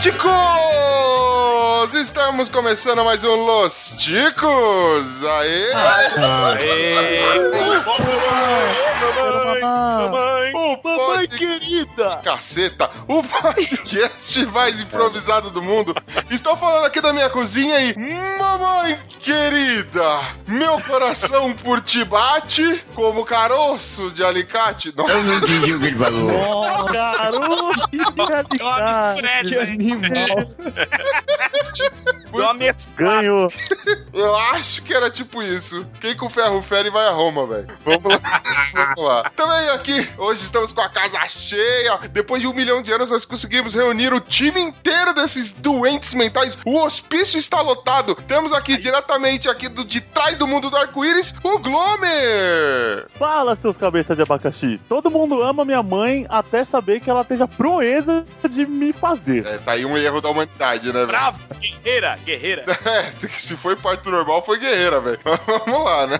Ticos! Estamos começando mais um Los Ticos! Aê! Mamãe, O mamãe pod- querida! Caceta! O podcast mais improvisado do mundo! Estou falando aqui da minha cozinha e... Mamãe querida! Meu coração por ti bate como caroço de alicate. Nossa, Eu não entendi o que ele falou. Oh, garoto! misturete, Que hein? animal! Deu uma mesclada. Ganhou! eu acho que era tipo isso. Quem com ferro fere vai a Roma, velho. Vamos lá. Vamos lá. Também aqui, hoje estamos com a casa cheia. Depois de um milhão de anos, nós conseguimos reunir o time inteiro desses doentes mentais. O hospício está lotado. Temos aqui diretamente aqui do, de trás do mundo do arco-íris, o Glomer. Fala, seus cabeças de abacaxi! Todo mundo ama minha mãe até saber que ela esteja proeza de me fazer. É, tá aí um erro da humanidade, né, velho? Bravo, guerreira, guerreira. É, se foi parto normal, foi guerreira, velho. Vamos lá, né?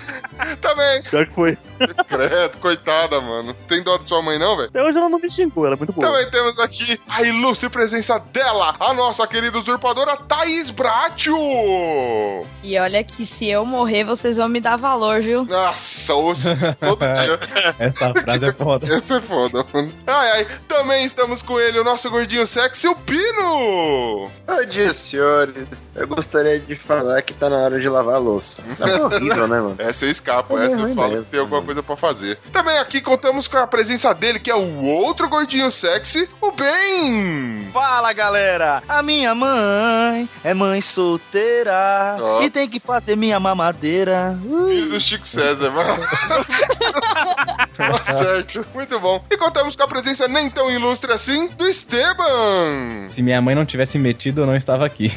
Também, Pior que foi. credo, coitada, mano. Tem dó de sua mãe, não, velho? Até hoje ela não me xingou, ela é muito boa. Também temos aqui a ilustre presença dela, a nossa querida usurpadora Thaís Bratio. E olha que se eu morrer, vocês vão me dar valor, viu? Nossa, ouço isso todo dia. Essa frase é foda. Essa é foda, mano. Ai, ai. Também estamos com ele, o nosso gordinho sexy, o Pino. Bom dia, senhores. Eu gostaria de falar que tá na hora de lavar a louça. É horrível, né, mano? Essa eu escapo, É essa eu falo mesmo, que tem alguma né? coisa pra fazer. Também aqui contamos com a presença dele, que é o outro gordinho sexy, o Ben. Fala galera, a minha mãe é mãe solteira e tem que fazer minha mamadeira. Filho do Chico César, mano. tá certo. Muito bom. E contamos com a presença nem tão ilustre assim do Esteban. Se minha mãe não tivesse metido, eu não estava aqui.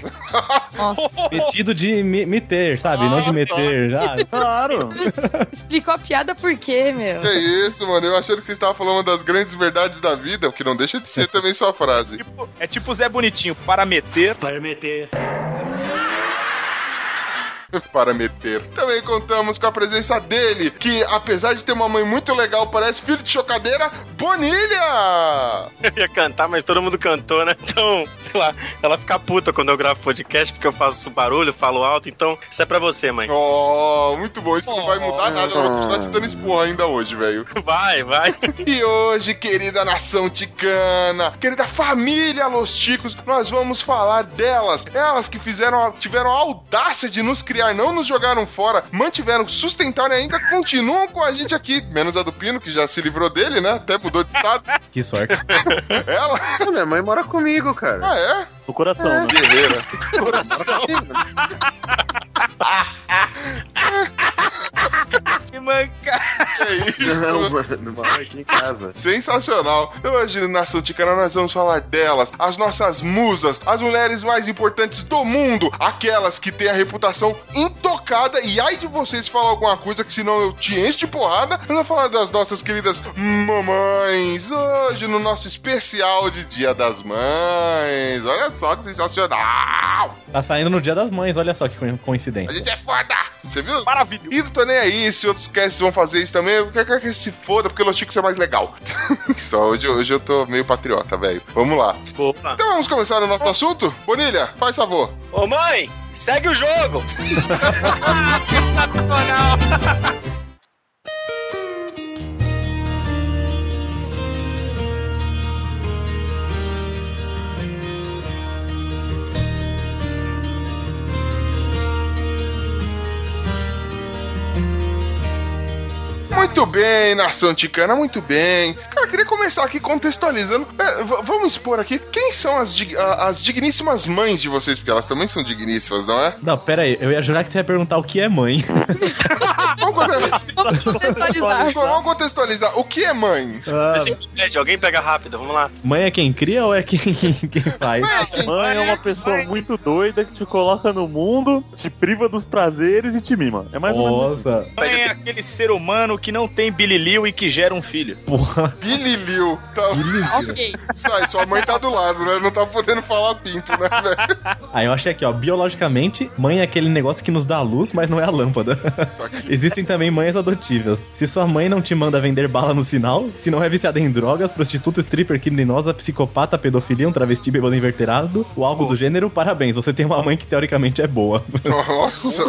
Metido de me, me ter, sabe? não de meter. Ah, Claro! Explicou a piada por quê, meu? Que isso, mano. Eu achando que você estava falando uma das grandes verdades da vida, o que não deixa de ser também sua frase. Tipo- é tipo Zé Bonitinho, para meter. para meter. Também contamos com a presença dele, que apesar de ter uma mãe muito legal, parece filho de chocadeira, Bonilha! Eu ia cantar, mas todo mundo cantou, né? Então, sei lá, ela fica puta quando eu gravo podcast porque eu faço barulho, falo alto. Então, isso é pra você, mãe. Oh, muito bom. Isso não vai mudar nada. Eu vou continuar te dando esporra ainda hoje, velho. Vai, vai. E hoje, querida nação ticana, querida família Los Ticos, nós vamos falar delas. Elas que fizeram, tiveram a audácia de nos criar, não nos jogaram fora, mantiveram, sustentaram e ainda continuam com a gente aqui. Menos a do Pino, que já se livrou dele, né? Até mudou de estado. que sorte. Ela? Ah, Minha mãe mora comigo, cara. Ah, é? No coração, né? Guerreira. Coração. Que manca. Que isso? Não, mano, mora aqui em casa. Sensacional! Então, Hoje, Nação Ticana, nós vamos falar delas, as nossas musas, as mulheres mais importantes do mundo, aquelas que têm a reputação intocada. E ai de vocês falar alguma coisa que senão eu te encho de porrada. Nós vamos falar das nossas queridas mamães, hoje no nosso especial de Dia das Mães. Olha só que sensacional! Tá saindo no dia das mães, olha só que co- A coincidência. gente é foda! Você viu? Maravilhoso. E não tô nem aí se outros casts vão fazer isso também. Eu quero que se foda, porque Los Chicos é mais legal. Só hoje, hoje eu tô meio patriota, velho. Vamos lá. Opa. Então vamos começar o nosso assunto? Bonilha, faz favor. Ô, mãe, segue o jogo. Muito bem, nação ticana, muito bem. Cara, queria começar aqui contextualizando. É, vamos expor aqui quem são as, dig- as digníssimas mães de vocês, porque elas também são digníssimas, não é? Não, pera aí, eu ia jurar que você ia perguntar o que é mãe. Vamos, conte- Vamos contextualizar. vamos contextualizar. O que é mãe? Esse pede, alguém pega rápido, vamos lá. Mãe é quem cria ou é quem, quem faz? Mãe é quem Mãe é uma pessoa muito doida que te coloca no mundo, te priva dos prazeres e te mima. É mais ou menos isso. Nossa, Mãe é aquele ser humano que não tem bililio e que gera um filho. porra. Billy Liu. Tá... Ok. Isso aí, sua mãe tá do lado, né? Não tá podendo falar pinto, né, velho? Aí eu achei aqui, ó, biologicamente, mãe é aquele negócio que nos dá a luz, mas não é a lâmpada. Existem também mães adotivas. Se sua mãe não te manda vender bala no sinal, se não é viciada em drogas, prostituta, stripper, criminosa, psicopata, pedofilia, um travesti bêbado inverterado, ou algo do gênero, parabéns, você tem uma mãe que teoricamente é boa. Nossa.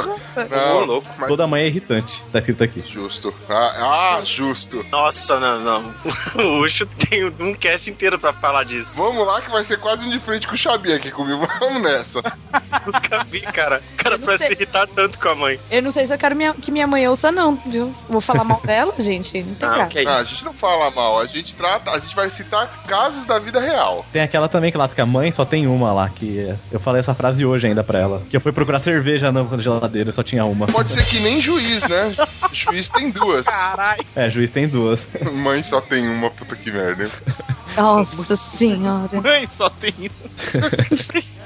Não, louco. mas Toda mãe é irritante, tá escrito aqui. justo. Ah, ah, justo. Nossa, não, não. O Ucho tem um cast inteiro pra falar disso. Vamos lá que vai ser quase um de frente com o Xabi aqui comigo. Vamos nessa. Nunca vi, cara. Cara, não pra sei. se irritar tanto com a mãe. Eu não sei se eu quero minha- que minha mãe ouça, não, viu? Vou falar mal dela, gente. Não tem Não, graça. que é Ah, a gente não fala mal, a gente trata, a gente vai citar casos da vida real. Tem aquela também clássica, mãe só tem uma lá, que eu falei essa frase hoje ainda pra ela. Que eu fui procurar cerveja na geladeira, só tinha uma. Pode ser que nem juiz, né? Juiz tem duas. Caralho. É, juiz tem duas. Mãe só tem uma, puta que merda. Nossa senhora. Mãe, só tem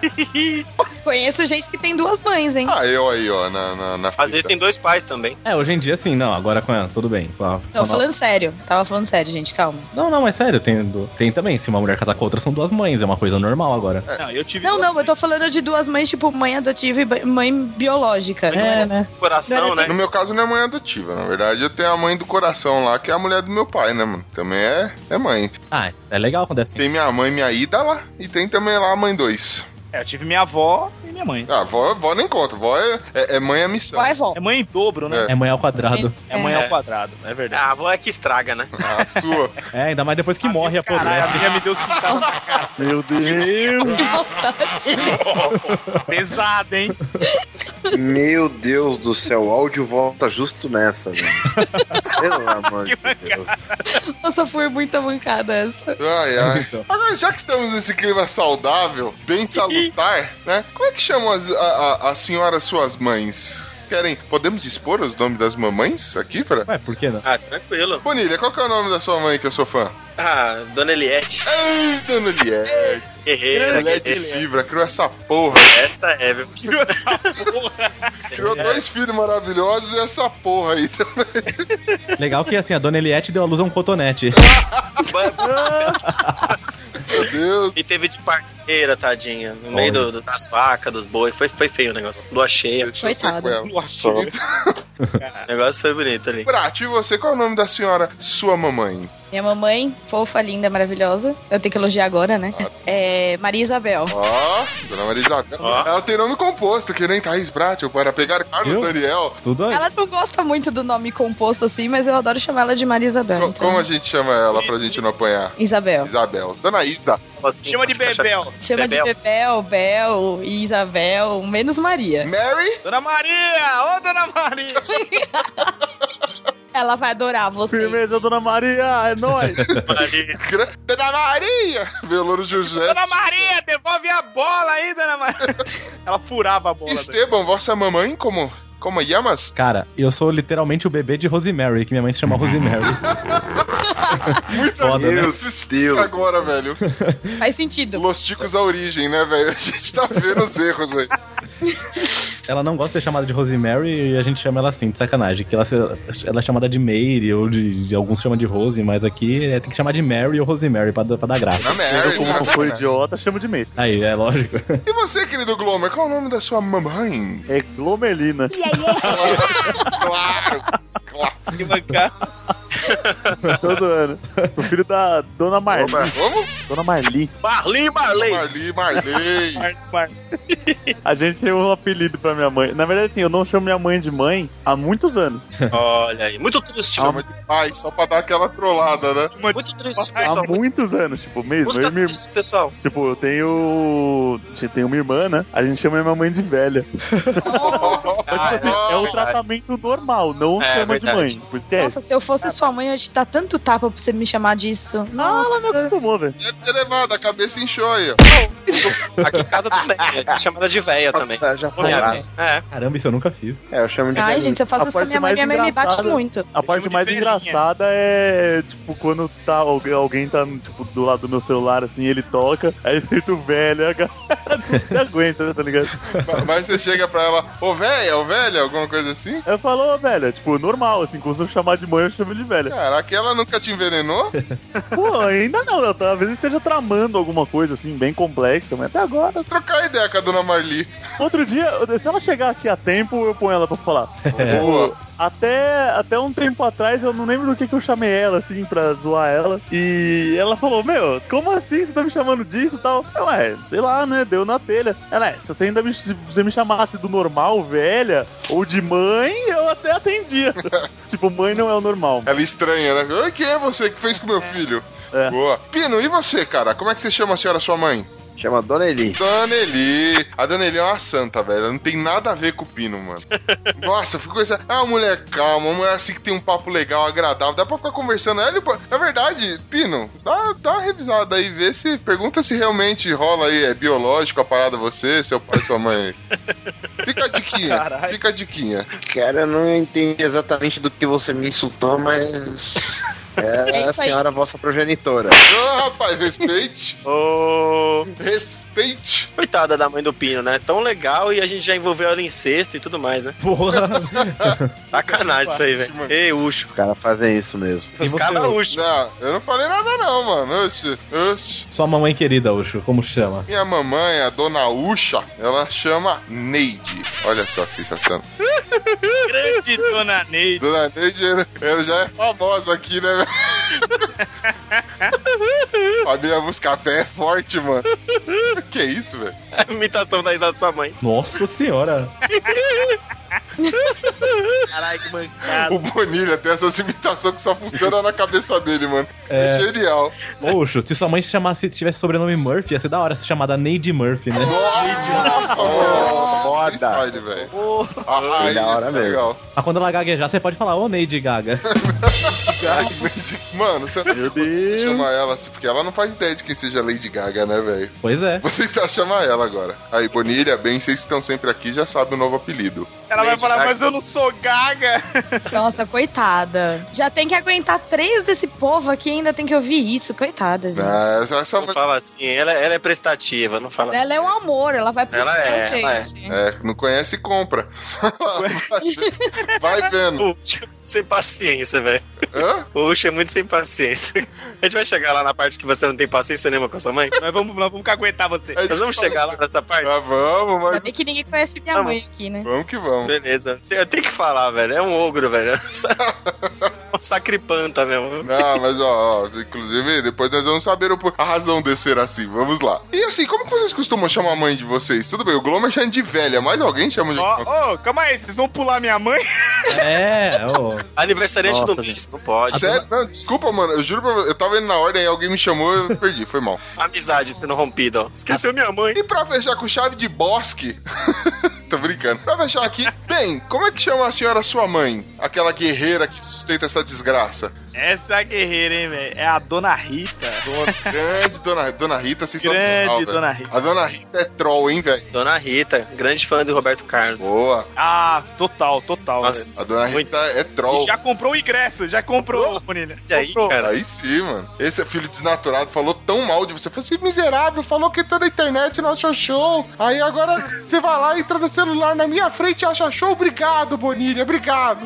Conheço gente que tem duas mães, hein? Ah, eu aí, ó, na, na, na Às vezes tem dois pais também. É, hoje em dia sim, não, agora com ela, tudo bem. Com a- com Tô a- falando sério. Tava falando sério, gente. Calma. Não, não, mas sério, tem, do- tem também. Se uma mulher casar com outra, são duas mães, é uma coisa normal agora. Não, eu tive. Não, não, eu tô falando de duas mães, tipo, mãe adotiva e mãe biológica. Era- né? Coração, né? No meu caso não é mãe adotiva, na verdade eu tenho a mãe do coração lá, que é a mulher do meu pai, né, mano? Também é, é mãe. Ah, é legal quando é assim. Tem minha mãe, minha ida lá, e tem também lá a mãe dois. É, eu tive minha avó e minha mãe. Ah, vó, vó nem conta, vó é, é, é mãe a missão. Vai, vó. É mãe em dobro, né? É mãe ao quadrado. É, mãe ao quadrado, é verdade. A avó é que estraga, né? A sua. É, ainda mais depois que morre, Caralho, a apodrece. minha me deu cintada na cara. Meu Deus! Pesado, hein? Meu Deus do céu, o áudio volta justo nessa, velho. Pelo amor de Deus. Nossa, foi muita mancada essa. Ai, ai. Agora, já que estamos nesse clima saudável, bem salutar, né? Como é que chamam as, a, a, a senhora suas mães? Querem, podemos expor os nomes das mamães aqui, pra... Ué, por que não? Ah, tranquilo. Bonilha, qual que é o nome da sua mãe que eu sou fã? Ah, Dona Eliette. Ai, Dona Liette. Guerreira, guerreira. fibra, criou essa porra. Essa é, viu? Criou dois filhos maravilhosos e essa porra aí também. Legal que assim, a dona Eliette deu a luz a um cotonete. Meu Deus. E teve de parteira, tadinha. No meio do, do- das vacas, dos boi. Foi, foi feio o negócio. Lua cheia. Coitada. Eu achei. O negócio foi bonito ali. Prati, e você, qual é o nome da senhora, sua mamãe? Minha mamãe, fofa, linda, maravilhosa. Eu tenho que elogiar agora, né? É Maria Isabel. Ó, Dona Maria Isabel. Ó. Ela tem nome composto, que nem Thaís Brat, para pegar Carlos Viu? Daniel. Tudo aí. Ela não gosta muito do nome composto assim, mas eu adoro chamar ela de Maria Isabel. Co- então. Como a gente chama ela pra gente não apanhar? Isabel. Isabel. Dona Isa. Chama de Bebel. Chama Bebel. de Bebel, Bel, Isabel, menos Maria. Mary? Dona Maria! Ô, Dona Maria! Ela vai adorar você. Firmeza, dona Maria, é nóis! Maria. Dona Maria! Velouro José. Dona Maria, devolve a bola aí, Dona Maria. Ela furava a bola. né? Esteban, vossa mamãe, como, como llamas? Cara, eu sou literalmente o bebê de Rosemary, que minha mãe se chama Rosemary. Muito Foda, né? Deus. agora, velho. Faz sentido. Los Ticos a origem, né, velho? A gente tá vendo os erros aí. Ela não gosta de ser chamada de Rosemary e a gente chama ela assim, de sacanagem. Que ela, ela é chamada de Mary ou de, de alguns chamam de Rose, mas aqui é, tem que chamar de Mary ou Rosemary pra, dar- pra dar graça. Na Mary. Eu, como né? sou idiota, chamo de medo. Aí, é lógico. E você, querido Glomer, qual é o nome da sua mamãe? É Glomerlina. Claro, claro. Que mancada. Todo ano. O filho da Dona Marli. Como? Dona Marli. Marli, Marley. Marli, Marley. Mar- Mar- A gente tem um apelido pra minha mãe. Na verdade, assim, eu não chamo minha mãe de mãe há muitos anos. Olha aí. Muito triste. Chama de pai, só pra dar aquela trollada, né? Muito triste, Há muitos anos, tipo, mesmo. Música Eu minha, triste, pessoal. tipo, eu tenho. eu Tenho uma irmã, né? A gente chama minha mãe de velha. Mas, tipo assim, é um verdade. tratamento normal, não É, chama verdade. de mãe. Por esquece. Nossa, se eu fosse sua mãe, eu ia te dar tanto tapa pra você me chamar disso. Ah, ela me Nossa. acostumou, velho. Deve ter levado, a cabeça inchou aí, ó. Aqui em casa também. É chamada de véia também. Nossa, já lá. mãe. É. Caramba, isso eu nunca fiz. É, eu chamo de Ai, gente, eu faço A isso com minha mãe, mais minha mãe me bate engraçada- muito. A parte mais velhinha. engraçada é, tipo, quando tá alguém, alguém tá, tipo, do lado do meu celular, assim, ele toca, aí escrito velho, a galera não se aguenta, tá ligado? Mas você chega pra ela, ô véia, ô velha, alguma coisa assim? Eu falo, ô, velha, tipo, normal, assim, como se eu chamar de mãe, eu chamo de velha. Caraca, ela nunca te envenenou? Pô, ainda não, talvez esteja tramando alguma coisa, assim, bem complexa, mas até agora. Vamos trocar ideia com a dona Marli. Outro dia, se ela chegar aqui a tempo, eu ponho ela pra falar. Boa. Até, até um tempo atrás, eu não lembro do que, que eu chamei ela, assim, pra zoar ela. E ela falou, meu, como assim você tá me chamando disso e tal? Eu, é, sei lá, né, deu na telha. Ela, é, se você ainda me, se você me chamasse do normal, velha, ou de mãe, eu até atendia. tipo, mãe não é o normal. Ela estranha, né? "Oi, Quem é você que fez com meu filho? É. Boa. Pino, e você, cara? Como é que você chama a senhora sua mãe? Chama Dona Eli. Dona Eli. A Dona Eli é uma santa, velho. Ela não tem nada a ver com o Pino, mano. Nossa, eu fico pensando. É uma mulher calma, uma mulher assim que tem um papo legal, agradável. Dá pra ficar conversando. Ela, é verdade, Pino, dá, dá uma revisada aí, vê se. Pergunta se realmente rola aí, é biológico a parada você, seu pai e sua mãe. Fica a diquinha, Caralho. fica a diquinha. Cara, eu não entendi exatamente do que você me insultou, mas. É, É a isso aí. senhora vossa progenitora. Ô, rapaz, respeite. Ô, Respeite. coitada da mãe do Pino, né? Tão legal e a gente já envolveu ela em cesto e tudo mais, né? Porra. Sacanagem isso aí, velho. Ei, Ucho. Os caras fazem isso mesmo. Os caras Ucho. Não, eu não falei nada não, mano. Oxi, oxi. Sua mamãe querida, Ucho, como chama? Minha mamãe, a dona Ucha, ela chama Neide. Olha só que sensação. Grande Dona Neide. Dona Neide, ela já é famosa aqui, né? velho? Família Buscapé é forte, mano. Que isso, velho? Imitação da risada da sua mãe. Nossa senhora. Caralho, que mancada. O Bonilha tem essas imitações que só funcionam na cabeça dele, mano. É, É. genial. Ucho, se sua mãe se chamasse, tivesse sobrenome Murphy, ia ser da hora ser chamada Neide Murphy, né? Nossa, mano. Foda. Style, velho. Ah, aí, da hora isso é mesmo. legal. Mas quando ela gaguejar, você pode falar, ô Neide Gaga. Mano, você não Meu Deus. chamar ela assim, porque ela não faz ideia de quem seja Lady Gaga, né, velho? Pois é. Vou tentar chamar ela agora. Aí, Bonilha, bem, vocês que estão sempre aqui já sabem o novo apelido. Ela vai Lady falar, Gaga. mas eu não sou gaga. Nossa, coitada. Já tem que aguentar três desse povo aqui ainda tem que ouvir isso. Coitada, gente. Ah, essa, essa Não fala assim, ela, ela é prestativa, não fala Ela assim. é um amor, ela vai pro Ela é, ela é. gente. É, não conhece, compra. vai, vai vendo. Sem paciência, velho. Hã? O Ucho é muito sem paciência. A gente vai chegar lá na parte que você não tem paciência nenhuma com a sua mãe? Nós vamos, nós vamos aguentar você. Nós vamos chegar lá nessa parte? Ah, vamos, mas bem que ninguém conhece minha Vamos. mãe aqui, né? vamos que vamos. Beleza. Eu tenho que falar, velho. É um ogro, velho. Um sacripanta mesmo. Não, mas ó, ó, inclusive depois nós vamos saber a razão de ser assim. Vamos lá. E assim, como que vocês costumam chamar a mãe de vocês? Tudo bem, o Glomer chama de velha, mas alguém chama de. Ó, ô, calma aí, vocês vão pular minha mãe? É, ô. Aniversariante Nossa, do mês, não pode. Sério? Não, desculpa, mano. Eu juro pra você, eu tava indo na ordem aí alguém me chamou eu perdi, foi mal. Amizade sendo rompida, ó. Esqueceu minha mãe. E pra fechar com chave de bosque. Tô brincando. Pra fechar aqui, bem, como é que chama a senhora sua mãe? Aquela guerreira que sustenta essa desgraça. Essa guerreira, hein, velho? É a Dona Rita. Grande dona, dona Rita, sensacional, Grande. Dona Rita. A dona Rita é troll, hein, velho? Dona Rita, grande fã do Roberto Carlos. Boa. Ah, total, total. Nossa. A dona Muito. Rita é troll. E já comprou o ingresso, já comprou, Bonilha. E aí, Comprou. cara? Aí sim, mano. Esse é filho desnaturado, falou tão mal de você. Falou assim, miserável, falou que tá na internet não achou show. Aí agora você vai lá, entra no celular na minha frente e acha show. Obrigado, Bonilha, obrigado.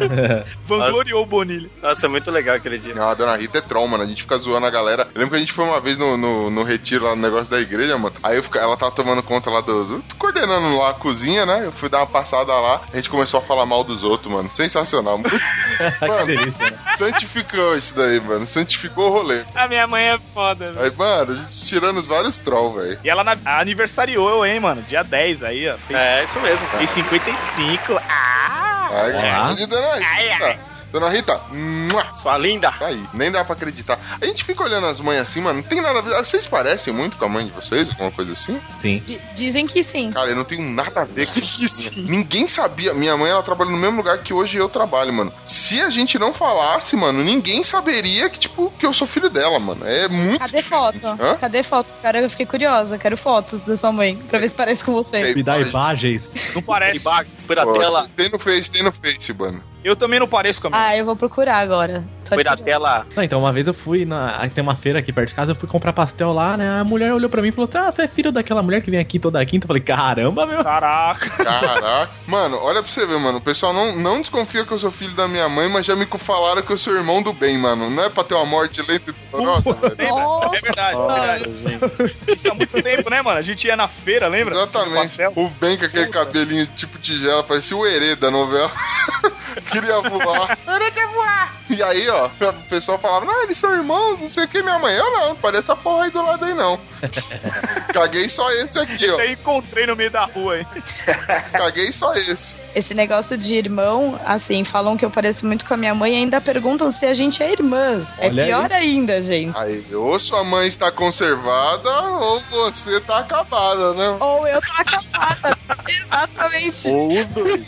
Vangloriou o Bonilha. Nossa, é muito legal aquele dia. Não, a dona Rita é troll, mano. A gente fica zoando a galera. Eu lembro que a gente foi uma vez no, no, no retiro lá no negócio da igreja, mano. Aí fica- ela tava tomando conta lá do, do- coordenando lá a cozinha, né? Eu fui dar uma passada lá. A gente começou a falar mal dos outros, mano. Sensacional. Muito- que Mano, delícia, né? santificou isso daí, mano. Santificou o rolê. A minha mãe é foda, velho. Aí, mano, a gente tirando os vários trolls, velho. E ela na- aniversariou hein, mano? Dia 10 aí, ó. Fez, É, isso mesmo, cara. fez 55. Ah! Ai, Olá. grande dona Rita. Dona Rita, mua, Sua linda. tá aí. Nem dá pra acreditar. A gente fica olhando as mães assim, mano. Não tem nada a ver. Vocês parecem muito com a mãe de vocês? Alguma coisa assim? Sim. D- dizem que sim. Cara, eu não tenho nada a ver com isso. Ninguém sabia. Minha mãe, ela trabalha no mesmo lugar que hoje eu trabalho, mano. Se a gente não falasse, mano, ninguém saberia que, tipo, que eu sou filho dela, mano. É muito Cadê diferente. foto? Hã? Cadê foto? Cara, eu fiquei curiosa. Quero fotos da sua mãe, pra ver se parece com você. Me dá imagens. Não parece. Pô, tela. Tem no Face, tem no Face, mano. Eu também não pareço com a minha. Ah, eu vou procurar agora. Só Foi da tela. Não, então, uma vez eu fui na. Tem uma feira aqui perto de casa, eu fui comprar pastel lá, né? A mulher olhou pra mim e falou assim: Ah, você é filho daquela mulher que vem aqui toda quinta. Eu falei, caramba, meu. Caraca. Caraca. Mano, olha pra você ver, mano. O pessoal não, não desconfia que eu sou filho da minha mãe, mas já me falaram que eu sou irmão do bem, mano. Não é pra ter uma morte lenta e dolorosa, velho. Nossa, É verdade, é verdade. gente. Isso há muito tempo, né, mano? A gente ia na feira, lembra? Exatamente. O Ben com aquele Puta. cabelinho tipo tigela, parecia o Herê da novela. Queria voar. Herê quer voar. E aí, ó, o pessoal falava, não, eles são irmãos, não sei o que, minha mãe. Eu não, parece essa porra aí do lado aí, não. Caguei só esse aqui, Isso ó. aí encontrei no meio da rua, hein? Caguei só esse. esse negócio de irmão, assim, falam que eu pareço muito com a minha mãe e ainda perguntam se a gente é irmãs. É Olha aí. pior ainda, gente. Aí, ou sua mãe está conservada, ou você tá acabada, né? Ou eu tô acabada. Exatamente. Ou os dois.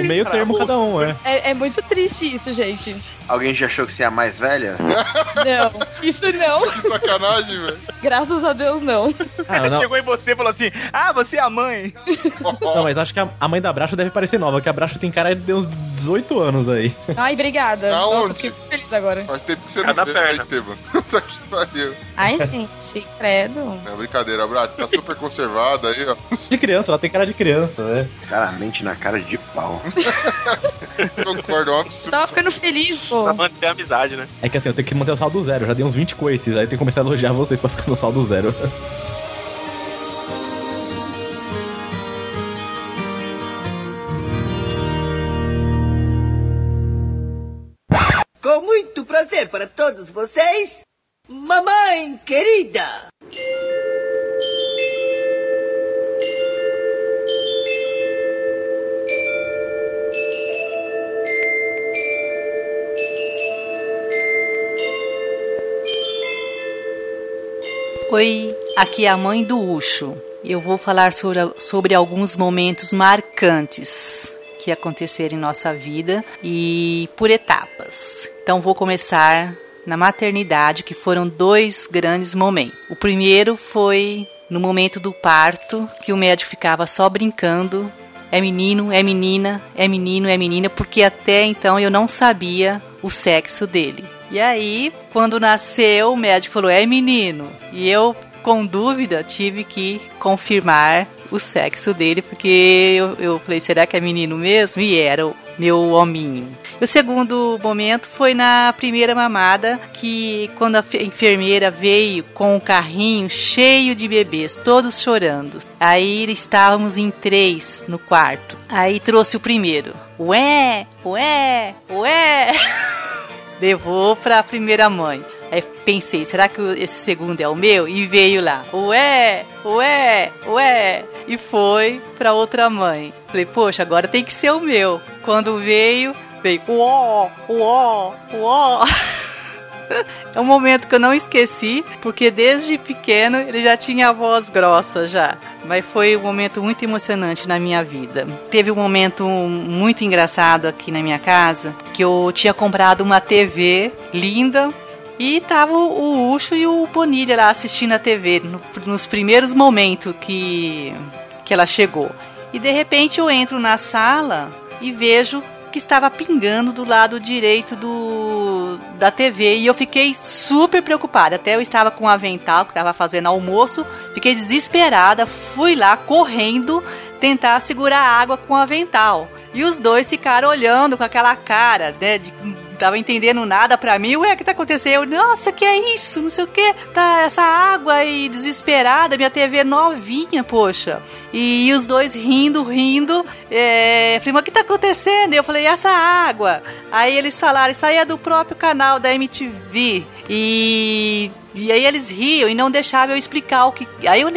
O meio termo cada um, é. É, é muito triste isso, gente. Alguém já achou que você é a mais velha? Não, isso não. Que sacanagem, velho. Graças a Deus, não. Ah, não, Chegou em você e falou assim: Ah, você é a mãe. não, mas acho que a, a mãe da Bracho deve parecer nova, que a Bracho tem cara de uns 18 anos aí. Ai, obrigada. Nossa, Aonde? fiquei feliz agora. Faz tempo que você Cada não vê, né, perna. Esteban? Tá que pariu. Ai, gente, credo. É brincadeira, Brat. Tá super conservada aí, ó. De criança, ela tem cara de criança, né? Claramente na cara de pau. Concordo, é um absurdo. Tava ficando feliz, pô. Pra manter a amizade, né? É que assim, eu tenho que manter o saldo zero. Eu já dei uns 20 coices, aí eu tenho que começar a elogiar vocês pra ficar no saldo zero. Com muito prazer para todos vocês, mamãe querida. Oi, aqui é a mãe do Ucho. Eu vou falar sobre, sobre alguns momentos marcantes que aconteceram em nossa vida e por etapas. Então vou começar na maternidade, que foram dois grandes momentos. O primeiro foi no momento do parto, que o médico ficava só brincando. É menino, é menina, é menino, é menina, porque até então eu não sabia o sexo dele. E aí, quando nasceu, o médico falou: é menino. E eu, com dúvida, tive que confirmar o sexo dele, porque eu, eu falei: será que é menino mesmo? E era o meu hominho. O segundo momento foi na primeira mamada, que quando a fe- enfermeira veio com um carrinho cheio de bebês, todos chorando. Aí estávamos em três no quarto. Aí trouxe o primeiro. Ué, ué, ué. levou para a primeira mãe. Aí pensei, será que esse segundo é o meu? E veio lá, ué, ué, ué, e foi para outra mãe. Falei, poxa, agora tem que ser o meu. Quando veio, veio, uó, uó, uó. É um momento que eu não esqueci, porque desde pequeno ele já tinha a voz grossa já. Mas foi um momento muito emocionante na minha vida. Teve um momento muito engraçado aqui na minha casa, que eu tinha comprado uma TV linda e tava o Ucho e o Bonilha lá assistindo a TV no- nos primeiros momentos que que ela chegou. E de repente eu entro na sala e vejo que estava pingando do lado direito do da TV e eu fiquei super preocupada. Até eu estava com um avental que estava fazendo almoço, fiquei desesperada, fui lá correndo tentar segurar a água com o avental. E os dois ficaram olhando com aquela cara, né, de tava entendendo nada pra mim. Ué, o que tá acontecendo? Eu, nossa, que é isso? Não sei o que. Tá essa água aí desesperada, minha TV novinha, poxa. E, os dois rindo, rindo. É, mas o que tá acontecendo? Eu falei, essa água. Aí eles falaram, isso aí é do próprio canal da MTV. E, e aí eles riam e não deixavam eu explicar o que. Aí eu,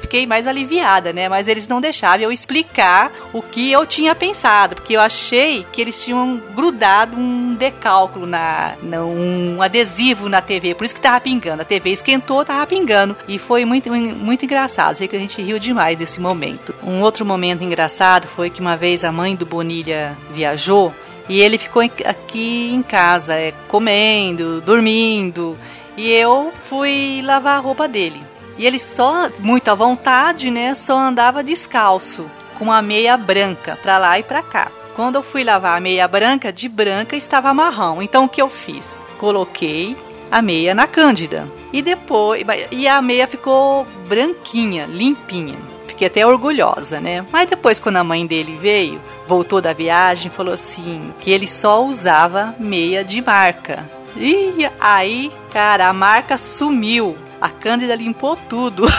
fiquei mais aliviada, né? Mas eles não deixavam eu explicar o que eu tinha pensado, porque eu achei que eles tinham grudado um decálculo na, um adesivo na TV, por isso que tava pingando. A TV esquentou, tava pingando. E foi muito, muito engraçado. Sei que a gente riu demais desse momento. Um outro momento engraçado foi que uma vez a mãe do Bonilha viajou e ele ficou aqui em casa, é, comendo, dormindo. E eu fui lavar a roupa dele. E ele só, muito à vontade, né? Só andava descalço, com uma meia branca pra lá e pra cá. Quando eu fui lavar a meia branca, de branca estava marrom. Então o que eu fiz? Coloquei a meia na Cândida. E depois. E a meia ficou branquinha, limpinha. Fiquei até orgulhosa, né? Mas depois, quando a mãe dele veio, voltou da viagem, falou assim: que ele só usava meia de marca. E aí, cara, a marca sumiu. A Cândida limpou tudo.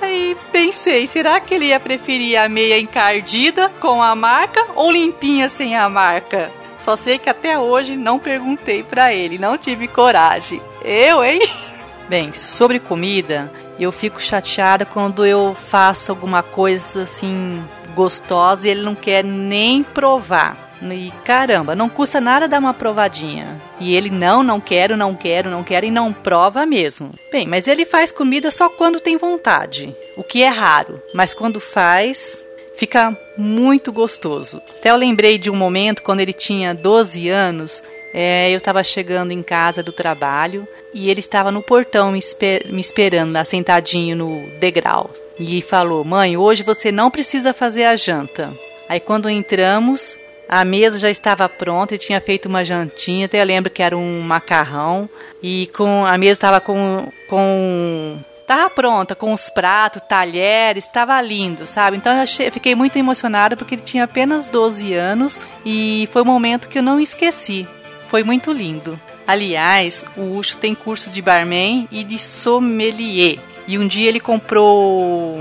Aí pensei, será que ele ia preferir a meia encardida com a marca ou limpinha sem a marca? Só sei que até hoje não perguntei para ele, não tive coragem. Eu, hein? Bem, sobre comida, eu fico chateada quando eu faço alguma coisa assim gostosa e ele não quer nem provar. E caramba, não custa nada dar uma provadinha. E ele não, não quero, não quero, não quero e não prova mesmo. Bem, mas ele faz comida só quando tem vontade, o que é raro, mas quando faz, fica muito gostoso. Até eu lembrei de um momento quando ele tinha 12 anos, é, eu estava chegando em casa do trabalho e ele estava no portão me, esper me esperando lá sentadinho no degrau. E falou: Mãe, hoje você não precisa fazer a janta. Aí quando entramos, a mesa já estava pronta, ele tinha feito uma jantinha, até lembro que era um macarrão. E com a mesa estava com, com estava pronta, com os pratos, talheres, estava lindo, sabe? Então eu achei, fiquei muito emocionada porque ele tinha apenas 12 anos e foi um momento que eu não esqueci. Foi muito lindo. Aliás, o Ucho tem curso de barman e de sommelier. E um dia ele comprou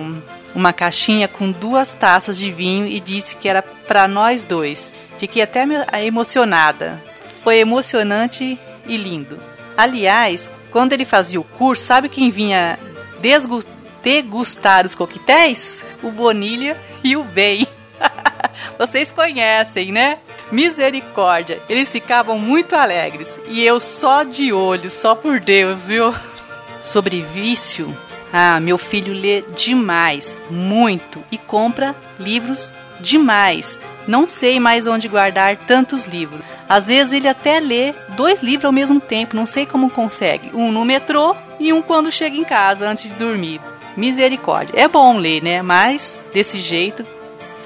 uma caixinha com duas taças de vinho e disse que era para nós dois. Fiquei até emocionada. Foi emocionante e lindo. Aliás, quando ele fazia o curso, sabe quem vinha degustar os coquetéis? O Bonilha e o Bem. Vocês conhecem, né? Misericórdia, eles ficavam muito alegres e eu só de olho, só por Deus, viu? Sobre vício, ah, meu filho lê demais, muito e compra livros demais. Não sei mais onde guardar tantos livros. Às vezes ele até lê dois livros ao mesmo tempo, não sei como consegue. Um no metrô e um quando chega em casa antes de dormir. Misericórdia. É bom ler, né? Mas desse jeito,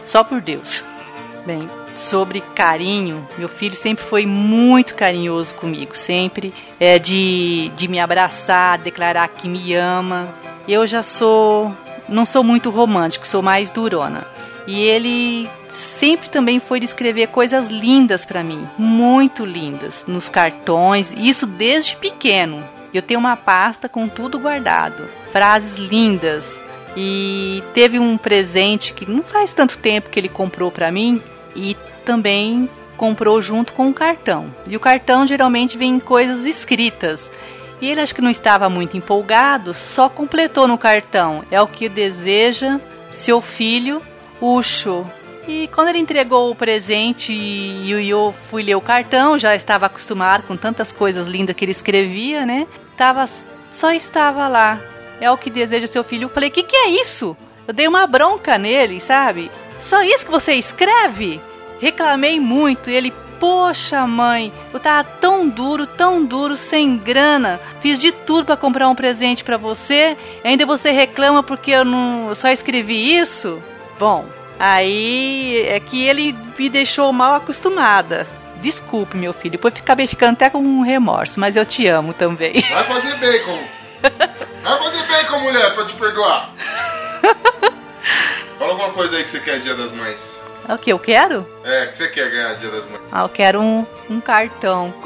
só por Deus. Bem, sobre carinho, meu filho sempre foi muito carinhoso comigo, sempre é de, de me abraçar, declarar que me ama. Eu já sou, não sou muito romântico, sou mais durona. E ele sempre também foi de escrever coisas lindas para mim, muito lindas, nos cartões, isso desde pequeno. Eu tenho uma pasta com tudo guardado, frases lindas. E teve um presente que não faz tanto tempo que ele comprou para mim e também comprou junto com o cartão. E o cartão geralmente vem em coisas escritas. E ele acho que não estava muito empolgado, só completou no cartão. É o que deseja seu filho Ucho. E quando ele entregou o presente e eu fui ler o cartão, já estava acostumado com tantas coisas lindas que ele escrevia, né? Tava, só estava lá. É o que deseja seu filho. Eu falei, o que, que é isso? Eu dei uma bronca nele, sabe? Só isso que você escreve? Reclamei muito e ele, poxa mãe, eu tava tão duro, tão duro, sem grana. Fiz de tudo para comprar um presente para você. Ainda você reclama porque eu não eu só escrevi isso? Bom, aí é que ele me deixou mal acostumada. Desculpe, meu filho. Depois acabei ficando até com um remorso, mas eu te amo também. Vai fazer bacon. Vai fazer bacon, mulher, pra te perdoar. Fala alguma coisa aí que você quer dia das mães. O que eu quero? É, que você quer ganhar dia das mães. Ah, eu quero um, um cartão.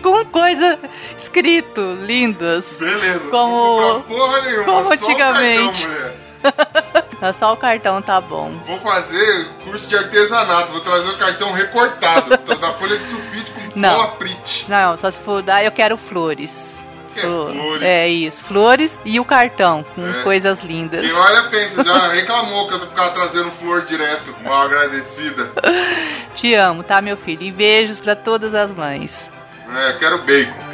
com coisa escrito, lindas. Beleza. Como, porra nenhuma, como antigamente. O cartão, mulher. Só o cartão tá bom. Vou fazer curso de artesanato, vou trazer o cartão recortado da folha de sulfite com cola Prit. Não, só se for dar, eu quero flores. Que é Flor- flores. É isso, flores e o cartão com É. coisas lindas. Quem olha pensa, já reclamou que eu ficava trazendo flor direto, mal agradecida. Te amo, tá, meu filho? E beijos pra todas as mães. É, quero bacon.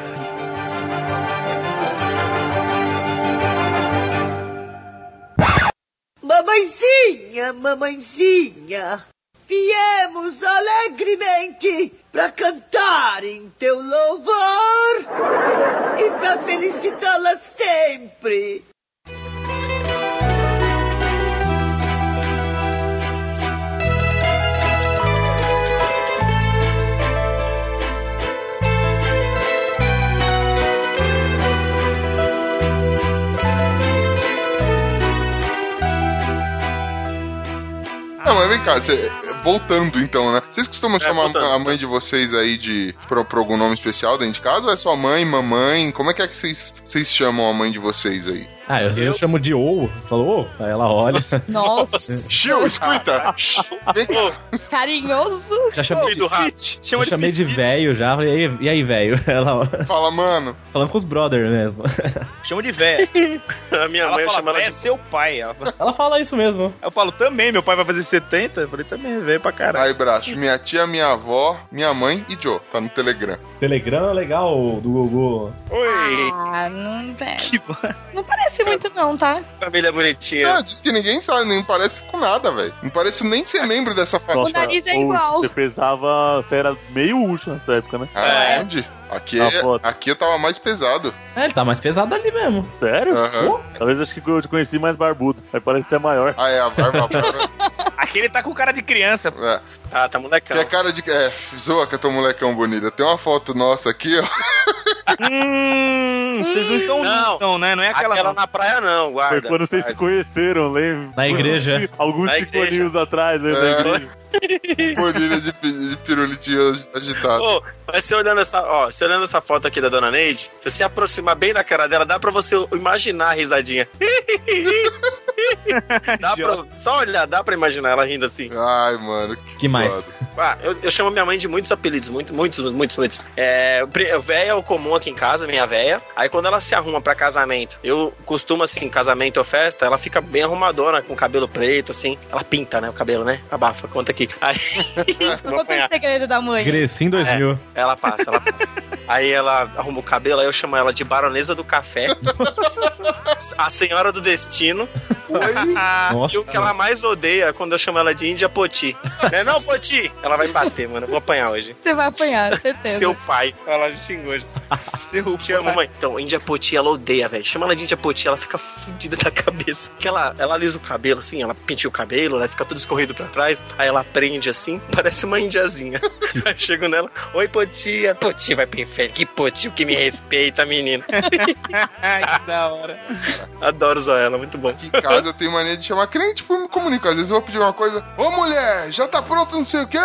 Mamãezinha, mamãezinha, viemos alegremente para cantar em teu louvor e para felicitá-la sempre. Mas vem cá, cê- voltando então, né? Vocês costumam chamar voltando, a mãe de vocês aí de por algum nome especial dentro de casa? Ou é só mãe, mamãe? Como é que é que vocês vocês chamam a mãe de vocês aí? Ah, eu, eu chamo de ou. Falou, ô. Aí ela olha. Nossa, Chiu, escuta! Carinhoso. Já chamei de, do rato. Chama já chamei de velho já. E aí, e aí velho? Ela Fala, mano. falando com os brothers mesmo. Chama de véia. A minha Ela mãe chamo ela é de. seu pai. Ela fala- Ela fala isso mesmo. Eu falo, também, meu pai vai fazer 70. Eu falei, também, é velho pra caralho. Aí, Braço, minha tia, minha avó, minha mãe e Joe. Tá no Telegram. Telegram é legal do Gugu. Oi, Ah, não, é. Que não parece muito não, tá? família bonitinha. Ah, diz que ninguém sabe, nem parece com nada, velho. Não parece nem ser membro dessa família. O nariz é igual. Você pesava. Você era meio útil nessa época, né? Ah, onde? Aqui, aqui eu tava mais pesado. É, ele tá mais pesado ali mesmo. Sério? Aham. Pô, Talvez acho que eu te conheci mais barbudo. Aí parece ser maior. Ah, é, a barba. a barba Aquele tá com cara de criança. é. Ah, tá molecão. Que é cara de. É, zoa que eu tô molecão bonito. Tem uma foto nossa aqui, ó. Hum, vocês não estão Não. não, né? Não é aquela. Aquela não. na praia não, Foi guarda. quando vocês se guarda. conheceram, lembra? Na igreja. Alguns chiconinhos atrás, né? É. Da igreja. Bolinha de, de pirulitinho agitado. Ô, mas você olhando essa, ó, você olhando essa foto aqui da dona Neide, se você se aproximar bem da cara dela, dá pra você imaginar a risadinha. dá pra, só olhar, dá pra imaginar ela rindo assim. Ai, mano. Que, Que mais? foda. Ah, eu, eu chamo minha mãe de muitos apelidos, muito, muitos, muitos, muitos. É, véia é o comum aqui em casa, minha véia. Aí quando ela se arruma pra casamento, eu costumo assim, casamento ou festa, ela fica bem arrumadona, com cabelo preto, assim. Ela pinta, né, o cabelo, né? Abafa, conta aqui. Aí, Não conta o segredo da mãe. Cresci em 2000. Ela passa, ela passa. aí ela arruma o cabelo, aí eu chamo ela de baronesa do café. a senhora do destino. Ah, Nossa. E o que ela mais odeia quando eu chamo ela de Índia Poti. Não é não, Poti? Ela vai bater, mano. Eu vou apanhar hoje. Você vai apanhar, certeza. Seu pai. Ela xingou hoje. seu Te amo, mãe. Então, Índia Poti, ela odeia, velho. Chama ela de Índia Poti, ela fica fudida da cabeça. Que ela, ela alisa o cabelo, assim, ela penteia o cabelo, né? Fica tudo escorrido pra trás. Aí ela prende assim, parece uma indiazinha. Aí eu chego nela, oi, Poti. Poti vai pro inferno. Que Poti, o que me respeita, menino. Ai, que da hora. Adoro zoar ela, muito bom. Aqui em casa eu tenho mania de chamar que nem tipo eu me comunico. Às vezes eu vou pedir uma coisa, ô mulher, já tá pronto, não sei o quê.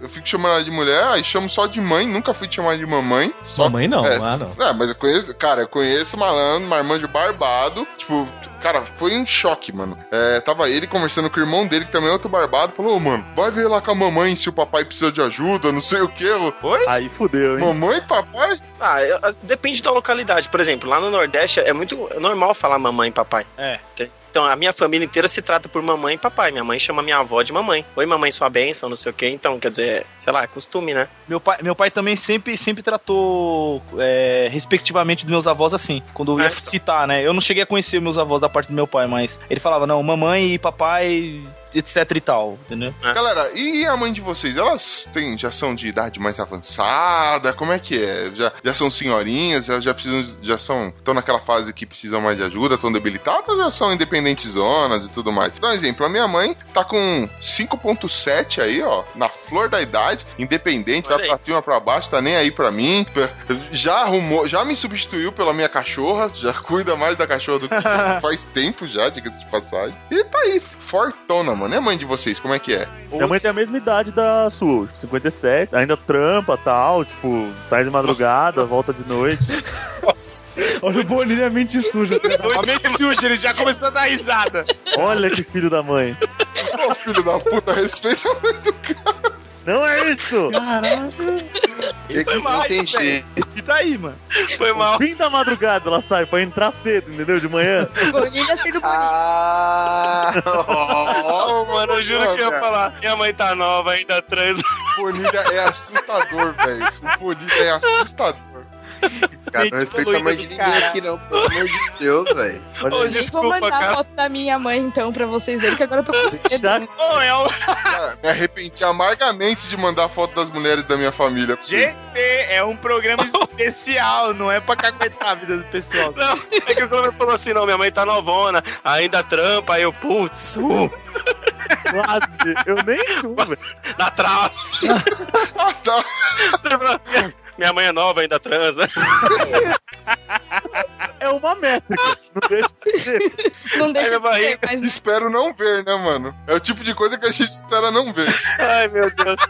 Eu fico chamando ela de mulher, aí chamo só de mãe, nunca fui te chamar de mamãe. Só Mamãe não, é, ah, não. É, mas eu conheço, cara, eu conheço malandro, marmanjo barbado. Tipo, cara, foi um choque, mano. É, tava ele conversando com o irmão dele, que também é outro barbado, falou, ô mano, vai ver lá com a mamãe se o papai precisa de ajuda, não sei o quê. Eu, Oi? Aí fudeu, hein? Mamãe, papai? Ah, eu- depende da localidade. Por exemplo, lá no Nordeste é muito normal falar mamãe e papai. É. Então a minha família inteira se trata por mamãe e papai. Minha mãe chama minha avó de mamãe. Oi, mamãe, sua bênção, não sei o quê. Então, quer dizer, sei lá, é costume, né? Meu pai, meu pai também sempre, sempre tratou é, respectivamente dos meus avós assim. Quando eu ia É, então. citar, né? Eu não cheguei a conhecer meus avós da parte do meu pai, mas ele falava, não, mamãe e papai, etc e tal, entendeu? Galera, e a mãe de vocês? Elas têm, já são de idade mais avançada? Como é que é? Já, já são senhorinhas? Já, já precisam, já são, estão naquela fase que precisam mais de ajuda? Estão debilitadas ou já são independentes zonas e tudo mais? Dá um exemplo, a minha mãe tá com 5.7 aí, ó, na flor da idade, independente, Olha vai aí. pra cima, pra baixo, tá nem aí pra mim. Já arrumou, já me substituiu pela minha cachorra, já cuida mais da cachorra do que faz tempo já, diga-se de passagem. E tá aí, fortona, mano. E a mãe de vocês, como é que é? Minha mãe tem a mesma idade da sua, 57, ainda trampa tal, tipo, sai de madrugada, volta de noite. Olha o bolinho é mente suja. A mente suja, ele já começou a dar risada. Olha que filho da mãe. Ô filho da puta, respeita a mãe do cara. Não é isso! Eu que não entendi. E tá aí, mano. Foi mal. Fim da madrugada ela sai pra entrar cedo, entendeu? De manhã. Bonilha sendo bonita. Ah, Oh, mano, eu juro que eu ia falar. Minha mãe tá nova, ainda transa. Bonilha é assustador, velho. O Bonilha é assustador. Esse cara não respeita a mãe de ninguém aqui, não. Pelo amor de Deus, velho. Ô, Nem vou desculpa, mandar a cara. foto da minha mãe, então, pra vocês verem, que agora eu tô com medo. Ô, é o Cara, me arrependi amargamente de mandar foto das mulheres da minha família. GP é um programa especial, não é pra caguetar a vida do pessoal. Não, é que o Cleber falou assim: não, minha mãe tá novona, ainda trampa, aí eu, putz, uh, Quase. Eu nem velho. na trava. Ah, tá. Minha, mãe é nova, ainda transa. É uma métrica. Não deixa de ser. Não deixa de barriga. mas Espero não ver, né, mano? É o tipo de coisa que a gente espera não ver. Ai, meu Deus.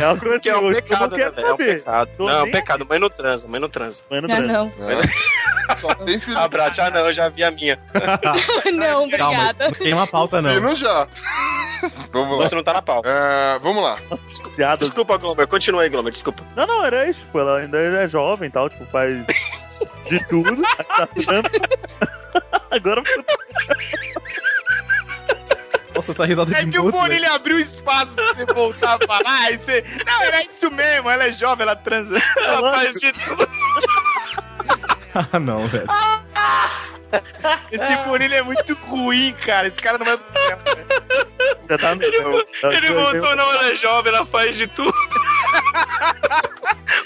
É o que Que é um eu pecado, não né, quero velho? É um saber. pecado. Tô Não, é um pecado. Mãe não transa, mãe não transa. Mas não Ah, transa. não. É. Só tem filho. Abraço, ah, não, eu já vi a minha. Não, Calma, obrigada. não queima a pauta, não. Pino já. Vamos lá. Você não tá na pauta. É, vamos lá. Piada. Desculpa, Glomer. Continua aí, Glomer. Desculpa. Não, não, era isso, tipo, ela ainda é jovem e tal, tipo, faz de tudo. tá. Agora Nossa, essa risada É de que o ele abriu espaço pra você voltar a falar. E você... Não, era isso mesmo. Ela é jovem, ela transa. Ela faz de tudo. Ah, não, velho. Esse Bonilha é muito ruim, cara. Esse cara não vai pro céu, velho. já tá meio. Ele voltou, não, ela é jovem, ela faz de tudo.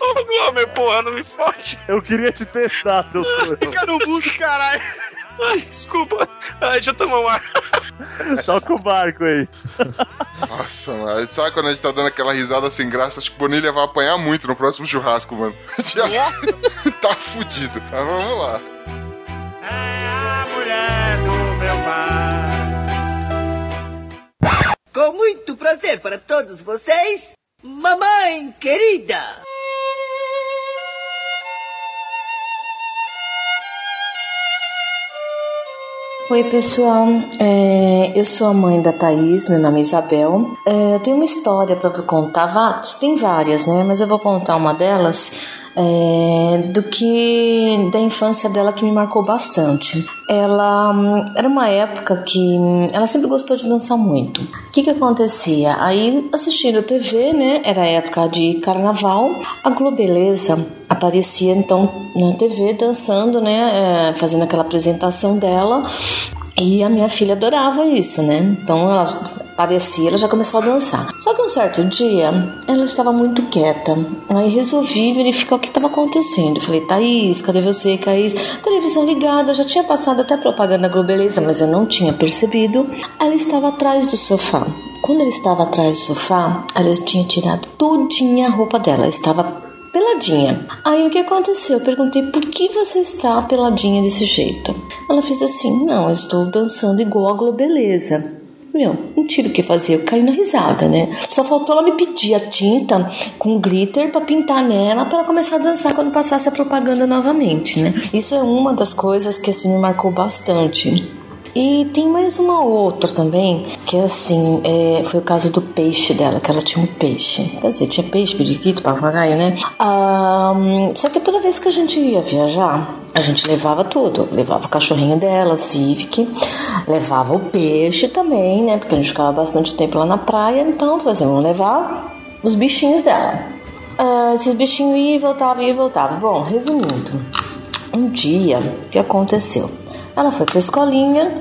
Ô, Glomer, porra, não me fode. Eu queria te testar, seu senhor. Fica no mundo, caralho. Ai, desculpa. Ai, deixa eu tomar um ar. Toca o barco aí. Nossa, mano. Sabe quando a gente tá dando aquela risada sem graça? Acho que o Bonilha vai apanhar muito no próximo churrasco, mano. Já tá fudido. Mas vamos lá. Com muito prazer para todos vocês, mamãe querida. Oi, pessoal. É, eu sou a mãe da Thaís, meu nome é Isabel. É, eu tenho uma história para contar, tem várias, né? Mas eu vou contar uma delas é, do que da infância dela que me marcou bastante. Ela hum, era uma época que hum, ela sempre gostou de dançar muito. O que que acontecia? Aí assistindo TV, né? Era época de carnaval. A Globeleza aparecia então na TV dançando, né? é, fazendo aquela apresentação dela. E a minha filha adorava isso, né? Então ela aparecia, ela já começou a dançar. Só que um certo dia ela estava muito quieta. Aí resolvi verificar o que estava acontecendo. Falei, Thaís, cadê você, Thaís? Televisão ligada, já tinha passado até propaganda Globeleza, mas eu não tinha percebido. Ela estava atrás do sofá. Quando ela estava atrás do sofá, ela tinha tirado todinha a roupa dela. Ela estava peladinha. Aí o que aconteceu? Eu perguntei por que você está peladinha desse jeito. Ela fez assim: Não, eu estou dançando igual a Globeleza. Meu, não tive o que fazer, eu caí na risada, né? Só faltou ela me pedir a tinta com glitter pra pintar nela para começar a dançar quando passasse a propaganda novamente, né? Isso é uma das coisas que assim me marcou bastante. E tem mais uma outra também, que é assim, é, foi o caso do peixe dela, que ela tinha um peixe. Quer dizer, tinha peixe, periquito, papagaio, né? Só que toda vez que a gente ia viajar, a gente levava tudo. Levava o cachorrinho dela, o Civic, levava o peixe também, né? Porque a gente ficava bastante tempo lá na praia, então fazia, vamos levar os bichinhos dela. Esses bichinhos iam e voltavam, iam e voltavam. Bom, resumindo, um dia, o que aconteceu? Ela foi pra escolinha,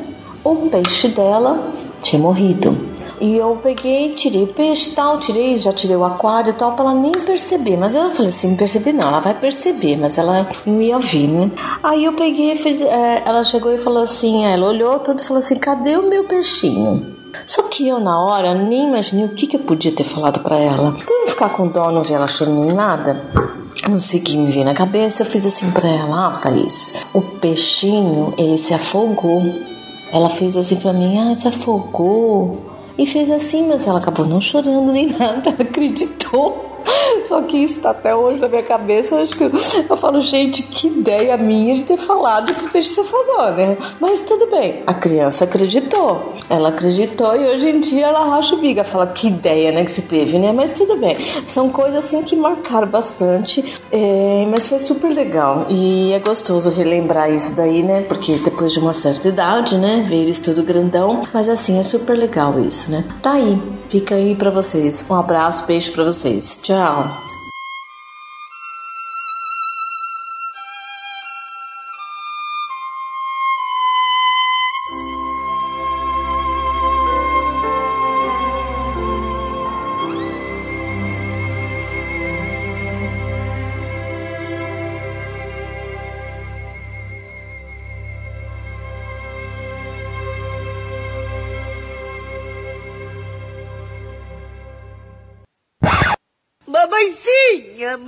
o peixe dela tinha morrido. E eu peguei, tirei o peixe tal, tirei, já tirei o aquário tal, pra ela nem perceber. Mas ela falou assim, perceber não, ela vai perceber, mas ela não ia ouvir, né? Aí eu peguei, fiz, é, ela chegou e falou assim, ela olhou tudo e falou assim, cadê o meu peixinho? Só que eu, na hora, nem imaginei o que, que eu podia ter falado pra ela. Eu não ficar com dó, não ver ela chorando nem nada, não sei o que me veio na cabeça, eu fiz assim pra ela, ah, Thaís, o peixinho, ele se afogou. Ela fez assim pra mim, ah, se afogou. E fez assim, mas ela acabou não chorando nem nada, ela acreditou. Só que isso tá até hoje na minha cabeça. Eu acho que eu, falo, gente, que ideia minha de ter falado que o peixe se afogou, né? Mas tudo bem, a criança acreditou. Ela acreditou e hoje em dia ela racha o biga, fala que ideia, né, que você teve, né? Mas tudo bem. São coisas assim que marcaram bastante, é, mas foi super legal. E é gostoso relembrar isso daí, né? Porque depois de uma certa idade, né, ver isso tudo grandão. Mas assim, é super legal isso, né? Tá aí, fica aí pra vocês. Um abraço, beijo pra vocês. Tchau. Mamãezinha,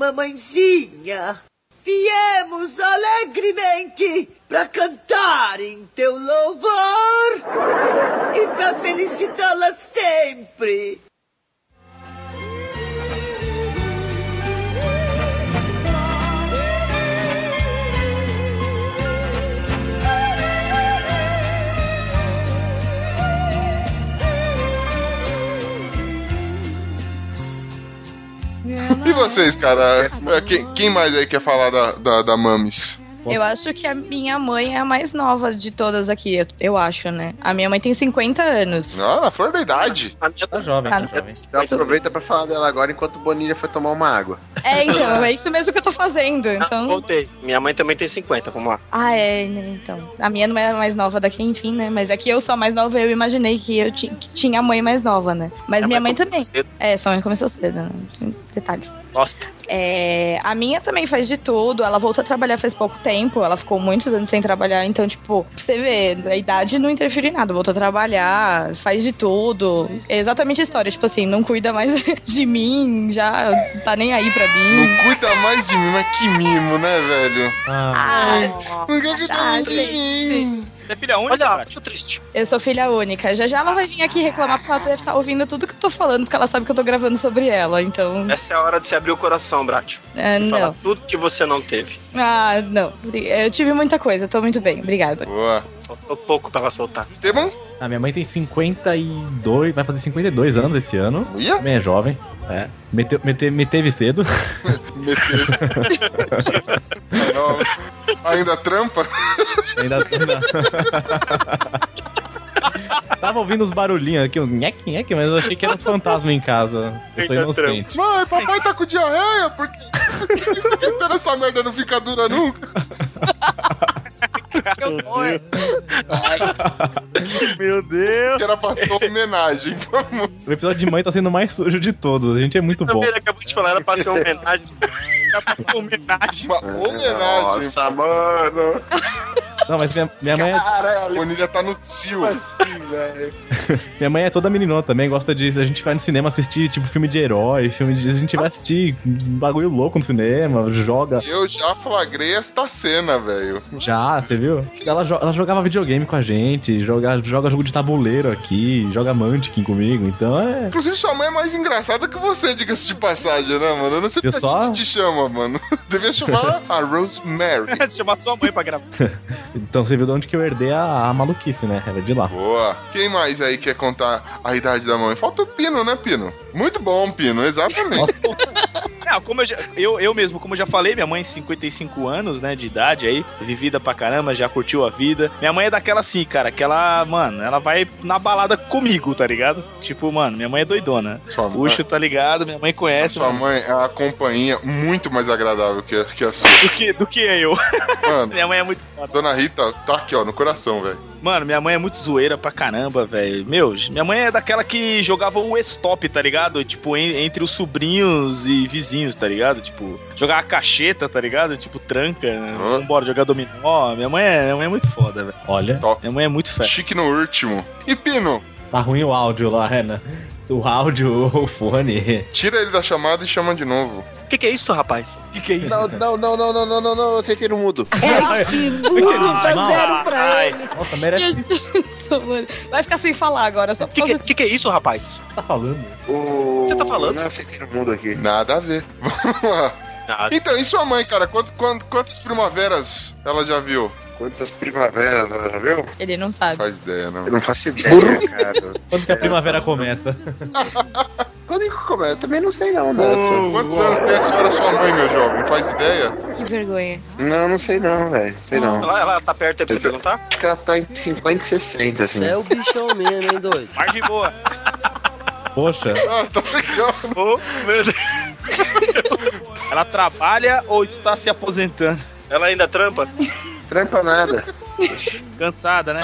mamãezinha. Viemos alegremente para cantar em teu louvor e para felicitá-la sempre. E vocês, cara? Quem, quem mais aí quer falar da, da, da Mamis? Eu acho que a minha mãe é a mais nova de todas aqui, eu, eu acho, né? A minha mãe tem 50 anos. Ah, flor da idade. Tá jovem, Tá. tá jovem. Então aproveita pra falar dela agora enquanto o Bonilha foi tomar uma água. É, então, é isso mesmo que eu tô fazendo. Então. Voltei. Minha mãe também tem 50, vamos lá. Ah, é, né, então. A minha não é a mais nova daqui, enfim, né? Mas aqui eu sou a mais nova, eu imaginei que eu ti- que tinha a mãe mais nova, né? Mas A minha mãe mãe também. cedo. É, sua mãe começou cedo, né? Detalhes. Bosta. É, a minha também faz de tudo. Ela voltou a trabalhar faz pouco tempo. Ela ficou muitos anos sem trabalhar. Então, tipo, pra você vê, a idade não interfere em nada. Voltou a trabalhar, faz de tudo. É exatamente a história. Tipo assim, não cuida mais de mim, já tá nem aí pra mim. Não cuida mais de mim, mas que mimo, né, velho? Ah, Por que que tá Ah, muito de mim? Você é filha única, Olha, tô triste. eu sou filha única. Já já ela vai vir aqui reclamar porque ela deve estar ouvindo tudo que eu tô falando, porque ela sabe que eu tô gravando sobre ela. Então, Essa é a hora de se abrir o coração, Brat. é, E falar não. tudo que você não teve. Ah, não. Eu tive muita coisa, tô muito bem. Obrigada. Boa. Faltou pouco pra ela soltar. Esteban? A minha mãe tem 52, vai fazer 52 anos esse ano. Ia? Também é jovem. É. Me teve cedo. Meteu. Não. Ainda trampa? Ainda ainda- Tava ouvindo os barulhinhos aqui, uns nhec, nhec, mas eu achei que eram os fantasmas em casa. Eu sou inocente. Mãe, papai tá com diarreia, porque isso tentando essa merda não fica dura nunca. Que. Meu Deus. Que era pra ser uma homenagem. Vamos. O episódio de mãe tá sendo o mais sujo de todos. A gente é muito bom. Também ele acabou de falar, era pra ser uma homenagem. Uma homenagem. Uma homenagem. Nossa, mano. Não, mas minha, minha mãe é, A Bonilha tá no cio. minha mãe é toda meninona também, gosta de. A gente vai no cinema assistir, tipo, filme de herói, filme de. A gente vai assistir um bagulho louco no cinema, joga. Eu já flagrei esta cena, velho. Já, você viu? Ela, jo- ela jogava videogame com a gente, joga, joga jogo de tabuleiro aqui, joga Mantiquin comigo, então é. Inclusive, sua mãe é mais engraçada que você, diga-se de passagem, né, mano? Eu não sei Eu porque a só- gente te chama, mano. Devia chamar a Rosemary. Chamar sua mãe pra gravar. Então você viu de onde que eu herdei a, a maluquice, né? Era de lá. Boa. Quem mais aí quer contar a idade da mãe? Falta o Pino, né, Pino? Muito bom, Pino, exatamente. Nossa, Não, como eu, já, eu, eu mesmo, como eu já falei, minha mãe, 55 anos, né, de idade aí, vivida pra caramba, já curtiu a vida. Minha mãe é daquela assim, cara, que ela, mano, ela vai na balada comigo, tá ligado? Tipo, mano, minha mãe é doidona. Sua mãe, Puxo, tá ligado? Minha mãe conhece. sua mano. mãe é uma companhia muito mais agradável que, a- que a sua. Do que, do que eu. Mano, minha mãe é muito foda. Dona Rita tá aqui, ó, no coração, velho. Mano, minha mãe é muito zoeira pra caramba, velho. Meu, minha mãe é daquela que jogava o stop, tá ligado? Tipo, en- entre os sobrinhos e vizinhos, tá ligado? Tipo, jogava cacheta, tá ligado? Tipo, tranca, né? Hã? vambora jogar dominó. Minha mãe é, minha mãe é muito foda, velho. olha, Minha mãe é muito fé. Chique no último. E Pino, tá ruim o áudio lá, Renan. O áudio, o fone. tira ele da chamada e chama de novo. O que, que é isso, rapaz? O que, que é isso? Não, não, não, não, não, não, não, não, eu sentei no mudo. É que muda Mal. zero pra ele. Nossa, merece. Vai ficar sem falar agora, só que, que, que, que é isso, rapaz? tá falando? O... Você tá falando? Não, eu sentei no mudo aqui. Nada a ver. Vamos lá. Ah, Então, e sua mãe, cara? Quanto, quanto- quantas primaveras ela já viu? Quantas primaveras ela já viu? Ele não sabe. Faz ideia, não. Eu não faço ideia, cara. Quando que a primavera começa? Quando que começa? Eu também não sei não dessa. Quantos anos tem a senhora sua mãe, meu jovem? Faz ideia? Que vergonha. Não, não sei não, velho. Sei não. ela, ela tá perto aí pra você perguntar? Acho que ela tá em 50 e 60, assim. Você é o bichão mesmo, hein, doido? Mar de boa. Poxa, Ah, tá legal. Meu Deus. Ela trabalha ou está se aposentando? Ela ainda trampa? Trampa nada. Cansada, né?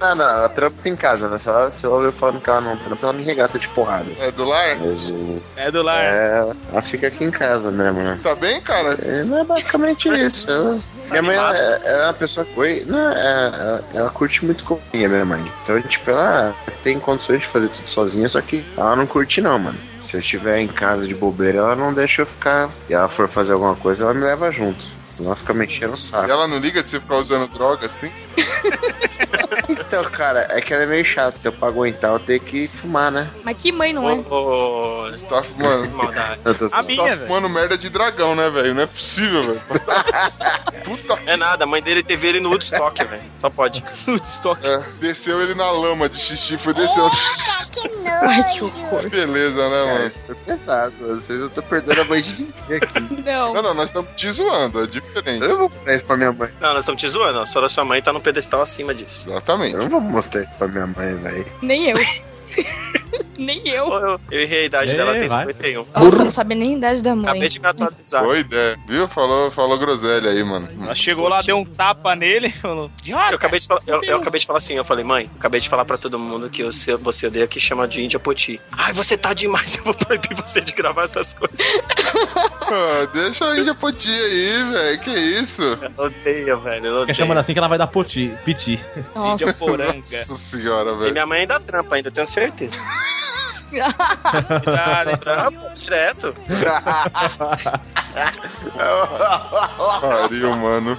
Não, não, ela trampa em casa, né? Só se ela ouvir falando que ela não trampa, ela me regaça de porrada. É do lar? Mas o. É do lar. É, ela fica aqui em casa mesmo, né? Tá bem, cara? É, não é basicamente isso. Ela Minha mãe, ela, ela é uma pessoa que foi. Não, é- ela, ela curte muito comida, minha mãe. Então, tipo, ela tem condições de fazer tudo sozinha, só que ela não curte, não, mano. Se eu estiver em casa de bobeira, ela não deixa eu ficar. E ela for fazer alguma coisa, ela me leva junto. Senão fica mexendo o E saco. ela não liga de você ficar usando droga assim? Então, cara, é que ela é meio chata. Então, pra aguentar, eu tenho que fumar, né? Mas que mãe não é? Ô, Você tá fumando. maldade. Eu tô A Você minha, tá velho. fumando merda de dragão, né, velho? Não é possível, velho. Puta É nada, a mãe dele teve ele no Woodstock, velho. Só pode. Woodstock. É, desceu ele na lama de xixi, foi descendo. Ai, que horror. Beleza, né, Cara, mano? isso foi pesado. Vocês eu tô perdendo a mãe de ninguém aqui. Não. Não, não, nós estamos te zoando, é diferente. Eu não vou mostrar isso pra minha mãe. Não, nós estamos te zoando. A sua da sua mãe tá no pedestal acima disso. Exatamente. Eu não vou mostrar isso pra minha mãe, velho. Nem eu. Nem eu. Eu, eu, errei a idade Ei, dela, ela tem vai. 51. Nossa, não sabe nem a idade da mãe. Acabei de me atualizar. Boa ideia. Viu? Falou, falou groselha aí, mano. Ela chegou lá, deu um tapa nele, falou. Eu acabei, de falar, eu, eu acabei de falar assim, eu falei, mãe, acabei de falar pra todo mundo que você, você odeia que chama de Índia Poti. Ai, você tá demais, eu vou proibir você de gravar essas coisas. Ah, deixa a Índia Poti aí, velho. Que isso? Eu odeio, velho, eu odeio. chamando assim que ela vai dar poti, piti. Nossa. Índia poranga. Nossa senhora, E velho. minha mãe ainda trampa, ainda tenho certeza. Cuidado, Trampa, direto. Pariu, mano.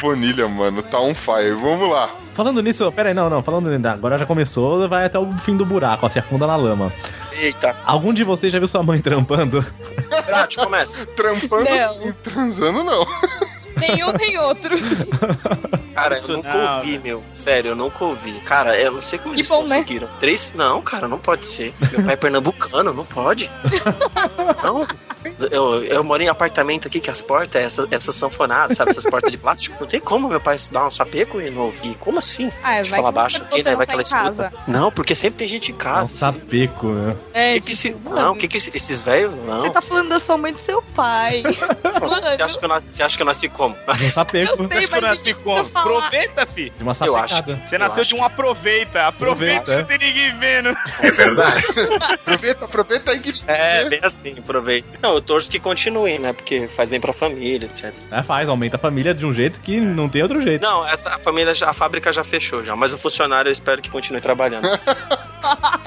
Bonilha, mano. Tá on fire. Vamos lá. Falando nisso, pera aí, não, não, falando nisso, agora já começou, vai até o fim do buraco, ó, se afunda na lama. Eita. Algum de vocês já viu sua mãe trampando? Tati, começa. Trampando Não. assim, transando não. Nenhum nem outro. Cara, eu nunca não, ouvi, meu. Sério, eu nunca ouvi. Cara, eu não sei como Que eles bom, né? conseguiram. Três? Não, cara, não pode ser. Meu pai é pernambucano, não pode. Não. Eu, eu moro em apartamento aqui que as portas, essas, essas sanfonadas, sabe? Essas portas de plástico. Não tem como meu pai dar um sapeco e não ouvir. Como assim? Ah, vai falar baixo aqui, né? não Vai tá que ela escuta. casa. Não, porque sempre tem gente em É um casa. sapeco, né? É, que que esse, não, o que, que esse- esses velhos. Não. Você tá falando da sua mãe e do seu pai. Você acha, que eu, você acha que eu nasci como? De um sapeco. Eu sei, Acho que eu mas nasci como? Aproveita, fi. De uma Eu acho. Você nasceu de um aproveita. Aproveita, é. não tem ninguém vendo. Aproveita, aproveita aí que. É, bem assim, aproveita. Não, eu torço que continue, né? Porque faz bem pra família, etc. É, faz, aumenta a família de um jeito que não tem outro jeito. Não, essa a família, já, a fábrica já fechou já, mas o funcionário eu espero que continue trabalhando.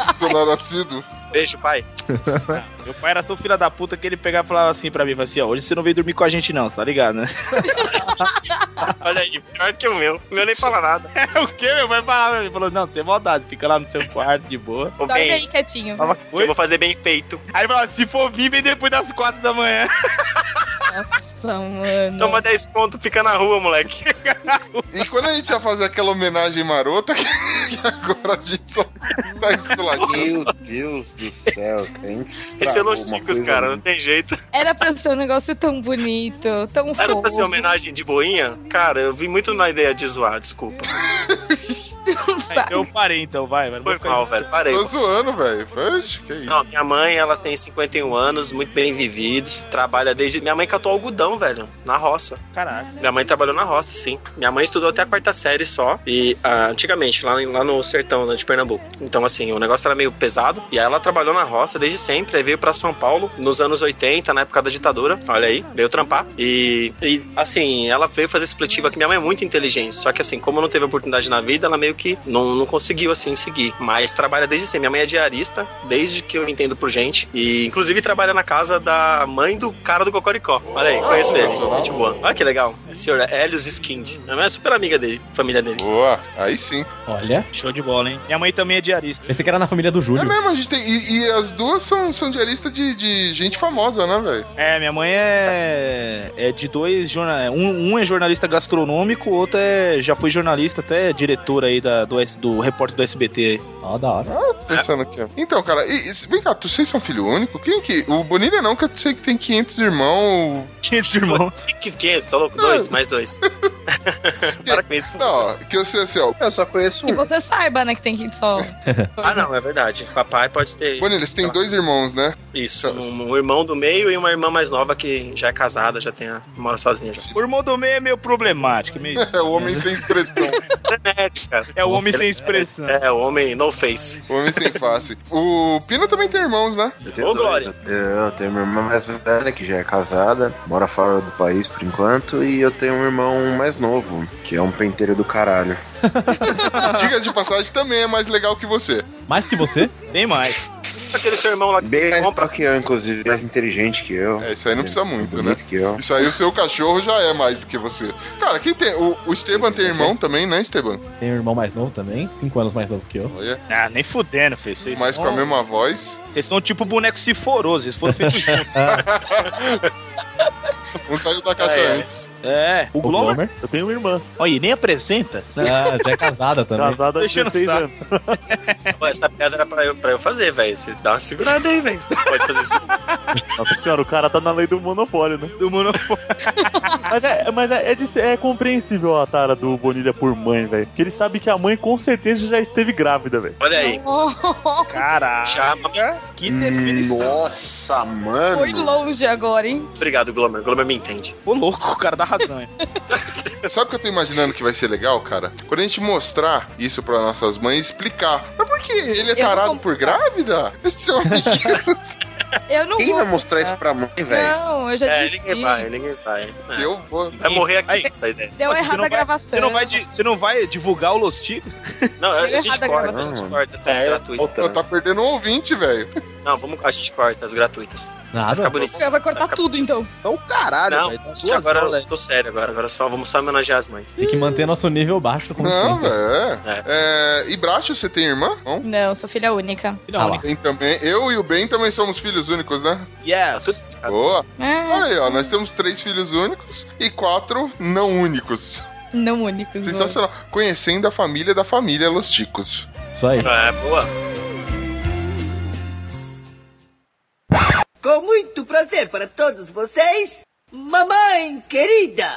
Funcionário assíduo. Beijo, pai. Meu pai era tão filha da puta que ele pegava e falava assim pra mim, falava assim, ó, hoje você não veio dormir com a gente não, tá ligado, né? Olha aí, pior que o meu. O meu nem fala nada. o quê? Meu pai falava, ele falou, não, sem maldade, fica lá no seu quarto de boa. Ô, dorme bem, aí quietinho. que eu vou fazer bem feito. Aí ele falava, se for vir, vem depois das quatro da manhã. Nossa, mano. Toma 10 conto, fica na rua, moleque. E quando a gente ia fazer aquela homenagem marota, que, que agora a gente só tá esculadinho. Meu Deus do céu, cara. Uma Ticos, coisa cara, não tem jeito. Era pra ser um negócio tão bonito, tão Era fofo. pra ser homenagem de boinha? Cara, eu vi muito na ideia de zoar, desculpa. sabe? Eu parei então, vai, vai. Foi mal, velho, parei. Tô zoando, velho. Oxe, que isso. Não, minha mãe, ela tem 51 anos, muito bem vividos, trabalha desde... Minha mãe catou algodão, velho, na roça. Caraca. Minha mãe trabalhou na roça, sim. Minha mãe estudou até a quarta série só. E ah, antigamente, lá, lá no sertão né, de Pernambuco. Então, assim, o negócio era meio pesado. E aí ela trabalhou na roça desde sempre. Aí veio pra São Paulo nos anos 80, na época da ditadura. Olha aí, veio trampar. E, e assim, ela veio fazer supletivo aqui. Minha mãe é muito inteligente. Só que, assim, como não teve oportunidade na vida, ela meio que não, não conseguiu, assim, seguir. Mas trabalha desde sempre. Minha mãe é diarista, desde que eu entendo por gente. E, inclusive, trabalha na casa da mãe do cara do Cocoricó. Olha aí, conheço ele. Gente boa. Olha que legal. É o senhor Helios Skind. Minha mãe é super amiga dele, família dele. Boa, aí sim. Olha, Show de bola, hein? Minha mãe também é diarista. esse que era na família do É Júlio. mesmo, a gente tem. E, e as duas são, são diaristas de, de gente famosa, né, velho? É, minha mãe é, é de dois jornalistas. Um, um é jornalista gastronômico, o outro é, já foi jornalista, até diretor aí da, do, S- do repórter do SBT aí. Ó, da hora. Tô pensando aqui, ó. Então, cara, e, e- vem cá, tu- vocês são filho único? Quem que. O Bonilha não, que eu sei que tem 500 irmãos. 500 irmãos. Que 500, tá louco? Dois, mais dois. Para com isso. Não, que eu sei assim, ó. Eu só conheço Que um. você saiba, né, que tem que só. Ah, não, é verdade. Papai pode ter Bonilha, você tem dois irmãos, né? isso. Um, um irmão do meio e uma irmã mais nova que já é casada, já tem a, mora sozinha já. O irmão do meio é meio problemático. Meio... É o homem sem expressão. É. É o homem sem expressão. É, o homem no face. O homem sem face. O Pino também tem irmãos, né? Eu tenho Ô, dois. Glória. Eu, eu tenho uma irmã mais velha que já é casada, mora fora do país por enquanto, e eu tenho um irmão mais novo, que é um penteiro do caralho. Diga de passagem, também é mais legal que você. Mais que você? Tem mais. Aquele seu irmão lá que Bem mais compra. que eu, inclusive, mais inteligente que eu. É, isso aí não precisa muito, né? bonito que eu. Isso aí o seu cachorro já é mais do que você. Cara, quem tem. O, o Esteban tem irmão também, né, Esteban? Tem um irmão mais novo também, 5 anos mais novo que eu. Olha, Ah, nem fudendo, filho. Vocês mas são, com a mesma voz. Vocês são tipo boneco ciforoso. Eles foram feitos juntos. Um saiu da caixa É, é. antes. É, o O Glomer. Glomer. Eu tenho uma irmã, Olha, e nem apresenta. Ah, já é casada também. casada há Deixando 16 saco. anos. Essa pedra era pra eu, pra eu fazer, velho. Vocês dá uma segurada aí, velho. Você pode fazer isso. Nossa senhora, o cara tá na lei do monopólio, né? Do mundo. Mas é, mas é, é, de é compreensível a tara do Bonilha por mãe, velho. Porque ele sabe que a mãe com certeza já esteve grávida, velho. Olha aí. Caraca. Já, Que definição. Nossa, mano. Foi longe agora, hein? Obrigado, Glomer. Glomer me entende. Ô, louco, o cara dá hein? Sabe o que eu tô imaginando que vai ser legal, cara? Quando a gente mostrar isso pra nossas mães, explicar. Mas por que ele é tarado por grávida? Esse homem. Eu não Quem vou. vai mostrar isso pra mãe, velho? Não, eu já É, desisti. ninguém vai, ninguém vai. É. eu vou. Vai morrer aqui essa ideia. Deu você errado a vai- gravação. Você não, vai, você não vai divulgar o Los Ticos? Não, a gente a corta, a gente corta essas É, gratuitas. Pô, tá perdendo um ouvinte, velho. Não, vamos, a gente corta as gratuitas. Vai Nada. ficar bonitinho. Vai cortar tudo, então. Então, caralho, Não, velho. Tá a gente duas agora aulas, eu tô sério agora. Agora só vamos só homenagear as mães. Tem que manter nosso nível baixo como Não, sempre. velho. É. É, E Bracho, você tem irmã? Não? Não, sou filha única. filha Ah única. Tem também. Eu e o Ben também somos filhos únicos, né? Tá Yes. tudo explicado. Boa. É, Olha aí, ó. Nós temos três filhos únicos e quatro não únicos. não únicos. Sensacional. Conhecendo a família da família Los Ticos. Isso aí. É, boa. Com muito prazer para todos vocês, mamãe querida.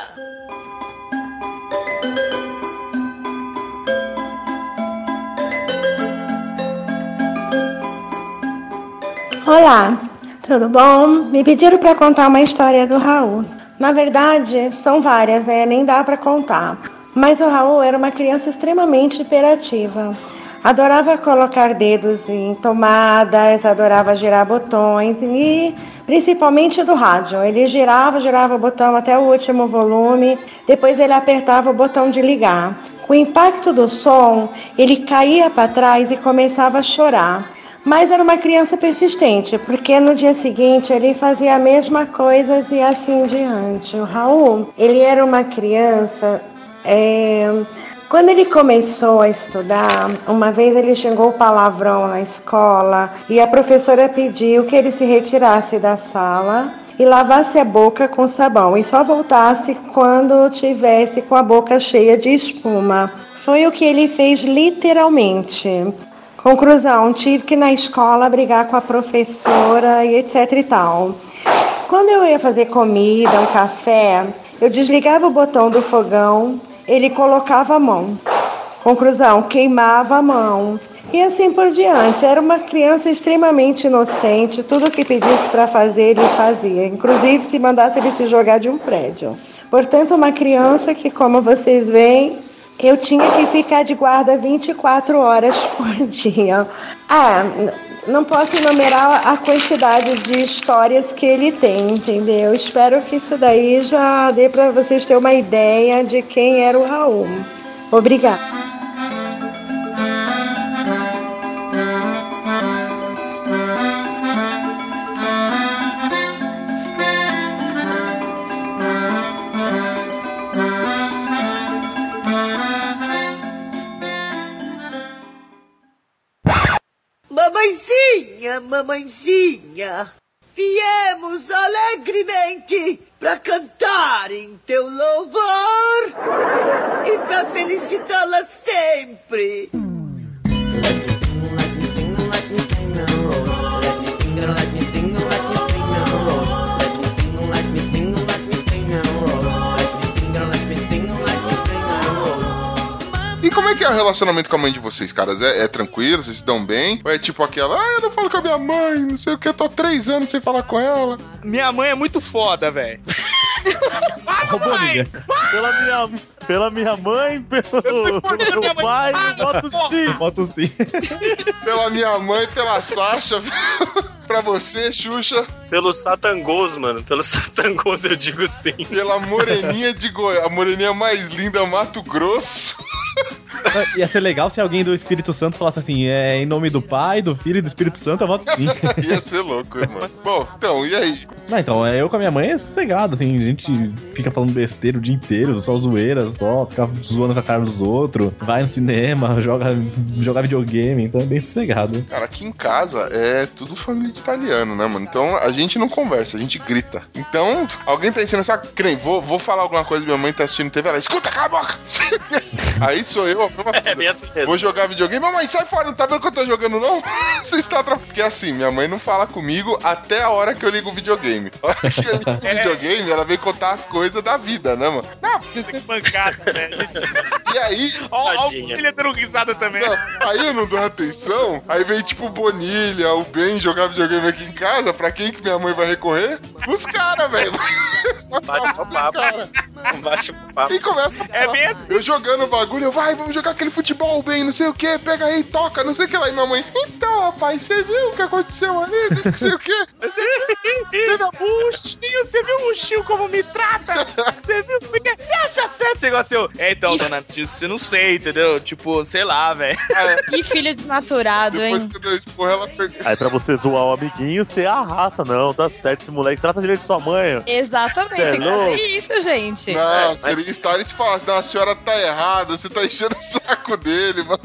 Olá, tudo bom? Me pediram para contar uma história do Raul. Na verdade, são várias, né? Nem dá para contar. Mas o Raul era uma criança extremamente hiperativa. Adorava colocar dedos em tomadas, adorava girar botões e principalmente do rádio. Ele girava, girava o botão até o último volume, depois ele apertava o botão de ligar. Com o impacto do som, ele caía para trás e começava a chorar. Mas era uma criança persistente, porque no dia seguinte ele fazia a mesma coisa e assim diante. O Raul, ele era uma criança. é, Quando ele começou a estudar, uma vez ele xingou o palavrão na escola e a professora pediu que ele se retirasse da sala e lavasse a boca com sabão e só voltasse quando tivesse com a boca cheia de espuma. Foi o que ele fez literalmente. Conclusão, tive que ir na escola brigar com a professora e etc e tal. Quando eu ia fazer comida, um café, eu desligava o botão do fogão, ele colocava a mão. Conclusão, queimava a mão. E assim por diante. Era uma criança extremamente inocente. Tudo que pedisse para fazer, ele fazia. Inclusive se mandasse ele se jogar de um prédio. Portanto, uma criança que, como vocês veem, eu tinha que ficar de guarda 24 horas por dia. Ah, não posso enumerar a quantidade de histórias que ele tem, entendeu? Espero que isso daí já dê para vocês terem uma ideia de quem era o Raul. Obrigada. Mamãezinha, mamãezinha, viemos alegremente para cantar em teu louvor e para felicitá-la sempre. E como é que é o relacionamento com a mãe de vocês, caras? É, é tranquilo? Vocês se dão bem? Ou é tipo aquela, ah, eu não falo com a minha mãe, não sei o que, eu tô há três anos sem falar com ela. Minha mãe é muito foda, velho. Pela minha, pela minha mãe, pelo, pelo meu pai, eu voto sim. Voto sim. Pela minha mãe, pela Sasha, pra você, Xuxa, Pelo Satangos, mano. Pelo Satangos eu digo sim. pela moreninha de Goiás, a moreninha mais linda, Mato Grosso. Ia ser legal se alguém do Espírito Santo falasse assim: é em nome do Pai, do Filho e do Espírito Santo, eu voto sim. Ia ser louco, mano. Bom, então, e aí? Não, então, é, eu com a minha mãe é sossegado, assim, a gente fica falando besteira o dia inteiro, só zoeira, só, fica zoando com a cara dos outros, vai no cinema, joga, joga videogame, então é bem sossegado. Cara, aqui em casa é tudo família de italiano, né, mano? Então a gente não conversa, a gente grita. Então, alguém tá enchendo essa. Crem, vou, vou falar alguma coisa, minha mãe tá assistindo TV, ela escuta, cala a boca! aí sou eu, É bem assim mesmo. Vou jogar videogame, mamãe, sai fora, não tá vendo que eu tô jogando, não? Você está atrapalhando. Porque assim, minha mãe não fala comigo até a hora que eu ligo o videogame. A hora que eu ligo o videogame, ela vem contar as coisas da vida, né, mano? Não, porque você. Pancada, né? E aí, Ó, ó, o filho dando risada também. não, aí eu não dou atenção, aí vem tipo o Bonilha, o Ben jogar videogame aqui em casa, pra quem que minha mãe vai recorrer? Os caras, velho. Bate o papo. Baixa o papo. E começa a É falar. bem assim. Eu jogando o bagulho, eu, vai, vamos jogar aquele futebol bem, não sei o que, pega aí, toca, não sei o que lá. E minha mãe, então, rapaz, você viu o que aconteceu ali, não sei o que. O você viu o Uchinho como me trata? Você viu? Porque Você acha certo esse negócio? É, então, dona Tio, você não sei, entendeu? Tipo, sei lá, velho. Que filho desnaturado, Depois hein? que eu dei esporro, ela perdeu. Aí pra você zoar o amiguinho, você arrasta, não, tá certo, esse moleque trata direito sua mãe. Exatamente, é tem que fazer isso, gente. Não, mas- seria estar e se falasse, não, a senhora tá errada, você tá enchendo saco dele, mano.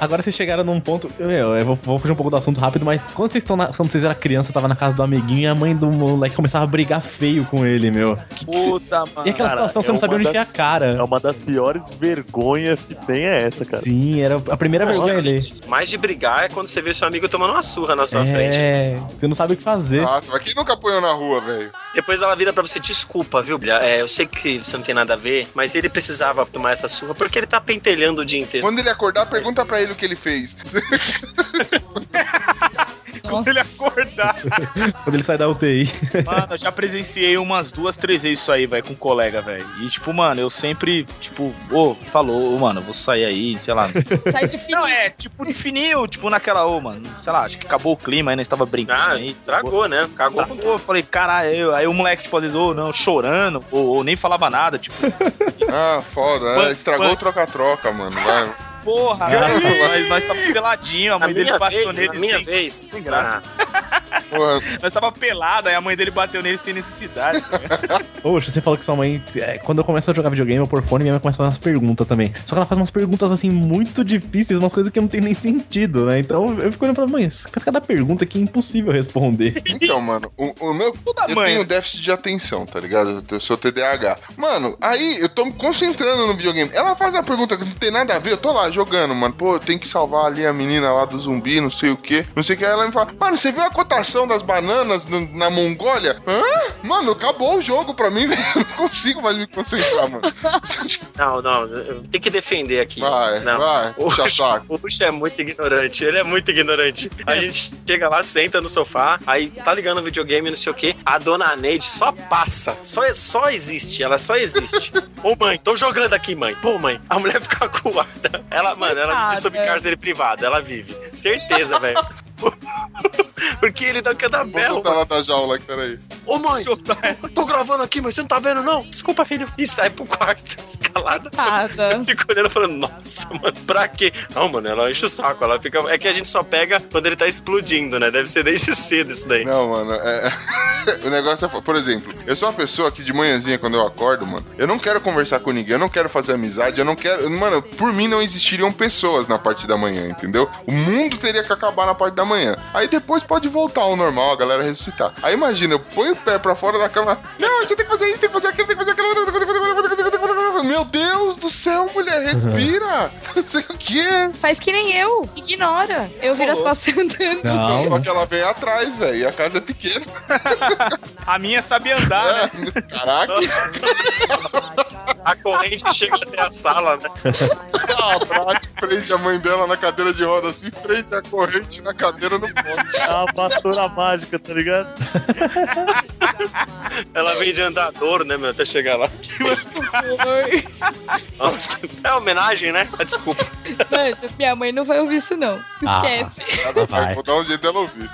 Agora vocês chegaram num ponto. Meu, eu vou, vou fugir um pouco do assunto rápido, mas quando vocês estão na- quando vocês eram criança, tava na casa do amiguinho e a mãe do moleque começava a brigar feio com ele, meu. Puta, mano. E aquela Cara, situação, você é não sabia uma onde enfiar a cara. É uma das piores vergonhas que tem é essa, cara. Sim, era a primeira vergonha ali. Mais de brigar é quando você vê seu amigo tomando uma surra na sua frente. É, você não sabe o que fazer. nossa, mas quem nunca apanhou na rua, velho? Depois ela vira pra você, desculpa, viu? Bilha? É, eu sei que você não tem nada a ver, mas ele precisava tomar essa surra porque ele tá pentelhando o dia inteiro. Quando ele acordar, pergunta pra ele o que ele fez. Quando ele acordar. Quando ele sai da UTI. Mano, eu já presenciei umas duas, três vezes isso aí, velho, com um colega, velho. E, tipo, mano, eu sempre, tipo, ô, falou, ô, mano, eu vou sair aí, sei lá. Sai de fininho. Não, é, tipo, de fininho, tipo, naquela, ô, mano, sei lá, acho que acabou o clima aí, nós tava brincando Ah, aí. estragou, né? Cagou eu falei, caralho, aí, aí o moleque, tipo, às vezes, ô, não, chorando, ou, ou nem falava nada, tipo, Ah, foda, é, estragou o troca-troca, mano. Vai. Porra, nós, nós tava peladinho, a Na mãe dele bateu vez, nele. na minha sem- vez. sem graça. Porra, Nós tava pelado, aí a mãe dele bateu nele sem necessidade. cara. Poxa, você falou que sua mãe. é, quando eu começo a jogar videogame ou por fone, minha mãe começa a fazer umas perguntas também. Só que ela faz umas perguntas assim muito difíceis, umas coisas que não tem nem sentido, né? Então eu fico olhando pra mãe, faz cada pergunta que é impossível responder. Então, mano, o, o meu. Eu mãe. tenho déficit de atenção, tá ligado? Eu sou TDAH. Mano, aí eu tô me concentrando no videogame. Ela faz a pergunta que não tem nada a ver, eu tô lá jogando, mano. Pô, eu tenho que salvar ali a menina lá do zumbi, não sei o que, não sei o que. Aí ela me fala, mano, você viu a cotação das bananas no- na Mongólia? Hã? Mano, acabou o jogo pra mim, velho. Eu não consigo mais me concentrar, mano. Não, não, eu tenho que defender aqui. Vai, não. vai, O puxa é muito ignorante, ele é muito ignorante. A gente chega lá, senta no sofá, aí tá ligando o videogame, não sei o que. A dona Neide só passa, só, só existe, ela só existe. Ô mãe, tô jogando aqui, mãe. Pô, mãe, a mulher fica acuada. Ela, mano, ela vive sob cárcere privado, ela vive. Certeza, velho. Porque ele dá cada Vou berro, soltar ela da jaula aqui, peraí. Ô mãe, tô gravando aqui, mas você não tá vendo, não? Desculpa, filho. E sai pro quarto, escalada. Eu fico olhando e falando, nossa, mano, pra quê? Não, mano, ela enche o saco. Ela fica. É que a gente só pega quando ele tá explodindo, né? Deve ser desde cedo isso daí. Não, mano, é... o negócio é. Por exemplo, eu sou uma pessoa que de manhãzinha, quando eu acordo, mano, eu não quero conversar com ninguém, eu não quero fazer amizade, eu não quero. Mano, por mim não existiriam pessoas na parte da manhã, entendeu? O mundo teria que acabar na parte da manhã. Aí depois pode voltar ao normal, a galera ressuscitar. Aí imagina, eu ponho o pé pra fora da cama. Não, você tem que fazer isso, tem que fazer aquilo, tem que fazer aquilo. Meu Deus do céu, mulher, respira! Não sei o que. Faz que nem eu. Ignora. Eu viro as costas andando. Não, Só que ela vem atrás, velho, e a casa é pequena. A minha sabe andar, né? Caraca. A corrente chega até a sala, né? Ah, a Brat prende a mãe dela na cadeira de roda assim, prende a corrente na cadeira no ponto. É uma pastora mágica, tá ligado? Ela vem de andador, né, meu? Até chegar lá. Nossa, é homenagem, né? Ah, Desculpa. Mano, minha mãe não vai ouvir isso, não. Ah. Esquece. Ela vai. Vou dar um jeito dela ouvir.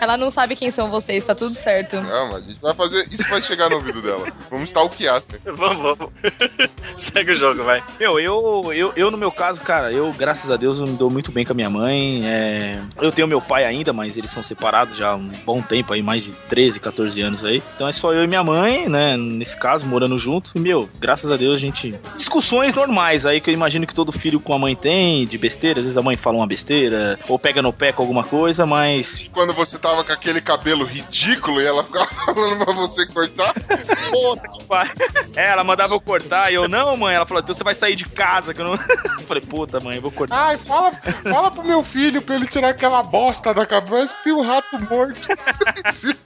Ela não sabe quem são vocês, tá tudo certo. Não, mas a gente vai fazer. Isso vai chegar no ouvido dela. Vamos stalkear, né? Vamos, vamos. Segue o jogo, vai. Meu, eu, eu, eu no meu caso, cara, eu, graças a Deus, eu me dou muito bem com a minha mãe. é, Eu tenho meu pai ainda, mas eles são separados já há um bom tempo aí, mais de 13, 14 anos aí. Então é só eu e minha mãe, né? Nesse caso, morando junto. E, meu, graças a Deus a gente. Discussões normais aí que eu imagino que todo filho com a mãe tem, de besteira. Às vezes a mãe fala uma besteira, ou pega no pé com alguma coisa, mas. Quando você tava com aquele cabelo ridículo e ela ficava falando pra você cortar. Puta que pariu. É, ela mandava eu cortar e eu, não, mãe. Ela falou, então você vai sair de casa. Que eu não. Eu falei, puta, mãe, eu vou cortar. Ai, fala, fala pro meu filho pra ele tirar aquela bosta da cabeça que tem um rato morto.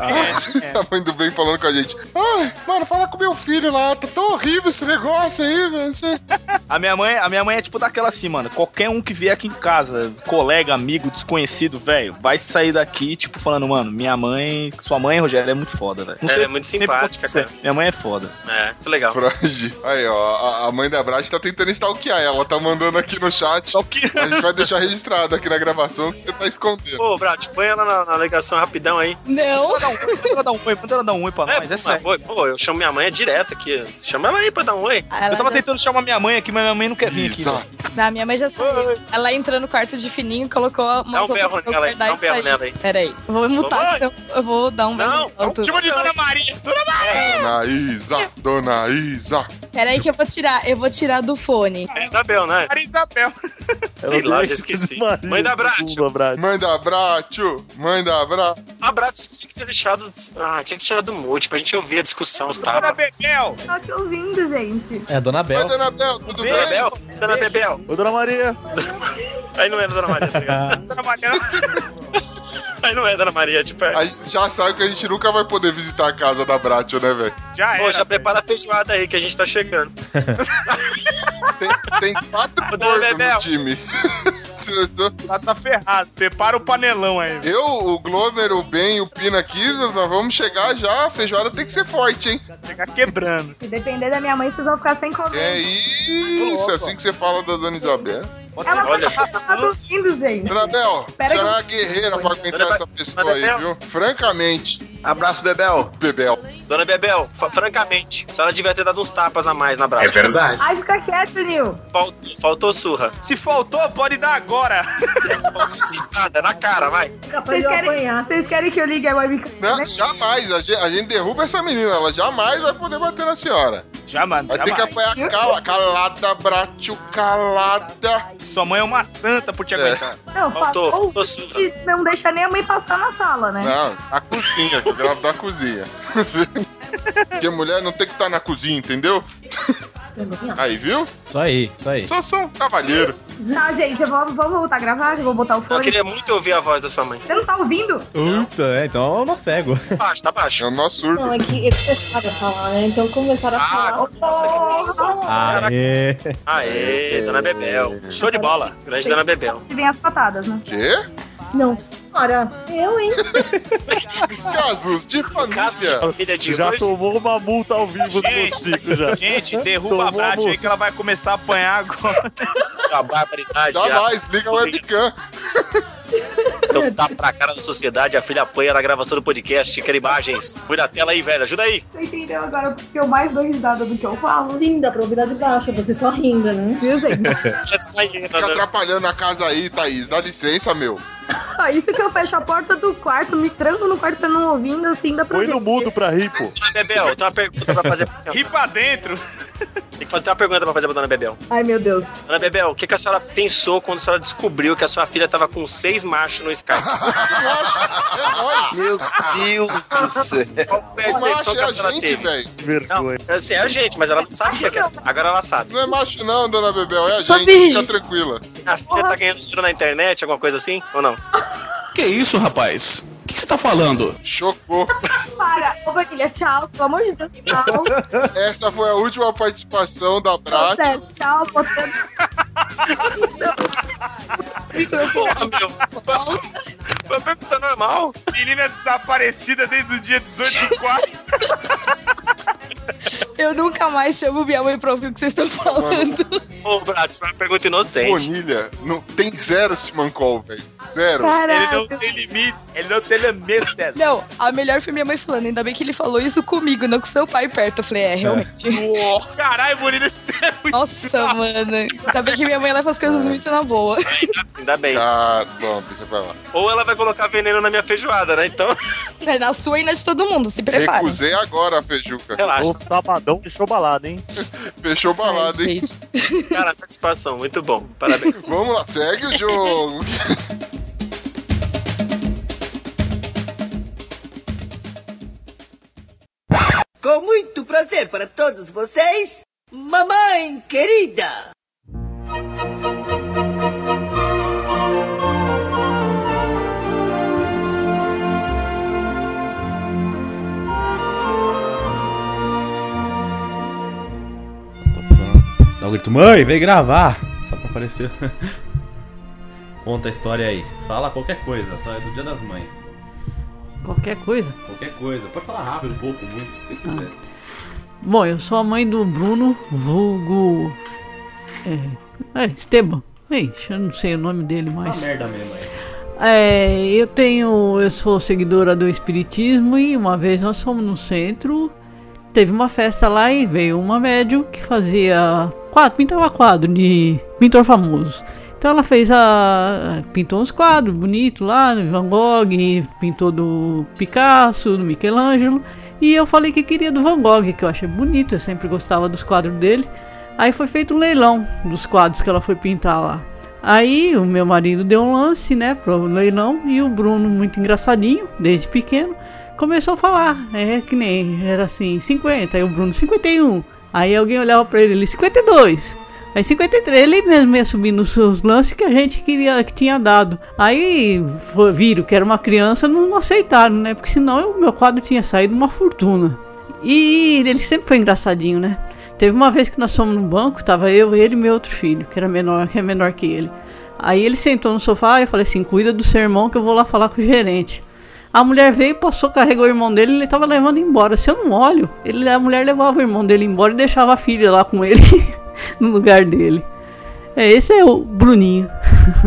É, A mãe do bem falando com a gente. Ai, mano, fala com meu filho lá, tá tão horrível esse negócio aí, velho. Você- A minha mãe, a minha mãe é tipo daquela assim, mano. Qualquer um que vier aqui em casa, colega, amigo, desconhecido, velho, vai sair daqui, tipo, falando, mano, minha mãe, sua mãe, Rogério, é muito foda, velho. Sei- é muito simpática, cara. Minha mãe é foda. É, muito legal. Frade. Aí, ó, a, a mãe da Brat tá tentando stalkear ela, tá mandando aqui no chat. A gente vai deixar registrado aqui na gravação que você tá escondendo. Ô, Brat, põe ela na, na ligação rapidão aí. Não. Manda ela dar um oi, manda ela dar um oi pra nós, é sério. pô, pô, eu chamo minha mãe é direto aqui. Chama ela aí pra dar um oi. Ela Eu tava já- tentando chamar minha mãe aqui, mas minha mãe não quer vir aqui. Isa. velho. Não, minha mãe já saiu. Ela entrou no quarto de fininho, colocou uma Dá um berro nela aí, dá um berro nela aí. Peraí, eu vou mutar, senão eu vou dar um berro Não, chama de Dona Maria. Dona Isa, Dona Isa. Peraí que eu vou tirar, eu vou tirar do fone. É Isabel, né? Maria Isabel. Sei lá, já esqueci. Mãe da Brat. Mãe da Bratio, mãe da Brat. A Brat tinha que ter deixado. Ah, tinha que tirar do mute pra gente ouvir a discussão, os Dona tapas. Bebel. Tô te ouvindo, gente. É, Dona Bel. Oi, Dona Bel, tudo bem? Bebel? Dona Bebel. Ô, Dona Maria. Aí não é Dona Maria, tá ligado? Dona Maria. Aí não é Dona Maria, tipo. É. A gente já sabe que a gente nunca vai poder visitar a casa da Bratio, né, velho? Já Pô, era. já prepara a feijoada aí que a gente tá chegando. Tem, tem quatro Bebel. no time. Ela tá ferrado. Prepara o panelão aí. Eu, o Glover, o Ben e o Pina aqui, nós vamos chegar já. A feijoada tem que ser forte, hein? Chegar quebrando. Se depender da minha mãe, vocês vão ficar sem comer. É isso, é assim que você fala da Dona Isabel. Ela Olha, tá, ela dormindo, gente. Dona Bel, Pera você é que uma guerreira pra aguentar Dona essa Be- pessoa aí, Dona Bel. viu? Francamente, Abraço, Bebel. Bebel. Dona Bebel, francamente, a senhora devia ter dado uns tapas a mais na Brat. É verdade. Ai, fica quieto, Nil. Faltou, faltou surra. Se faltou, pode dar agora. Citada, na cara, vai. Vocês querem, vocês querem que eu ligue a webcam? Não, né? jamais, a gente, a gente derruba essa menina, ela jamais vai poder bater na senhora. Já, mano. Vai ter que apanhar cala, calada, Bratio, calada. Sua mãe é uma santa por te É. aguentar. Não, Faltou, que não deixa nem a mãe passar na sala, né? Não, na cozinha, que eu gravo da cozinha. Porque mulher não tem que estar na cozinha, entendeu? Aí, viu? Isso aí, isso aí. Só sou um cavalheiro. Tá, gente, eu vou, vamos voltar a gravar, eu vou botar o Eu fone. queria muito ouvir a voz da sua mãe. Você não tá ouvindo? Puta, é, então é o nosso cego. Tá baixo, tá baixo. É o nosso surdo. Não, é que eles começaram a falar, né? Então começaram a falar. Nossa, que isso. Aê. Aê, Dona Bebel. Show de bola. Grande Dona Bebel. E vem as patadas, né? Quê? Não, senhora. Eu, hein? Casos de Caso de família. família de Já hoje. tomou uma multa ao vivo do Gente, Mostico já. Gente, derruba a Tomou Brat multa. aí que ela vai começar a apanhar agora. A barbaridade. a- Jamais, liga a webcam. São tapa pra cara da sociedade, a filha apanha na gravação do podcast, quer imagens. Cuida da tela aí, velho. Ajuda aí. Você entendeu agora porque eu mais dou risada do que eu falo? Sim, dá pra ouvir lá de baixo. Você só rindo, né? Viu, gente? Fica atrapalhando a casa aí, Thaís. Dá licença, meu. Ah, isso que eu fecho a porta do quarto, me tranco no quarto pra não ouvindo, assim dá pra Põe ver. no mudo pra rir, pô. Dona Bebel, tem uma pergunta pra fazer. Ri pra dentro. Tem que fazer uma pergunta pra fazer pra Dona Bebel. Ai, meu Deus. Dona Bebel, o que, que a senhora pensou quando a senhora descobriu que a sua filha tava com seis machos no Skype? É. Meu Deus do céu. Qual foi a O macho impressão que é a a senhora gente, teve? velho. Vergonha. Não, assim, é a gente, mas ela não sabia que. Agora ela sabe. Não é macho não, dona Bebel, é a gente. Fica tranquila. A filha tá ganhando dinheiro na internet, alguma coisa assim? Ou não? Que isso, rapaz? O que você tá falando? Chocou. Para, ô Vanilha, tchau. Pelo amor de Deus, tchau. Essa foi a última participação da Brat. Sério, tchau. Botando... Meu. uma pergunta normal. Menina desaparecida desde o dia 18 do 4. Eu nunca mais chamo minha mãe pra ouvir o que vocês estão falando. Ô, Brad, isso foi uma pergunta inocente. Bonilha, não, tem zero Simancol, velho. Zero. Caraca. Ele não tem limite, ele não tem limite. Não, a melhor foi minha mãe falando. Ainda bem que ele falou isso comigo, não com seu pai perto. Eu falei, é, realmente. Nossa, Caralho, Bonilha, isso é muito Nossa, mano. Ainda bem que minha mãe leva as coisas muito na boa. Ainda bem. Ah, bom, deixa pra lá. Ou ela vai colocar veneno na minha feijoada, né? Então, É na sua e na de todo mundo, se prepare. Recusei agora a feijuca. relaxa. O sabadão fechou balada, hein? Fechou balada, hein? Cara, participação, muito bom. Parabéns. Vamos lá, segue o jogo. Com muito prazer para todos vocês, mamãe querida. Dá um grito, mãe, vem gravar! Só pra aparecer. Conta a história aí. Fala qualquer coisa, só é do dia das mães. Qualquer coisa. Qualquer coisa. Pode falar rápido, pouco, muito, se você quiser. Bom, eu sou a mãe do Bruno, vulgo. É, é Esteban. Ixi, eu não sei o nome dele mais. Essa merda mesmo aí. É, eu tenho. Eu sou seguidora do Espiritismo e uma vez nós fomos no centro. Teve uma festa lá e veio uma médium que fazia quadro, pintava quadro de pintor famoso. Então ela fez a. pintou uns quadros bonitos lá, Van Gogh, pintou do Picasso, do Michelangelo. E eu falei que queria do Van Gogh, que eu achei bonito, eu sempre gostava dos quadros dele. Aí foi feito um leilão dos quadros que ela foi pintar lá. Aí o meu marido deu um lance, né, pro leilão e o Bruno, muito engraçadinho, desde pequeno, começou a falar. É que nem era assim, 50, aí o Bruno 51. Aí alguém olhava pra ele, ele 52. Aí 53, ele mesmo ia subindo os seus lances que a gente queria que tinha dado. Aí viram que era uma criança, não aceitaram, né? Porque senão o meu quadro tinha saído uma fortuna. E ele sempre foi engraçadinho, né? Teve uma vez que nós fomos no banco, tava eu, ele e meu outro filho, que era menor, que é menor que ele. Aí ele sentou no sofá e eu falei assim: cuida do seu irmão que eu vou lá falar com o gerente. A mulher veio, passou, carregou o irmão dele e ele tava levando embora. Se eu não olho, ele, a mulher levava o irmão dele embora e deixava a filha lá com ele no lugar dele. É, esse é o Bruninho.